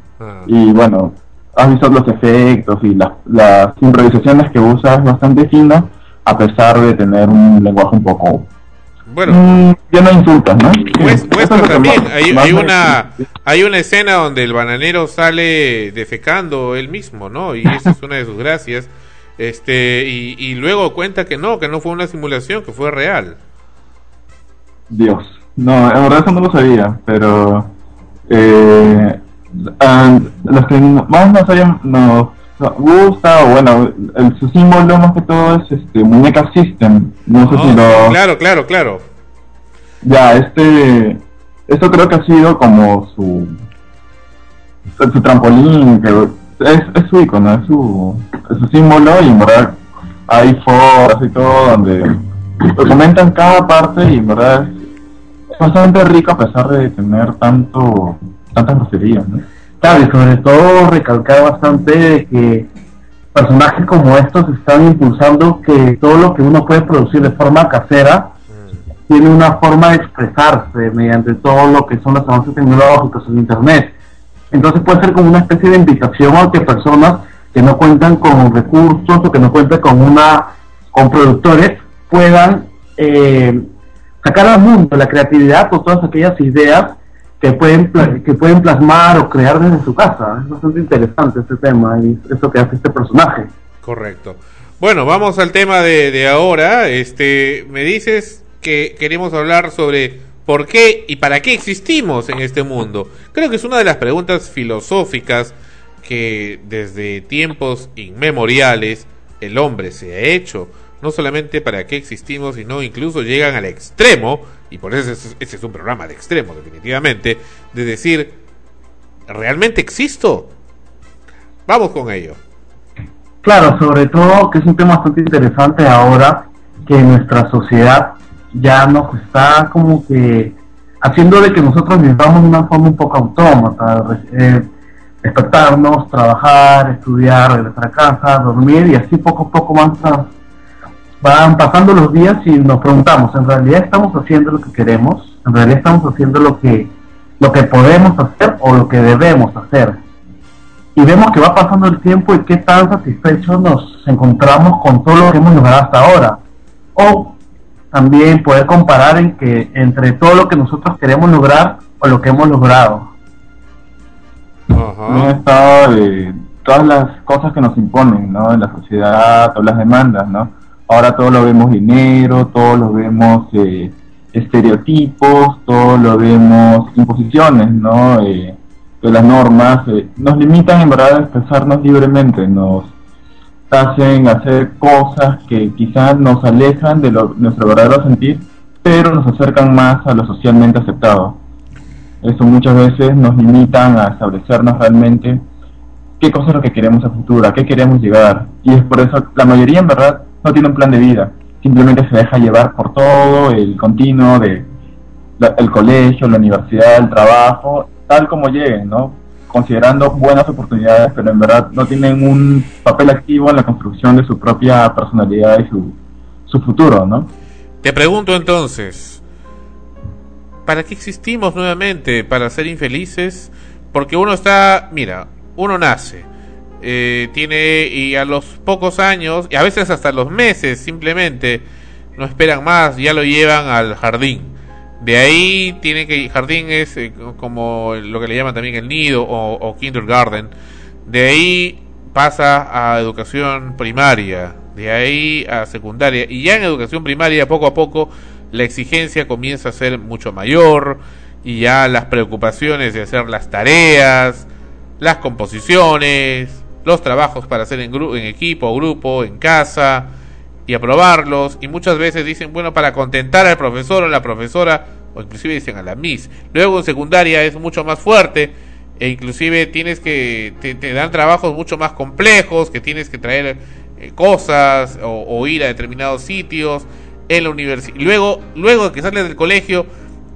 Y bueno, has visto los efectos y las, las improvisaciones que usa es bastante fino, a pesar de tener un lenguaje un poco Bueno, Mm, ya no insultas, ¿no? Mues- Eso muestra es lo que también, más- hay, más hay una hay una escena donde el bananero sale defecando él mismo, ¿no? Y esa es una de sus gracias. Este y, y luego cuenta que no, que no fue una simulación, que fue real. Dios. No, en verdad eso no lo sabía, pero eh, ah, los que más nos, hayan, nos gusta, o bueno, el, su símbolo más que todo es este Muñeca System. No sé si lo... Claro, claro, claro. Ya, este... Esto creo que ha sido como su... Su trampolín, que es, es su icono, es su, es su símbolo y en verdad hay foros y todo donde documentan cada parte y en verdad es bastante rico a pesar de tener tanto tantas groserías, ¿no? Claro, y sobre todo recalcar bastante que personajes como estos están impulsando que todo lo que uno puede producir de forma casera tiene una forma de expresarse mediante todo lo que son los avances tecnológicos en Internet. Entonces puede ser como una especie de invitación a que personas que no cuentan con recursos o que no cuentan con una con productores puedan eh, sacar al mundo la creatividad o todas aquellas ideas que pueden que pueden plasmar o crear desde su casa. Es bastante interesante este tema y eso que hace este personaje. Correcto. Bueno, vamos al tema de, de ahora. Este, me dices que queremos hablar sobre por qué y para qué existimos en este mundo. Creo que es una de las preguntas filosóficas que desde tiempos inmemoriales el hombre se ha hecho. No solamente para qué existimos, sino incluso llegan al extremo, y por eso es- este es un programa de extremo definitivamente, de decir, ¿realmente existo? Vamos con ello. Claro, sobre todo que es un tema bastante interesante ahora que nuestra sociedad ya nos está como que haciendo de que nosotros vivamos de una forma un poco autómata, eh, despertarnos, trabajar, estudiar, regresar a casa, dormir y así poco a poco tra- van pasando los días y nos preguntamos, ¿en realidad estamos haciendo lo que queremos? ¿En realidad estamos haciendo lo que, lo que podemos hacer o lo que debemos hacer? y vemos que va pasando el tiempo y qué tan satisfechos nos encontramos con todo lo que hemos logrado hasta ahora. O también poder comparar en que entre todo lo que nosotros queremos lograr o lo que hemos logrado. un estado de todas las cosas que nos imponen, ¿no? En la sociedad, todas las demandas, ¿no? Ahora todo lo vemos dinero, todo lo vemos eh, estereotipos, todo lo vemos imposiciones, ¿no? Eh, de las normas, eh, nos limitan en verdad a expresarnos libremente, nos hacen hacer cosas que quizás nos alejan de lo, nuestro verdadero sentir, pero nos acercan más a lo socialmente aceptado. Eso muchas veces nos limitan a establecernos realmente qué cosa es lo que queremos a futuro, a qué queremos llegar. Y es por eso, la mayoría en verdad no tiene un plan de vida, simplemente se deja llevar por todo el continuo de la- el colegio, la universidad, el trabajo, tal como lleguen, ¿no? Considerando buenas oportunidades, pero en verdad no tienen un papel activo en la construcción de su propia personalidad y su, su futuro, ¿no? Te pregunto entonces, ¿para qué existimos nuevamente? ¿Para ser infelices? Porque uno está, mira, uno nace, eh, tiene y a los pocos años, y a veces hasta los meses simplemente, no esperan más, ya lo llevan al jardín. De ahí tiene que, jardín es eh, como lo que le llaman también el nido o, o kindergarten. De ahí pasa a educación primaria, de ahí a secundaria. Y ya en educación primaria, poco a poco, la exigencia comienza a ser mucho mayor y ya las preocupaciones de hacer las tareas, las composiciones, los trabajos para hacer en, en equipo, grupo, en casa y aprobarlos. Y muchas veces dicen, bueno, para contentar al profesor o la profesora, o inclusive dicen a la Miss. Luego en secundaria es mucho más fuerte e inclusive tienes que, te, dan trabajos mucho más complejos, que tienes que traer eh, cosas o, o ir a determinados sitios en la universidad. Luego, luego de que sales del colegio,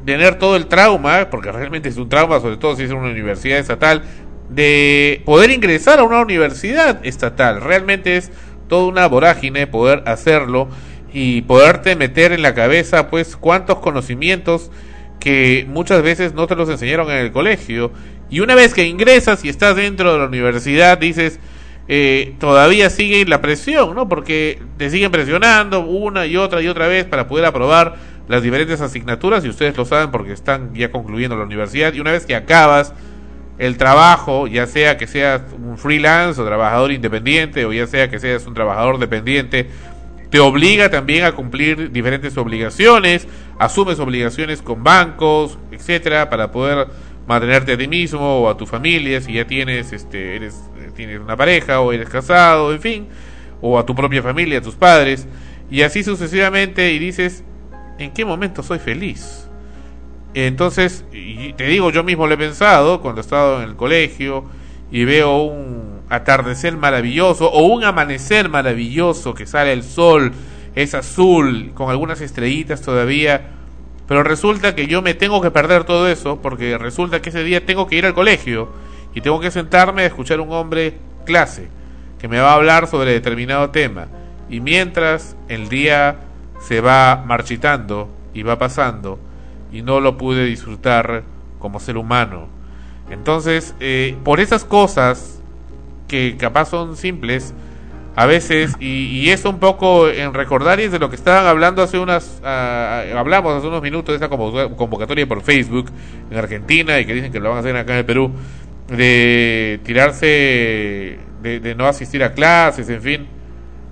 tener todo el trauma, porque realmente es un trauma, sobre todo si es una universidad estatal, de poder ingresar a una universidad estatal. Realmente es toda una vorágine poder hacerlo y poderte meter en la cabeza pues cuántos conocimientos que muchas veces no te los enseñaron en el colegio y una vez que ingresas y estás dentro de la universidad dices eh, todavía sigue la presión, ¿no? Porque te siguen presionando una y otra y otra vez para poder aprobar las diferentes asignaturas y ustedes lo saben porque están ya concluyendo la universidad y una vez que acabas el trabajo, ya sea que seas un freelance o trabajador independiente o ya sea que seas un trabajador dependiente, te obliga también a cumplir diferentes obligaciones, asumes obligaciones con bancos, etcétera, para poder mantenerte a ti mismo o a tu familia si ya tienes este eres eh, tienes una pareja o eres casado, en fin, o a tu propia familia, a tus padres y así sucesivamente y dices, ¿en qué momento soy feliz? Entonces, y te digo, yo mismo lo he pensado cuando he estado en el colegio y veo un atardecer maravilloso o un amanecer maravilloso que sale el sol, es azul, con algunas estrellitas todavía, pero resulta que yo me tengo que perder todo eso porque resulta que ese día tengo que ir al colegio y tengo que sentarme a escuchar un hombre clase que me va a hablar sobre determinado tema. Y mientras el día se va marchitando y va pasando y no lo pude disfrutar como ser humano. Entonces, eh, por esas cosas que capaz son simples, a veces, y, y eso un poco en recordar y es de lo que estaban hablando hace unas, ah, hablamos hace unos minutos de esa convo- convocatoria por Facebook en Argentina y que dicen que lo van a hacer acá en el Perú, de tirarse, de, de no asistir a clases, en fin.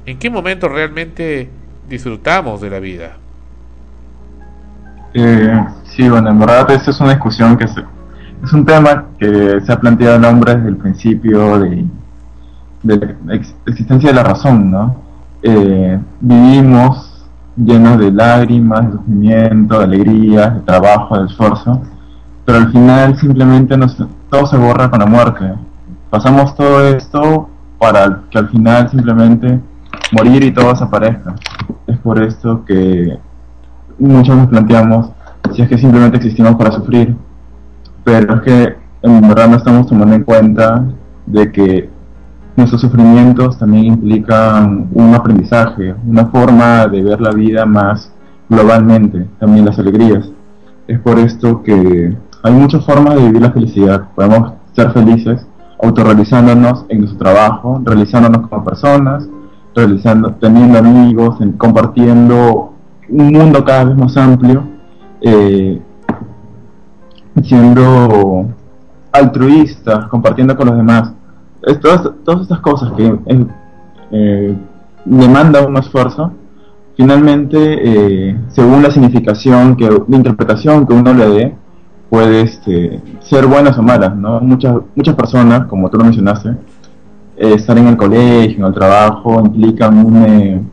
¿En qué momento realmente disfrutamos de la vida? Eh, sí, bueno, en verdad esta es una discusión que se- es un tema que se ha planteado el hombre desde el principio de, la ex- existencia de la razón, ¿no? Eh, vivimos llenos de lágrimas, de sufrimiento, de alegrías, de trabajo, de esfuerzo, pero al final simplemente todo se borra con la muerte. Pasamos todo esto para que al final simplemente morir y todo desaparezca. Es por esto que muchos nos planteamos si es que simplemente existimos para sufrir, pero es que en verdad no estamos tomando en cuenta de que nuestros sufrimientos también implican un aprendizaje, una forma de ver la vida más globalmente, también las alegrías. Es por esto que hay muchas formas de vivir la felicidad. Podemos ser felices autorrealizándonos en nuestro trabajo, realizándonos como personas, realizando, teniendo amigos, en- compartiendo un mundo cada vez más amplio, eh, siendo altruistas, compartiendo con los demás. Todas, todas estas cosas que eh, eh, demandan un esfuerzo, finalmente, según la significación, que, la interpretación que uno le dé, puede este, ser buenas o malas, ¿no? Muchas, muchas personas, como tú lo mencionaste, estar en el colegio, en el trabajo, implican un,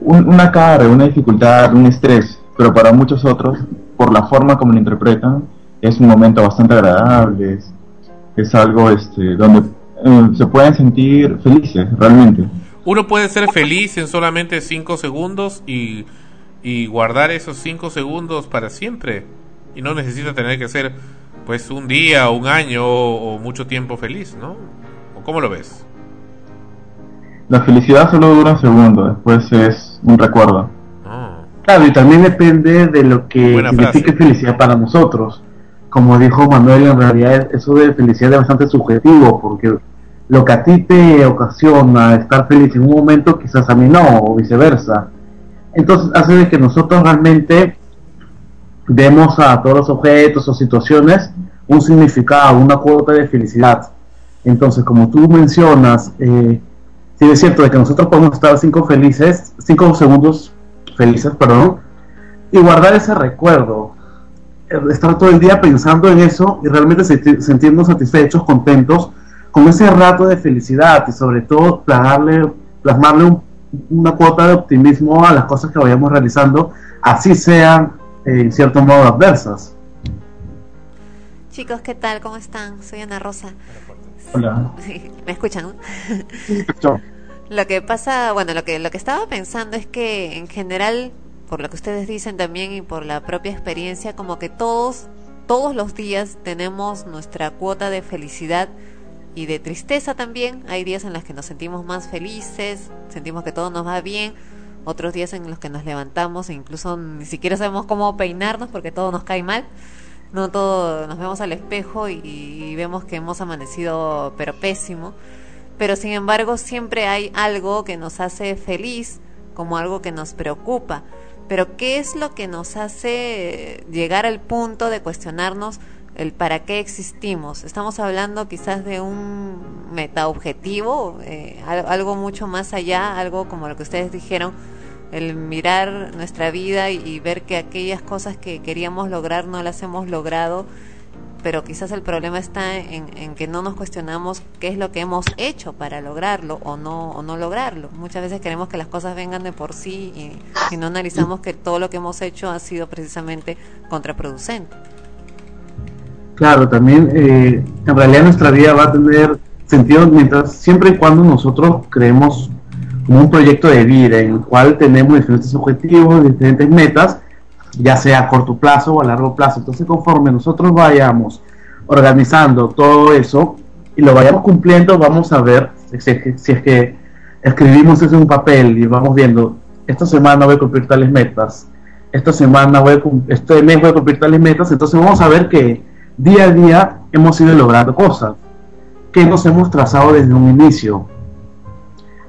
un- una carga, una dificultad, un estrés, pero para muchos otros, por la forma como lo interpretan, es un momento bastante agradable, es, es algo este, donde eh, se pueden sentir felices realmente. Uno puede ser feliz en solamente 5 segundos y, y guardar esos 5 segundos para siempre. Y no necesita tener que ser pues un día, un año o, mucho tiempo feliz, ¿no? ¿O cómo lo ves? La felicidad solo dura un segundo, después es un recuerdo. Claro, y también depende de lo que Buena signifique felicidad para nosotros. Como dijo Manuel, en realidad eso de felicidad es bastante subjetivo, porque lo que a ti te ocasiona estar feliz en un momento, quizás a mí no, o viceversa. Entonces hace de que nosotros realmente demos a todos los objetos o situaciones un significado, una cuota de felicidad. Entonces, como tú mencionas, eh, sí es cierto de que nosotros podemos estar cinco felices, cinco segundos felices, perdón, y guardar ese recuerdo, eh, estar todo el día pensando en eso y realmente senti- sentirnos satisfechos, contentos con ese rato de felicidad y sobre todo plasmarle, plasmarle un- una cuota de optimismo a las cosas que vayamos realizando, así sean eh, en cierto modo adversas. Chicos, ¿qué tal? ¿Cómo están? Soy Ana Rosa. Hola. Sí, ¿Me escuchan? [laughs] no? Lo que pasa, bueno, lo que lo que estaba pensando es que en general, por lo que ustedes dicen también y por la propia experiencia, como que todos todos los días tenemos nuestra cuota de felicidad y de tristeza también. Hay días en los que nos sentimos más felices, sentimos que todo nos va bien, otros días en los que nos levantamos e incluso ni siquiera sabemos cómo peinarnos porque todo nos cae mal. No todo, nos vemos al espejo y, vemos que hemos amanecido pero pésimo. Pero sin embargo siempre hay algo que nos hace feliz, como algo que nos preocupa. Pero ¿qué es lo que nos hace llegar al punto de cuestionarnos el para qué existimos? Estamos hablando quizás de un metaobjetivo, eh, al- algo mucho más allá, algo como lo que ustedes dijeron, el mirar nuestra vida y, ver que aquellas cosas que queríamos lograr no las hemos logrado, pero quizás el problema está en, en que no nos cuestionamos qué es lo que hemos hecho para lograrlo o no o no lograrlo. Muchas veces queremos que las cosas vengan de por sí y, y no analizamos que todo lo que hemos hecho ha sido precisamente contraproducente. Claro, también eh, en realidad nuestra vida va a tener sentido mientras siempre y cuando nosotros creemos un proyecto de vida en el cual tenemos diferentes objetivos, diferentes metas, ya sea a corto plazo o a largo plazo. Entonces, conforme nosotros vayamos organizando todo eso y lo vayamos cumpliendo, vamos a ver si es que, escribimos eso en un papel y vamos viendo, esta semana voy a cumplir tales metas, esta semana voy a este mes voy a cumplir tales metas, entonces vamos a ver que día a día hemos ido logrando cosas que nos hemos trazado desde un inicio.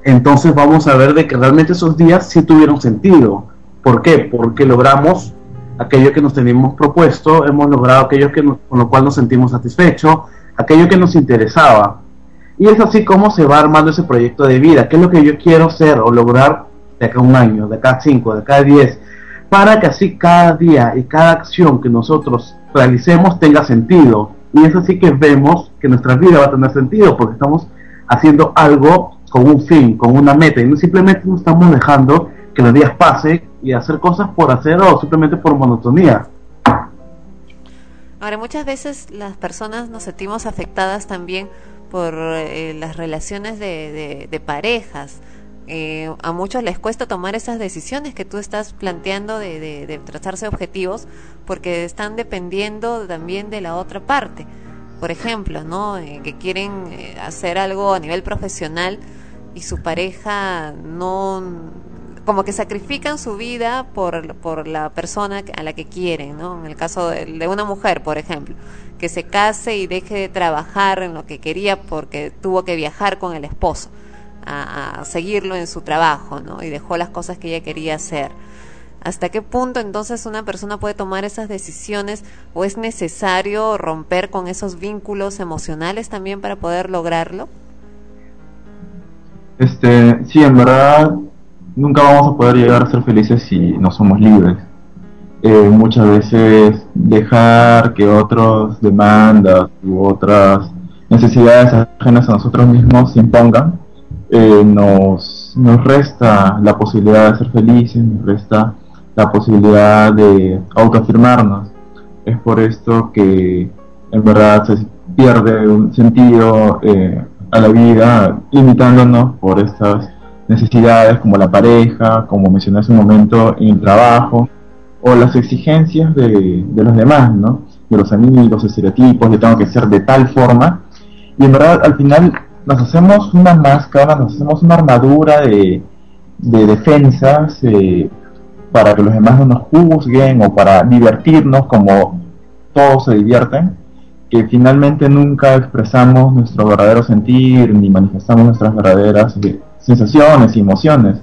Entonces vamos a ver de que realmente esos días sí tuvieron sentido. ¿Por qué? Porque logramos aquello que nos teníamos propuesto, hemos logrado aquello que nos- con lo cual nos sentimos satisfechos, aquello que nos interesaba. Y es así como se va armando ese proyecto de vida. ¿Qué es lo que yo quiero ser o lograr de acá un año, de acá cinco, de acá diez? Para que así cada día y cada acción que nosotros realicemos tenga sentido. Y es así que vemos que nuestra vida va a tener sentido porque estamos haciendo algo con un fin, con una meta. Y no simplemente no estamos dejando que los días pasen y hacer cosas por hacer o simplemente por monotonía. Ahora, muchas veces las personas nos sentimos afectadas también por eh, las relaciones de, de- parejas. Eh, a muchos les cuesta tomar esas decisiones que tú estás planteando de, de- de trazarse objetivos porque están dependiendo también de la otra parte. Por ejemplo, ¿no? Eh, que quieren eh, hacer algo a nivel profesional y su pareja no como que sacrifican su vida por, por la persona a la que quieren, ¿no? En el caso de, de una mujer, por ejemplo, que se case y deje de trabajar en lo que quería porque tuvo que viajar con el esposo a, a seguirlo en su trabajo, ¿no? Y dejó las cosas que ella quería hacer. ¿Hasta qué punto entonces una persona puede tomar esas decisiones o es necesario romper con esos vínculos emocionales también para poder lograrlo? Este, sí, en verdad, nunca vamos a poder llegar a ser felices si no somos libres. Eh, muchas veces dejar que otros demandas u otras necesidades ajenas a nosotros mismos se impongan eh, nos, nos resta la posibilidad de ser felices, nos resta la posibilidad de autoafirmarnos. Es por esto que en verdad se pierde un sentido eh, a la vida, limitándonos por estas necesidades como la pareja, como mencioné hace un momento, en el trabajo, o las exigencias de, de los demás, ¿no? de los amigos, estereotipos, yo tengo que ser de tal forma, y en verdad al final nos hacemos una máscara, nos hacemos una armadura de, de defensas eh, para que los demás no nos juzguen o para divertirnos como todos se divierten, que finalmente nunca expresamos nuestro verdadero sentir ni manifestamos nuestras verdaderas eh, sensaciones y emociones.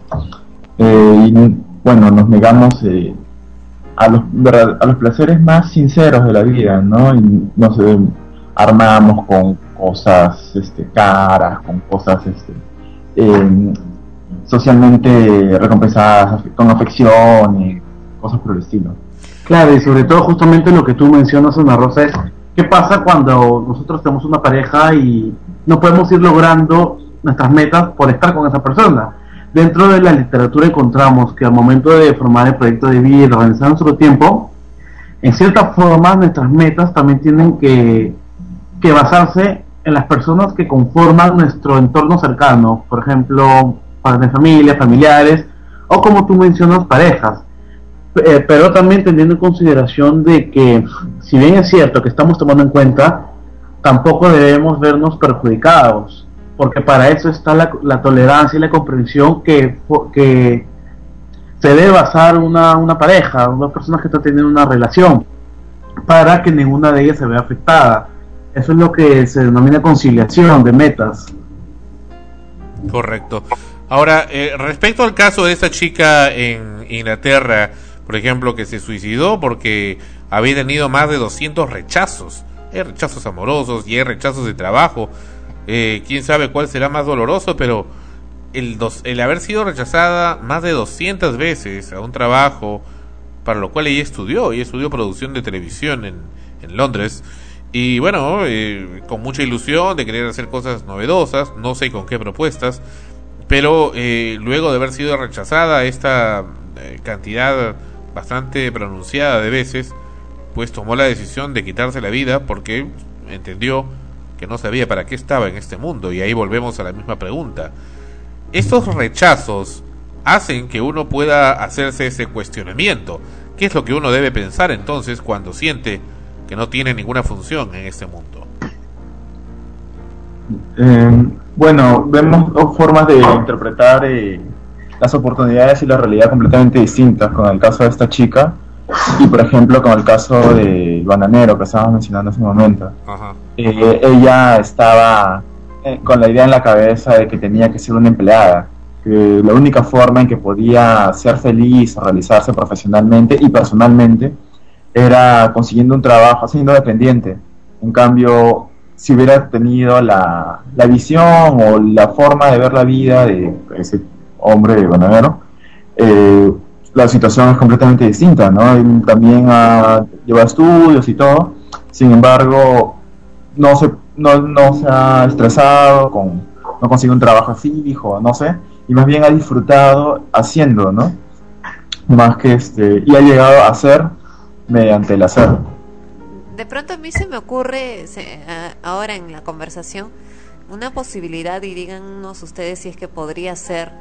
Eh, y bueno, nos negamos eh, a, los, a los placeres más sinceros de la vida, ¿no? Y nos armamos con cosas este, caras, con cosas este, eh, socialmente recompensadas, con afección y cosas por el estilo. Claro, y sobre todo justamente lo que tú mencionas, Ana Rosa, es qué pasa cuando nosotros tenemos una pareja y no podemos ir logrando nuestras metas por estar con esa persona. Dentro de la literatura encontramos que al momento de formar el proyecto de vida y organizar nuestro tiempo, en cierta forma nuestras metas también tienen que, que basarse en las personas que conforman nuestro entorno cercano, por ejemplo, padres de familia, familiares, o como tú mencionas, parejas. Eh, pero también teniendo en consideración de que, si bien es cierto que estamos tomando en cuenta, tampoco debemos vernos perjudicados, porque para eso está la, la tolerancia y la comprensión que, que se debe basar una, una pareja, dos personas que están teniendo una relación, para que ninguna de ellas se vea afectada. Eso es lo que se denomina conciliación de metas. Correcto. Ahora, eh, respecto al caso de esta chica en Inglaterra, por ejemplo, que se suicidó porque había tenido más de 200 rechazos. Hay rechazos amorosos y hay rechazos de trabajo. Eh, Quién sabe cuál será más doloroso, pero el, dos- el haber sido rechazada más de 200 veces a un trabajo para lo cual ella estudió. Ella estudió producción de televisión en, en Londres. Y bueno, eh, con mucha ilusión de querer hacer cosas novedosas, no sé con qué propuestas, pero eh, luego de haber sido rechazada esta eh, cantidad bastante pronunciada de veces, pues tomó la decisión de quitarse la vida porque entendió que no sabía para qué estaba en este mundo. Y ahí volvemos a la misma pregunta. Estos rechazos hacen que uno pueda hacerse ese cuestionamiento. ¿Qué es lo que uno debe pensar entonces cuando siente que no tiene ninguna función en este mundo? Eh, bueno, vemos dos formas de interpretar eh, las oportunidades y la realidad completamente distintas con el caso de esta chica y por ejemplo con el caso del bananero que estábamos mencionando hace un momento. Eh, ella estaba eh, con la idea en la cabeza de que tenía que ser una empleada, que la única forma en que podía ser feliz, realizarse profesionalmente y personalmente era consiguiendo un trabajo, siendo dependiente. En cambio, si hubiera tenido la, la visión o la forma de ver la vida de ese hombre bananero, eh, la situación es completamente distinta, ¿no? También ah, lleva estudios y todo, sin embargo, no se, no, no se ha estresado, con, no consigue un trabajo fijo, no sé, y más bien ha disfrutado haciendo, ¿no? Más que este, y ha llegado a hacer mediante el hacer. De pronto a mí se me ocurre ahora en la conversación una posibilidad y díganos ustedes si es que podría ser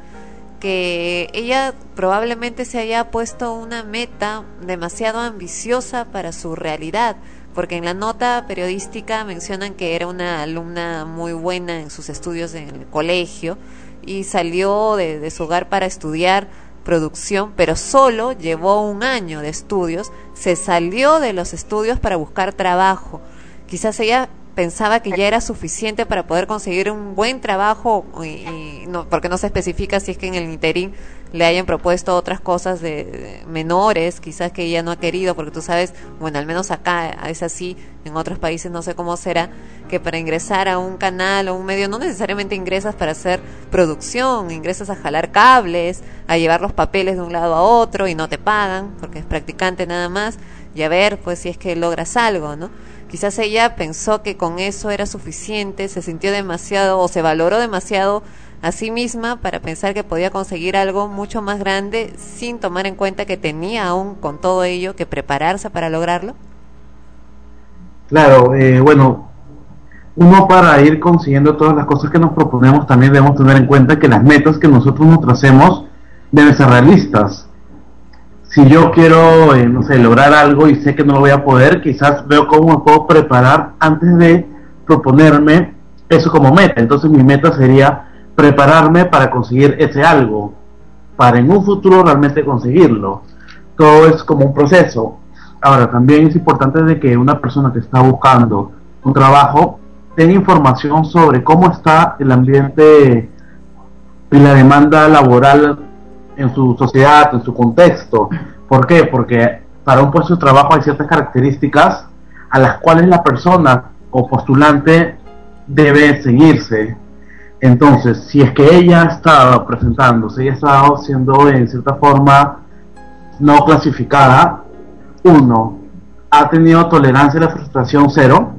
que ella probablemente se haya puesto una meta demasiado ambiciosa para su realidad, porque en la nota periodística mencionan que era una alumna muy buena en sus estudios en el colegio y salió de, de su hogar para estudiar producción, pero solo llevó un año de estudios, se salió de los estudios para buscar trabajo. Quizás ella pensaba que ya era suficiente para poder conseguir un buen trabajo y, no, porque no se especifica si es que en el interín le hayan propuesto otras cosas de, de menores, quizás que ella no ha querido, porque tú sabes, bueno, al menos acá es así, en otros países no sé cómo será, que para ingresar a un canal o un medio no necesariamente ingresas para hacer producción, ingresas a jalar cables, a llevar los papeles de un lado a otro y no te pagan, porque es practicante nada más, y a ver pues si es que logras algo, ¿no? Quizás ella pensó que con eso era suficiente, se sintió demasiado o se valoró demasiado a sí misma para pensar que podía conseguir algo mucho más grande sin tomar en cuenta que tenía aún con todo ello que prepararse para lograrlo? Claro, eh, bueno, uno para ir consiguiendo todas las cosas que nos proponemos también debemos tener en cuenta que las metas que nosotros nos tracemos deben ser realistas. Si yo quiero, eh, no sé, lograr algo y sé que no lo voy a poder, quizás veo cómo me puedo preparar antes de proponerme eso como meta. Entonces mi meta sería prepararme para conseguir ese algo, para en un futuro realmente conseguirlo. Todo es como un proceso. Ahora, también es importante de que una persona que está buscando un trabajo tenga información sobre cómo está el ambiente y la demanda laboral en su sociedad, en su contexto. ¿Por qué? Porque para un puesto de trabajo hay ciertas características a las cuales la persona o postulante debe seguirse. Entonces, si es que ella ha estado presentándose, ella ha estado siendo en cierta forma no clasificada, uno, ha tenido tolerancia a la frustración cero,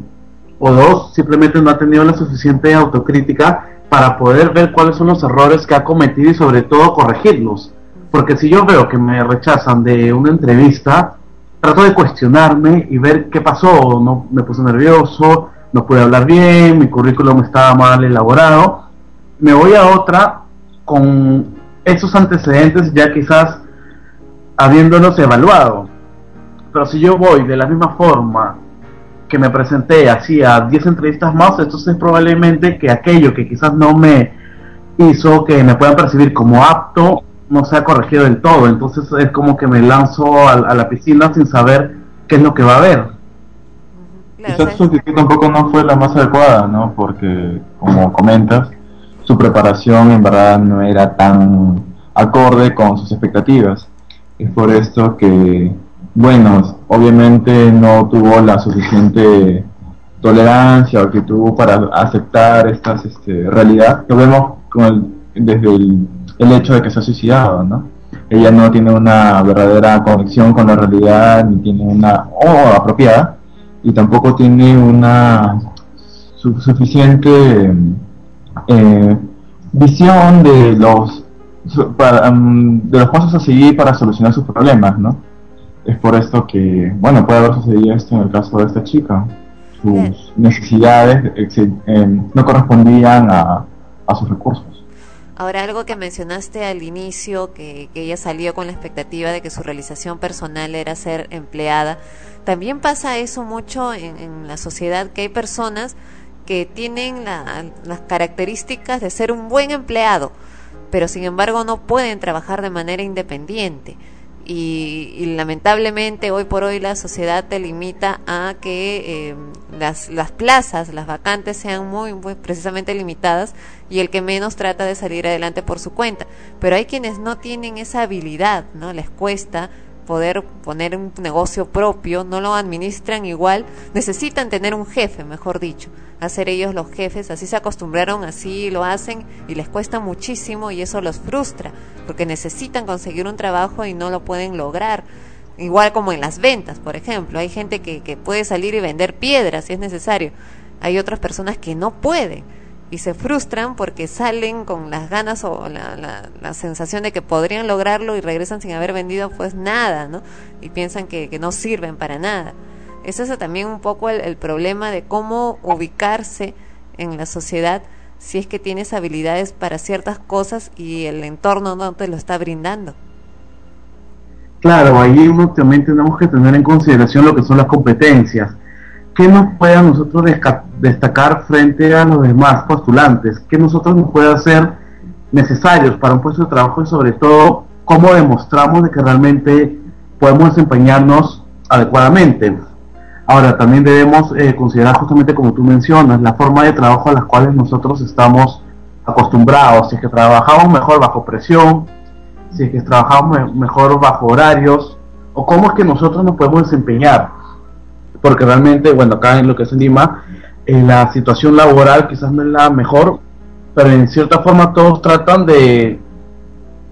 o dos, simplemente no ha tenido la suficiente autocrítica para poder ver cuáles son los errores que ha cometido y sobre todo corregirlos. Porque si yo veo que me rechazan de una entrevista, trato de cuestionarme y ver qué pasó, no me puse nervioso, no pude hablar bien, mi currículum estaba mal elaborado, me voy a otra con esos antecedentes ya quizás habiéndolos evaluado. Pero si yo voy de la misma forma que me presenté hacía 10 entrevistas más, entonces probablemente que aquello que quizás no me hizo que me puedan percibir como apto no sea corregido del todo. Entonces es como que me lanzo a, a la piscina sin saber qué es lo que va a haber. Quizás su actitud tampoco no fue la más adecuada, ¿no? Porque, como comentas, su preparación en verdad no era tan acorde con sus expectativas. Es por esto que, bueno, obviamente no tuvo la suficiente tolerancia o que tuvo para aceptar esta este, realidad. Lo vemos con el- desde el, el hecho de que se ha suicidado, ¿no? Ella no tiene una verdadera conexión con la realidad, ni tiene una, o apropiada, y tampoco tiene una su- suficiente eh, visión de los para, mm, de los pasos a seguir para solucionar sus problemas, ¿no? Es por esto que, bueno, puede haber sucedido esto en el caso de esta chica. Sus necesidades eh, no correspondían a, a sus recursos. Ahora, algo que mencionaste al inicio, que, que ella salió con la expectativa de que su realización personal era ser empleada, también pasa eso mucho en, en la sociedad, que hay personas que tienen la- las características de ser un buen empleado, pero sin embargo no pueden trabajar de manera independiente. Y, y lamentablemente hoy por hoy la sociedad te limita a que eh, las, las plazas, las vacantes sean muy, muy precisamente limitadas y el que menos trata de salir adelante por su cuenta. Pero hay quienes no tienen esa habilidad, ¿no? Les cuesta poder poner un negocio propio, no lo administran igual, necesitan tener un jefe, mejor dicho, hacer ellos los jefes, así se acostumbraron, así lo hacen y les cuesta muchísimo y eso los frustra, porque necesitan conseguir un trabajo y no lo pueden lograr. Igual como en las ventas, por ejemplo, hay gente que, que puede salir y vender piedras si es necesario, hay otras personas que no pueden y se frustran porque salen con las ganas o la, la, la sensación de que podrían lograrlo y regresan sin haber vendido pues nada, ¿no? Y piensan que, que no sirven para nada. Es también un poco el, el problema de cómo ubicarse en la sociedad si es que tienes habilidades para ciertas cosas y el entorno no te lo está brindando. Claro, ahí uno también tenemos que tener en consideración lo que son las competencias. ¿Qué nos puede nosotros destacar frente a los demás postulantes? ¿Qué nosotros nos puede hacer necesarios para un puesto de trabajo y sobre todo cómo demostramos de que realmente podemos desempeñarnos adecuadamente? Ahora, también debemos eh, considerar justamente como tú mencionas, la forma de trabajo a las cuales nosotros estamos acostumbrados. Si es que trabajamos mejor bajo presión, si es que trabajamos me- mejor bajo horarios, o cómo es que nosotros nos podemos desempeñar. Porque realmente, bueno, acá en lo que es Lima, eh, la situación laboral quizás no es la mejor, pero en cierta forma todos tratan de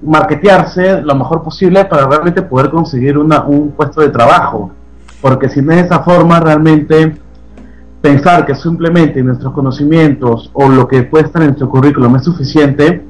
marketearse lo mejor posible para realmente poder conseguir una, un puesto de trabajo. Porque si no es de esa forma, realmente pensar que simplemente nuestros conocimientos o lo que puede estar en nuestro currículum es suficiente,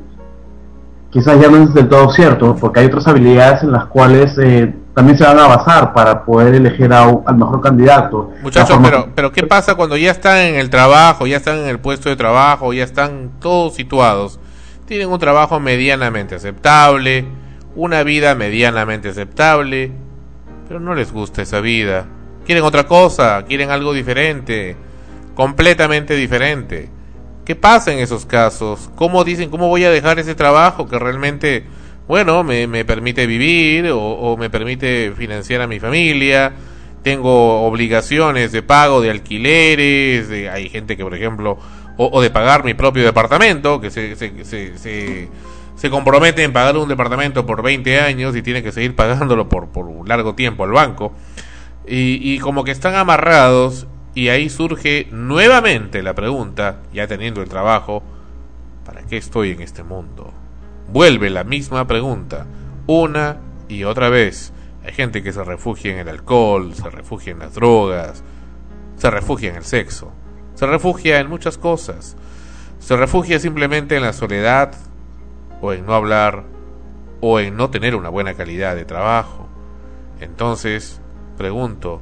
quizás ya no es del todo cierto, porque hay otras habilidades en las cuales eh, también se van a basar para poder elegir a al mejor candidato. Muchachos, pero, pero ¿qué pasa cuando ya están en el trabajo, ya están en el puesto de trabajo, ya están todos situados? Tienen un trabajo medianamente aceptable, una vida medianamente aceptable, pero no les gusta esa vida. Quieren otra cosa, quieren algo diferente, completamente diferente. ¿Qué pasa en esos casos? ¿Cómo dicen, cómo voy a dejar ese trabajo que realmente, bueno, me, me permite vivir o, me permite financiar a mi familia? Tengo obligaciones de pago de alquileres, de- hay gente que, por ejemplo, o, de pagar mi propio departamento, que se, se, se, se, se compromete en pagar un departamento por 20 años y tiene que seguir pagándolo por, por un largo tiempo al banco. Y, y como que están amarrados y ahí surge nuevamente la pregunta, ya teniendo el trabajo, ¿para qué estoy en este mundo? Vuelve la misma pregunta, una y otra vez. Hay gente que se refugia en el alcohol, se refugia en las drogas, se refugia en el sexo, se refugia en muchas cosas, se refugia simplemente en la soledad o en no hablar o en no tener una buena calidad de trabajo. Entonces, pregunto,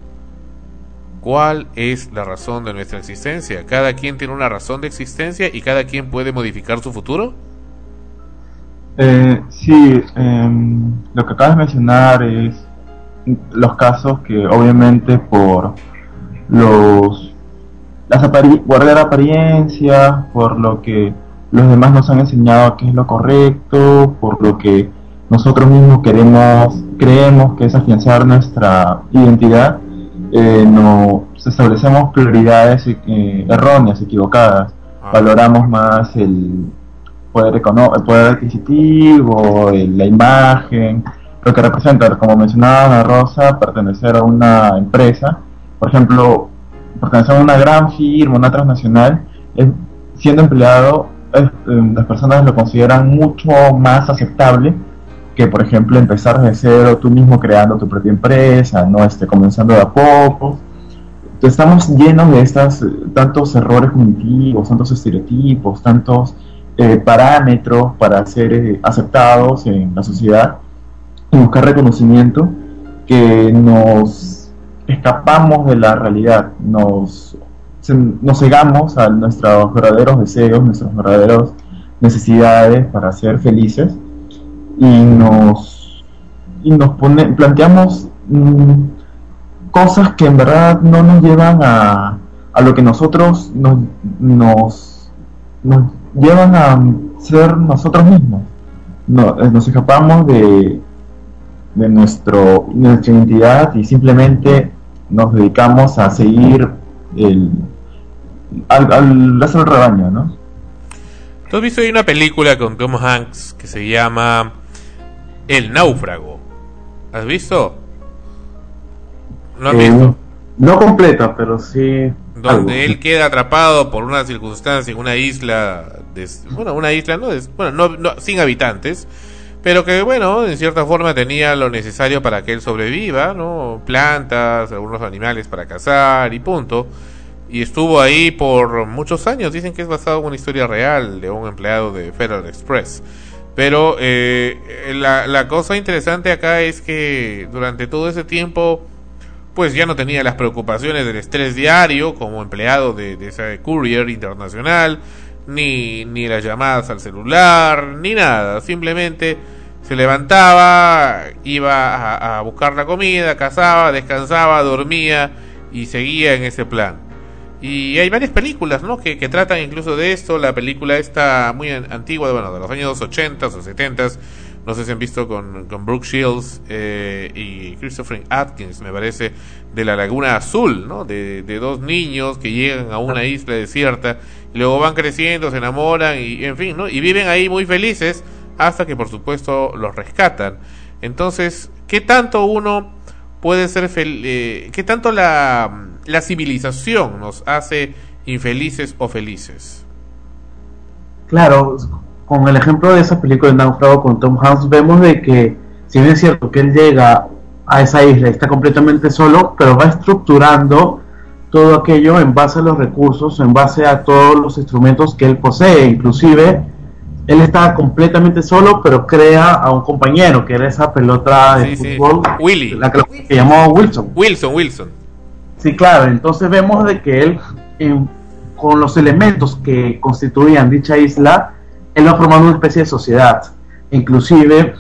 ¿cuál es la razón de nuestra existencia? ¿Cada quien tiene una razón de existencia y cada quien puede modificar su futuro? Eh, sí, em, lo que acabas de mencionar es los casos que obviamente por los las apari- guardar apariencias, por lo que los demás nos han enseñado que es lo correcto, por lo que nosotros mismos queremos, creemos que es afianzar nuestra identidad, eh, nos establecemos prioridades eh, erróneas, equivocadas. Valoramos más el poder, el poder adquisitivo, la imagen, lo que representa, como mencionaba Ana Rosa, pertenecer a una empresa, por ejemplo, pertenecer a una gran firma, una transnacional, siendo empleado, eh, las personas lo consideran mucho más aceptable que, por ejemplo, empezar de cero tú mismo creando tu propia empresa, no este, comenzando de a poco. Estamos llenos de estas tantos errores cognitivos, tantos estereotipos, tantos eh, parámetros para ser eh, aceptados en la sociedad y buscar reconocimiento que nos escapamos de la realidad, nos, nos cegamos a nuestros verdaderos deseos, nuestras verdaderas necesidades para ser felices y nos, y nos pone, planteamos mm, cosas que en verdad no nos llevan a, a lo que nosotros nos, nos, nos llevan a ser nosotros mismos. No, eh, nos escapamos de, de nuestro, nuestra identidad y simplemente nos dedicamos a seguir el, al, al del rebaño, ¿no? ¿Tú has visto hay una película con Tom Hanks que se llama El náufrago? ¿Has visto? ¿No has Eh, visto? No completa, pero sí. Donde él queda atrapado por una circunstancia en una isla, bueno, una isla no, bueno, no, no- sin habitantes, pero que bueno, en cierta forma tenía lo necesario para que él sobreviva, ¿no? Plantas, algunos animales para cazar y punto. Y estuvo ahí por muchos años. Dicen que es basado en una historia real de un empleado de Federal Express. Pero eh, la, la cosa interesante acá es que durante todo ese tiempo, pues ya no tenía las preocupaciones del estrés diario como empleado de, de ese courier internacional, ni, ni las llamadas al celular, ni nada. Simplemente se levantaba, iba a, buscar la comida, cazaba, descansaba, dormía y seguía en ese plan. Y hay varias películas, ¿no? Que, que tratan incluso de esto. La película esta muy an- antigua, bueno, de los años 80 o 70 no sé si han visto con, con Brooke Shields eh, y Christopher Atkins, me parece, de la Laguna Azul, ¿no? De, de dos niños que llegan a una isla desierta y luego van creciendo, se enamoran y, en fin, ¿no? Y viven ahí muy felices hasta que, por supuesto, los rescatan. Entonces, ¿qué tanto uno puede ser fel eh, qué tanto la, la civilización nos hace infelices o felices? Claro, con el ejemplo de esa película de Náufrago con Tom Hanks, vemos de que, si bien es cierto que él llega a esa isla y está completamente solo, pero va estructurando todo aquello en base a los recursos, en base a todos los instrumentos que él posee, inclusive él está completamente solo, pero crea a un compañero, que era esa pelota de fútbol, Willy. la que, llamó Wilson. Wilson, Wilson. Sí, claro, entonces vemos de que él, en- con los elementos que constituían dicha isla, él va formando una especie de sociedad. Inclusive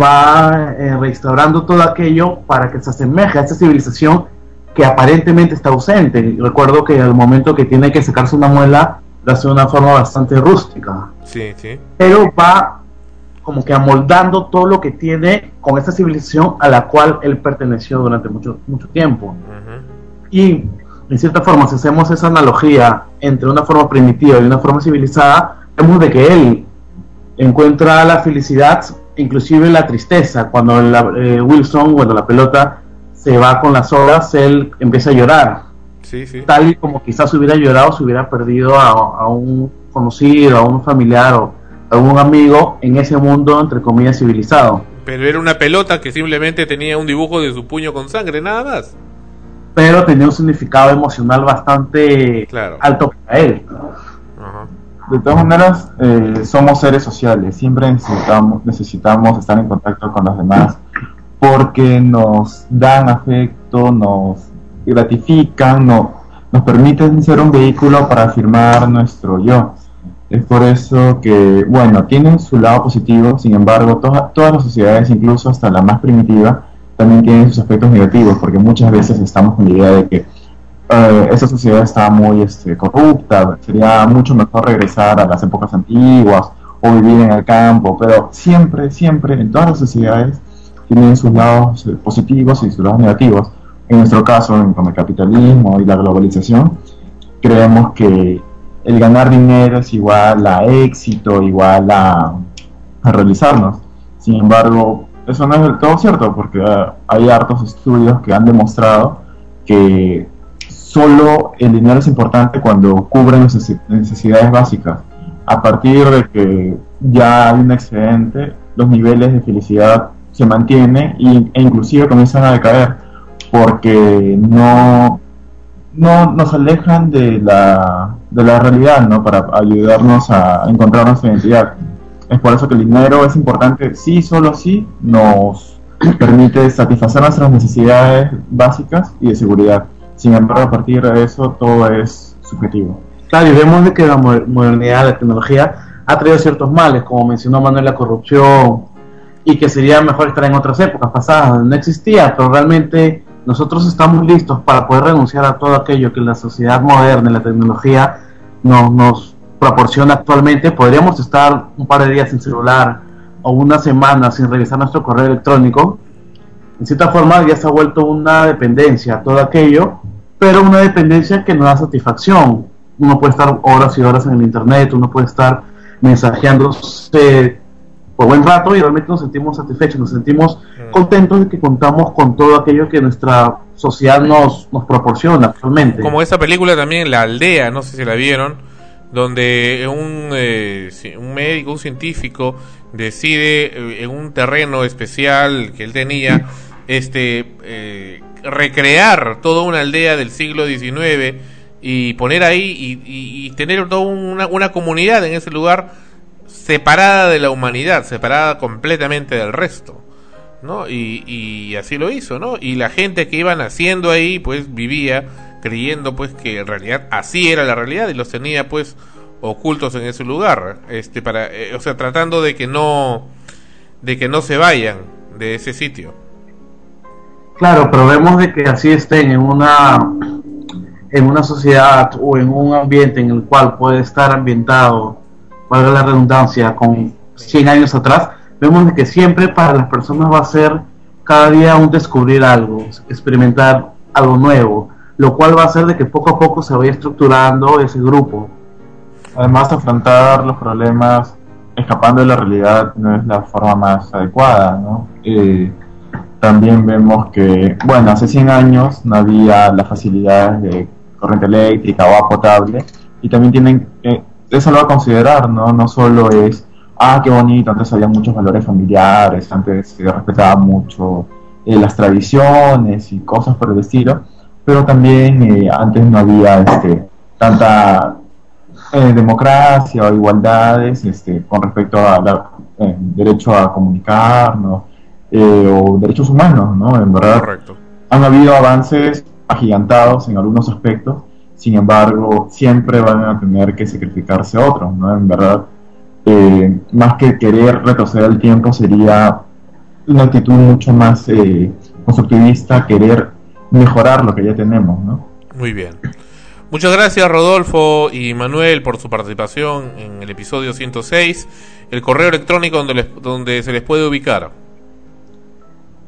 va eh, restaurando todo aquello para que se asemeje a esta civilización que aparentemente está ausente. Recuerdo que al momento que tiene que sacarse una muela, lo hace de una forma bastante rústica Sí, sí. pero va como que amoldando todo lo que tiene con esta civilización a la cual él perteneció durante mucho, mucho tiempo. Y en cierta forma, si hacemos esa analogía entre una forma primitiva y una forma civilizada, vemos de que él encuentra la felicidad, inclusive la tristeza. Cuando la- eh, Wilson, cuando la pelota se va con las olas, él empieza a llorar Sí, sí. tal y como quizás hubiera llorado si hubiera perdido a, a un conocido, a un familiar o a un amigo en ese mundo, entre comillas, civilizado. Pero era una pelota que simplemente tenía un dibujo de su puño con sangre, nada más. Pero tenía un significado emocional bastante alto para él. De todas maneras, eh, somos seres sociales, siempre necesitamos, necesitamos estar en contacto con los demás porque nos dan afecto, nos gratifican, no- nos permiten ser un vehículo para afirmar nuestro yo. Es por eso que, bueno, tienen su lado positivo, sin embargo, toda- todas las sociedades, incluso hasta la más primitiva, también tienen sus aspectos negativos, porque muchas veces estamos con la idea de que eh, esa sociedad está muy este, corrupta, sería mucho mejor regresar a las épocas antiguas o vivir en el campo, pero siempre, siempre, en todas las sociedades tienen sus lados eh, positivos y sus lados negativos. En nuestro caso, en- con el capitalismo y la globalización, creemos que el ganar dinero es igual a éxito, igual a, a realizarnos. Sin embargo, eso no es del todo cierto, porque eh, hay hartos estudios que han demostrado que solo el dinero es importante cuando cubre necesi- necesidades básicas. A partir de que ya hay un excedente, los niveles de felicidad se mantienen e inclusive comienzan a decaer porque no, no nos alejan de la, de la realidad ¿no? para ayudarnos a encontrar nuestra identidad. Es por eso que el dinero es importante, sí, solo sí, nos permite satisfacer nuestras necesidades básicas y de seguridad. Sin embargo, a partir de eso todo es subjetivo. Claro, y vemos de que la mo- modernidad, la tecnología, ha traído ciertos males, como mencionó Manuel, la corrupción, y que sería mejor estar en otras épocas pasadas, no existía, pero realmente nosotros estamos listos para poder renunciar a todo aquello que la sociedad moderna y la tecnología nos, nos proporciona actualmente. Podríamos estar un par de días sin celular o una semana sin revisar nuestro correo electrónico. En cierta forma ya se ha vuelto una dependencia todo aquello, pero una dependencia que no da satisfacción. Uno puede estar horas y horas en el internet, uno puede estar mensajeándose por buen rato y realmente nos sentimos satisfechos, nos sentimos contentos de que contamos con todo aquello que nuestra sociedad nos, nos proporciona actualmente. Como esa película también, La Aldea, no sé si la vieron, donde un, eh, un médico, un científico, decide eh, en un terreno especial que él tenía, este, eh, recrear toda una aldea del siglo XIX y poner ahí y, tener toda una, una comunidad en ese lugar separada de la humanidad, separada completamente del resto. ¿no? Y, y así lo hizo, ¿no? Y la gente que iba naciendo ahí, pues vivía creyendo, pues que en realidad así era la realidad y los tenía, pues ocultos en ese lugar, este, para, eh, o sea, tratando de que no, de que no se vayan de ese sitio. Claro, pero vemos de que así estén en una en una sociedad o en un ambiente en el cual puede estar ambientado, valga la redundancia, con 100 años atrás, vemos de que siempre para las personas va a ser cada día un descubrir algo, experimentar algo nuevo, lo cual va a hacer de que poco a poco se vaya estructurando ese grupo. Además, afrontar los problemas escapando de la realidad no es la forma más adecuada, ¿no? Eh, también vemos que, bueno, hace 100 años no había las facilidades de corriente eléctrica o agua potable y también tienen, eh, eso lo va a considerar, ¿no? No solo es, ah, qué bonito, antes había muchos valores familiares, antes se respetaba mucho eh, las tradiciones y cosas por el estilo, pero también eh, antes no había este, tanta eh, democracia o igualdades este, con respecto al derecho a comunicarnos o derechos humanos, ¿no? En verdad, han habido avances agigantados en algunos aspectos, sin embargo, siempre van a tener que sacrificarse otros, ¿no? En verdad, eh, más que querer retroceder el tiempo, sería una actitud mucho más eh, constructivista, querer mejorar lo que ya tenemos, ¿no? Muy bien. Muchas gracias Rodolfo y Manuel por su participación en el episodio 106. El correo electrónico donde, les- donde se les puede ubicar.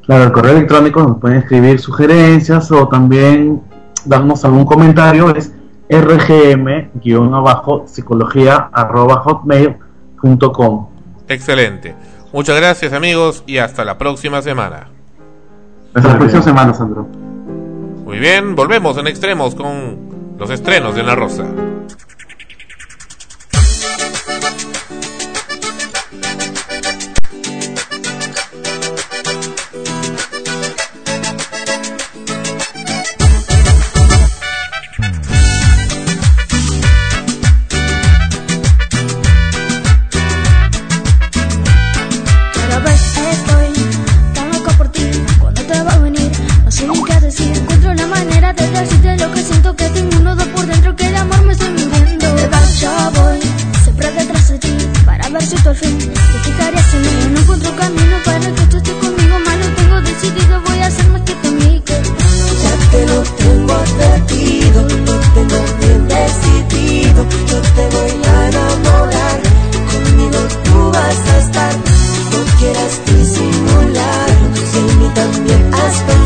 Claro, el correo electrónico nos pueden escribir sugerencias o también darnos algún comentario, es rgm-psicología.hotmail.com. Excelente. Muchas gracias amigos y hasta la próxima semana. Hasta la próxima semana, Sandro. Muy bien, volvemos en extremos con los estrenos de La Rosa. Ya voy Siempre detrás de ti Para ver si tú al fin Te fijarías en mí No encuentro camino para que tú estés conmigo Más lo tengo decidido Voy a ser más que tu amigo Ya te lo tengo advertido, lo tengo bien decidido. Yo te voy a enamorar, conmigo tú vas a estar. No quieras disimularlo, si en mí también has pensado.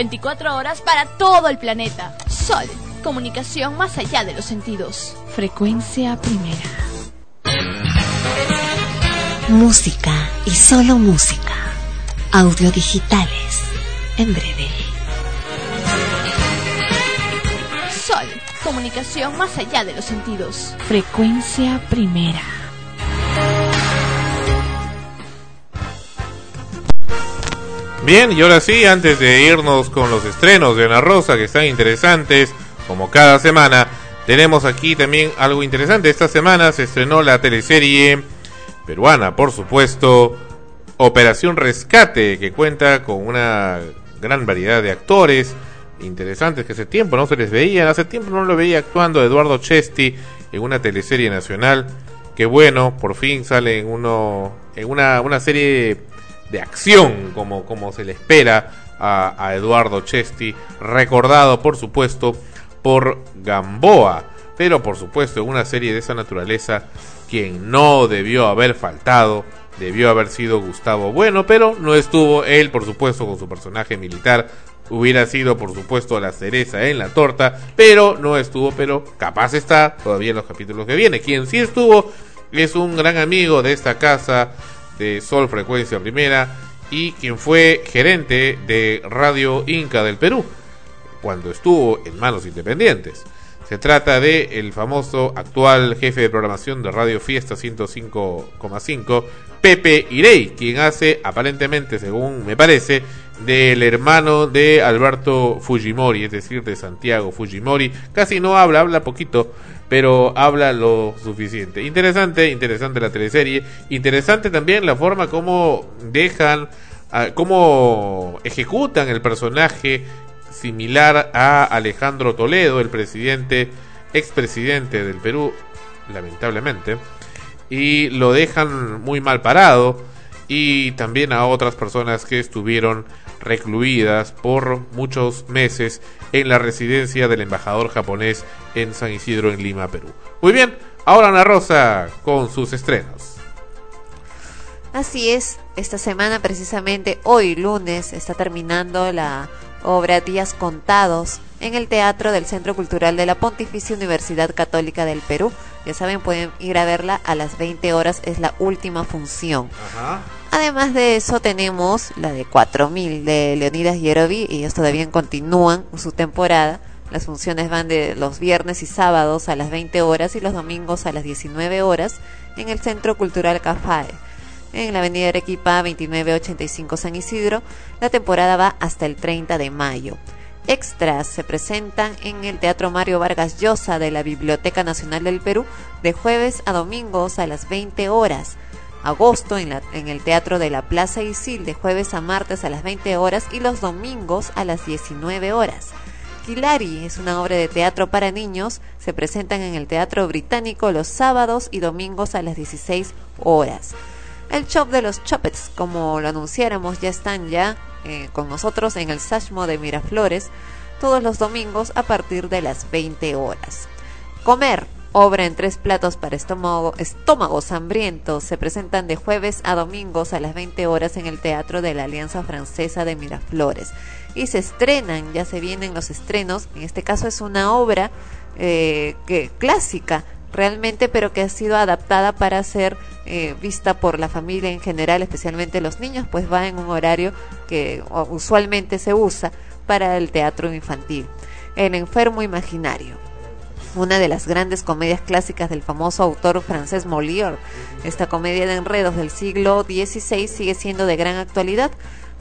24 horas para todo el planeta. Sol, comunicación más allá de los sentidos. Frecuencia primera. Música y solo música. Audio digitales. En breve. Sol, comunicación más allá de los sentidos. Frecuencia primera. Bien, y ahora sí, antes de irnos con los estrenos de Ana Rosa, que están interesantes, como cada semana, tenemos aquí también algo interesante. Esta semana se estrenó la teleserie peruana, por supuesto, Operación Rescate, que cuenta con una gran variedad de actores interesantes que hace tiempo no se les veían. Hace tiempo no lo veía actuando Eduardo Chesti en una teleserie nacional. Que bueno, por fin sale en, uno, en una, una serie de acción, como, como se le espera a, a Eduardo Chesti, recordado por supuesto por Gamboa, pero por supuesto en una serie de esa naturaleza, quien no debió haber faltado, debió haber sido Gustavo Bueno, pero no estuvo él, por supuesto, con su personaje militar, hubiera sido por supuesto la cereza en la torta, pero no estuvo, pero capaz está todavía en los capítulos que viene. Quien sí estuvo es un gran amigo de esta casa de Sol Frecuencia Primera y quien fue gerente de Radio Inca del Perú cuando estuvo en manos independientes. Se trata de el famoso actual jefe de programación de Radio Fiesta 105,5, Pepe Irey, quien hace aparentemente, según me parece, del hermano de Alberto Fujimori, es decir, de Santiago Fujimori. Casi no habla, habla poquito, pero habla lo suficiente. Interesante, interesante la teleserie. Interesante también la forma como dejan, ah, cómo ejecutan el personaje similar a Alejandro Toledo, el presidente, expresidente del Perú, lamentablemente, y lo dejan muy mal parado, y también a otras personas que estuvieron recluidas por muchos meses en la residencia del embajador japonés en San Isidro, en Lima, Perú. Muy bien, ahora Ana Rosa con sus estrenos. Así es, esta semana precisamente hoy lunes está terminando la obra Días Contados en el Teatro del Centro Cultural de la Pontificia Universidad Católica del Perú. Ya saben, pueden ir a verla a las 20 horas, es la última función. Además de eso tenemos la de 4000 de Leonidas Yerovi y ellos todavía continúan su temporada. Las funciones van de los viernes y sábados a las 20 horas y los domingos a las 19 horas en el Centro Cultural Cafae en la avenida Arequipa 2985 San Isidro. La temporada va hasta el 30 de mayo. Extras se presentan en el Teatro Mario Vargas Llosa de la Biblioteca Nacional del Perú de jueves a domingos a las 20 horas. Agosto en, el Teatro de la Plaza Isil de jueves a martes a las 20 horas y los domingos a las 19 horas. Kilari es una obra de teatro para niños. Se presentan en el Teatro Británico los sábados y domingos a las 16 horas. El Shop de los Chopets, como lo anunciáramos, ya están ya eh, con nosotros en el Sashmo de Miraflores todos los domingos a partir de las 20 horas. Comer, obra en tres platos para estómago, estómagos hambrientos, se presentan de jueves a domingos a las 20 horas en el Teatro de la Alianza Francesa de Miraflores. Y se estrenan, ya se vienen los estrenos, en este caso es una obra eh, que, clásica realmente, pero que ha sido adaptada para ser eh, vista por la familia en general, especialmente los niños, pues va en un horario que usualmente se usa para el teatro infantil. El enfermo imaginario una de las grandes comedias clásicas del famoso autor francés Molière. Esta comedia de enredos del siglo XVI sigue siendo de gran actualidad,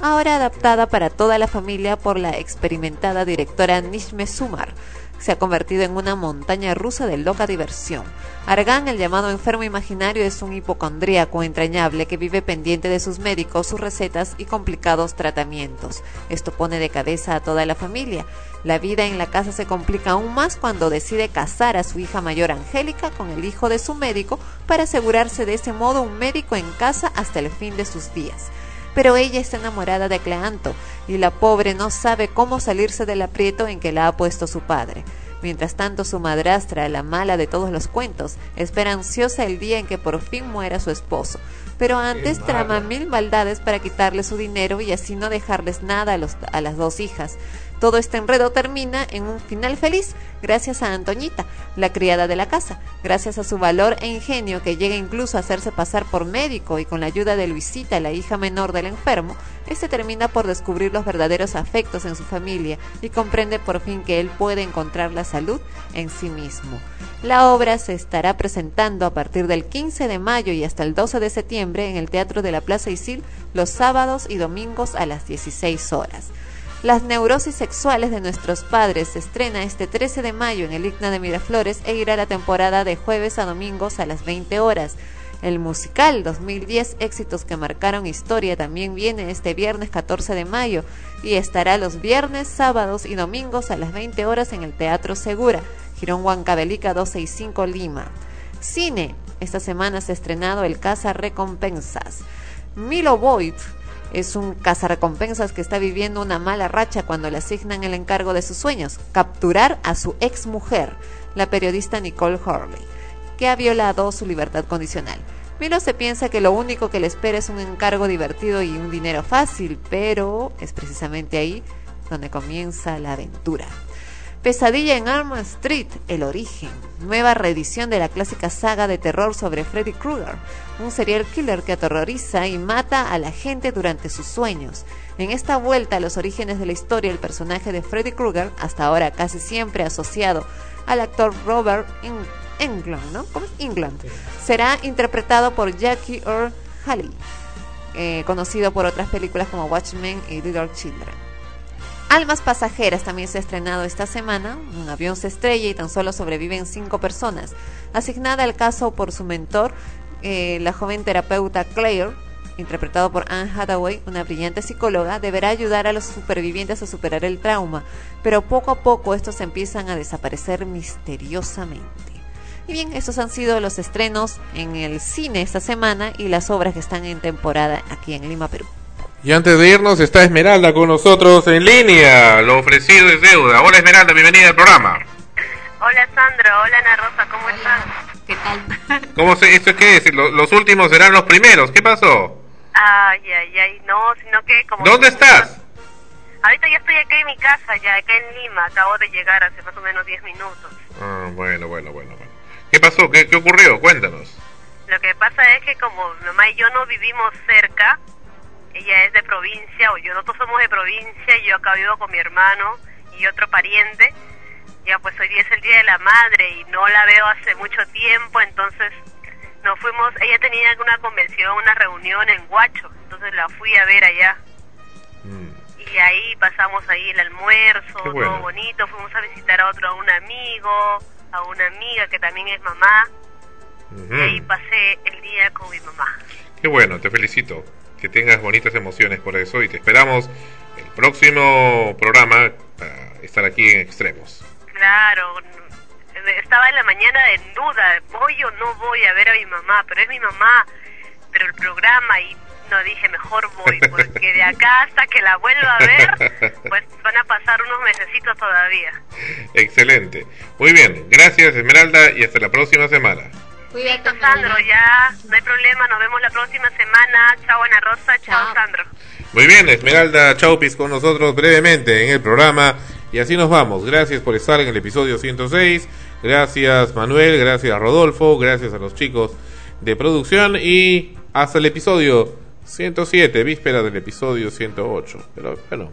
ahora adaptada para toda la familia por la experimentada directora Nishme Sumar. Se ha convertido en una montaña rusa de loca diversión. Argan, el llamado enfermo imaginario, es un hipocondríaco entrañable que vive pendiente de sus médicos, sus recetas y complicados tratamientos. Esto pone de cabeza a toda la familia. La vida en la casa se complica aún más cuando decide casar a su hija mayor Angélica con el hijo de su médico para asegurarse de ese modo un médico en casa hasta el fin de sus días. Pero ella está enamorada de Cleanto y la pobre no sabe cómo salirse del aprieto en que la ha puesto su padre. Mientras tanto, su madrastra, la mala de todos los cuentos, espera ansiosa el día en que por fin muera su esposo. Pero antes trama mil maldades para quitarle su dinero y así no dejarles nada a, los, a las dos hijas. Todo este enredo termina en un final feliz, gracias a Antoñita, la criada de la casa, gracias a su valor e ingenio que llega incluso a hacerse pasar por médico y con la ayuda de Luisita, la hija menor del enfermo, este termina por descubrir los verdaderos afectos en su familia y comprende por fin que él puede encontrar la salud en sí mismo. La obra se estará presentando a partir del 15 de mayo y hasta el 12 de septiembre en el Teatro de la Plaza Isil los sábados y domingos a las 16 horas. Las neurosis sexuales de nuestros padres se estrena este 13 de mayo en el Igna de Miraflores e irá la temporada de jueves a domingos a las 20 horas. El musical 2010 Éxitos que marcaron historia también viene este viernes 14 de mayo y estará los viernes, sábados y domingos a las 20 horas en el Teatro Segura, Girón Huancavelica 265 Lima. Cine. Esta semana se ha estrenado El Casa Recompensas. Milo Boyd es un cazarrecompensas que está viviendo una mala racha cuando le asignan el encargo de sus sueños, capturar a su ex mujer, la periodista Nicole Hurley, que ha violado su libertad condicional. Milo se piensa que lo único que le espera es un encargo divertido y un dinero fácil, pero es precisamente ahí donde comienza la aventura. Pesadilla en Arm Street, El Origen, nueva reedición de la clásica saga de terror sobre Freddy Krueger, un serial killer que aterroriza y mata a la gente durante sus sueños. En esta vuelta a los orígenes de la historia, el personaje de Freddy Krueger, hasta ahora casi siempre asociado al actor Robert Englund, ¿no? ¿Cómo es? England, será interpretado por Jackie Earl Haley, eh, conocido por otras películas como Watchmen y Little Children. Almas Pasajeras también se ha estrenado esta semana. Un avión se estrella y tan solo sobreviven cinco personas. Asignada al caso por su mentor, eh, la joven terapeuta Claire, interpretado por Anne Hathaway, una brillante psicóloga, deberá ayudar a los supervivientes a superar el trauma, pero poco a poco estos empiezan a desaparecer misteriosamente. Y bien, estos han sido los estrenos en el cine esta semana y las obras que están en temporada aquí en Lima, Perú. Y antes de irnos está Esmeralda con nosotros en línea. Lo ofrecido es deuda. Hola Esmeralda, bienvenida al programa. Hola Sandro, hola Ana Rosa, ¿cómo estás? ¿Qué tal? [laughs] ¿Cómo se, ¿Esto qué es? Lo- Los, últimos serán los primeros. ¿Qué pasó? Ay, ay, ay, no, sino que como... ¿Dónde estás? Ahorita ya estoy acá en mi casa, ya acá en Lima, acabo de llegar hace más o menos 10 minutos. Ah, bueno, bueno, bueno. ¿Qué pasó? ¿Qué, qué ocurrió? Cuéntanos. Lo que pasa es que como mi mamá y yo no vivimos cerca, ella es de provincia, o yo nosotros somos de provincia, y yo acá vivo con mi hermano y otro pariente, ya pues hoy día es el Día de la Madre y no la veo hace mucho tiempo, entonces nos fuimos, ella tenía una convención, una reunión en Huacho, entonces la fui a ver allá. Y ahí pasamos ahí el almuerzo, bueno. todo bonito, fuimos a visitar a otro, a un amigo, a una amiga que también es mamá, y ahí pasé el día con mi mamá. Qué bueno, te felicito. Que tengas bonitas emociones por eso y te esperamos el próximo programa para estar aquí en Extremos. Claro, estaba en la mañana en duda, voy o no voy a ver a mi mamá, pero es mi mamá, pero el programa y no dije mejor voy, porque de acá hasta que la vuelva a ver, pues van a pasar unos mesecitos todavía. Excelente. Muy bien, gracias Esmeralda y hasta la próxima semana. Cuídate, Sandro, ya, no hay problema, nos vemos la próxima semana. Chao, Ana Rosa, chao, Sandro. Muy bien, Esmeralda Chaupis con nosotros brevemente en el programa y así nos vamos. Gracias por estar en el episodio 106. Gracias Manuel, gracias Rodolfo, gracias a los chicos de producción y hasta el episodio 107, víspera del episodio 108. Pero bueno,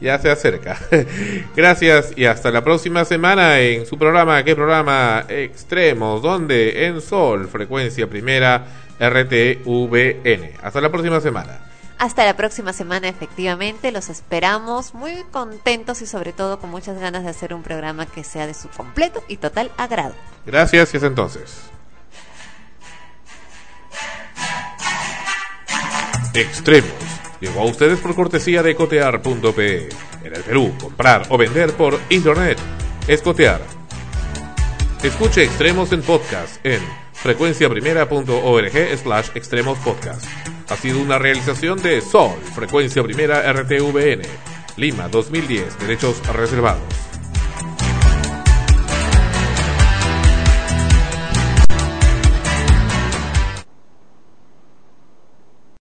ya se acerca. [laughs] Gracias y hasta la próxima semana en su programa, ¿qué programa? Extremos, donde en Sol, frecuencia primera, RTVN. Hasta la próxima semana. Hasta la próxima semana, efectivamente, los esperamos muy contentos y sobre todo con muchas ganas de hacer un programa que sea de su completo y total agrado. Gracias y hasta entonces. Extremos. Llegó a ustedes por cortesía de cotear.pe. En el Perú, comprar o vender por internet es cotear. Escuche Extremos en podcast en frecuenciaprimera.org slash extremos podcast. Ha sido una realización de Sol, Frecuencia Primera RTVN, Lima 2010, derechos reservados.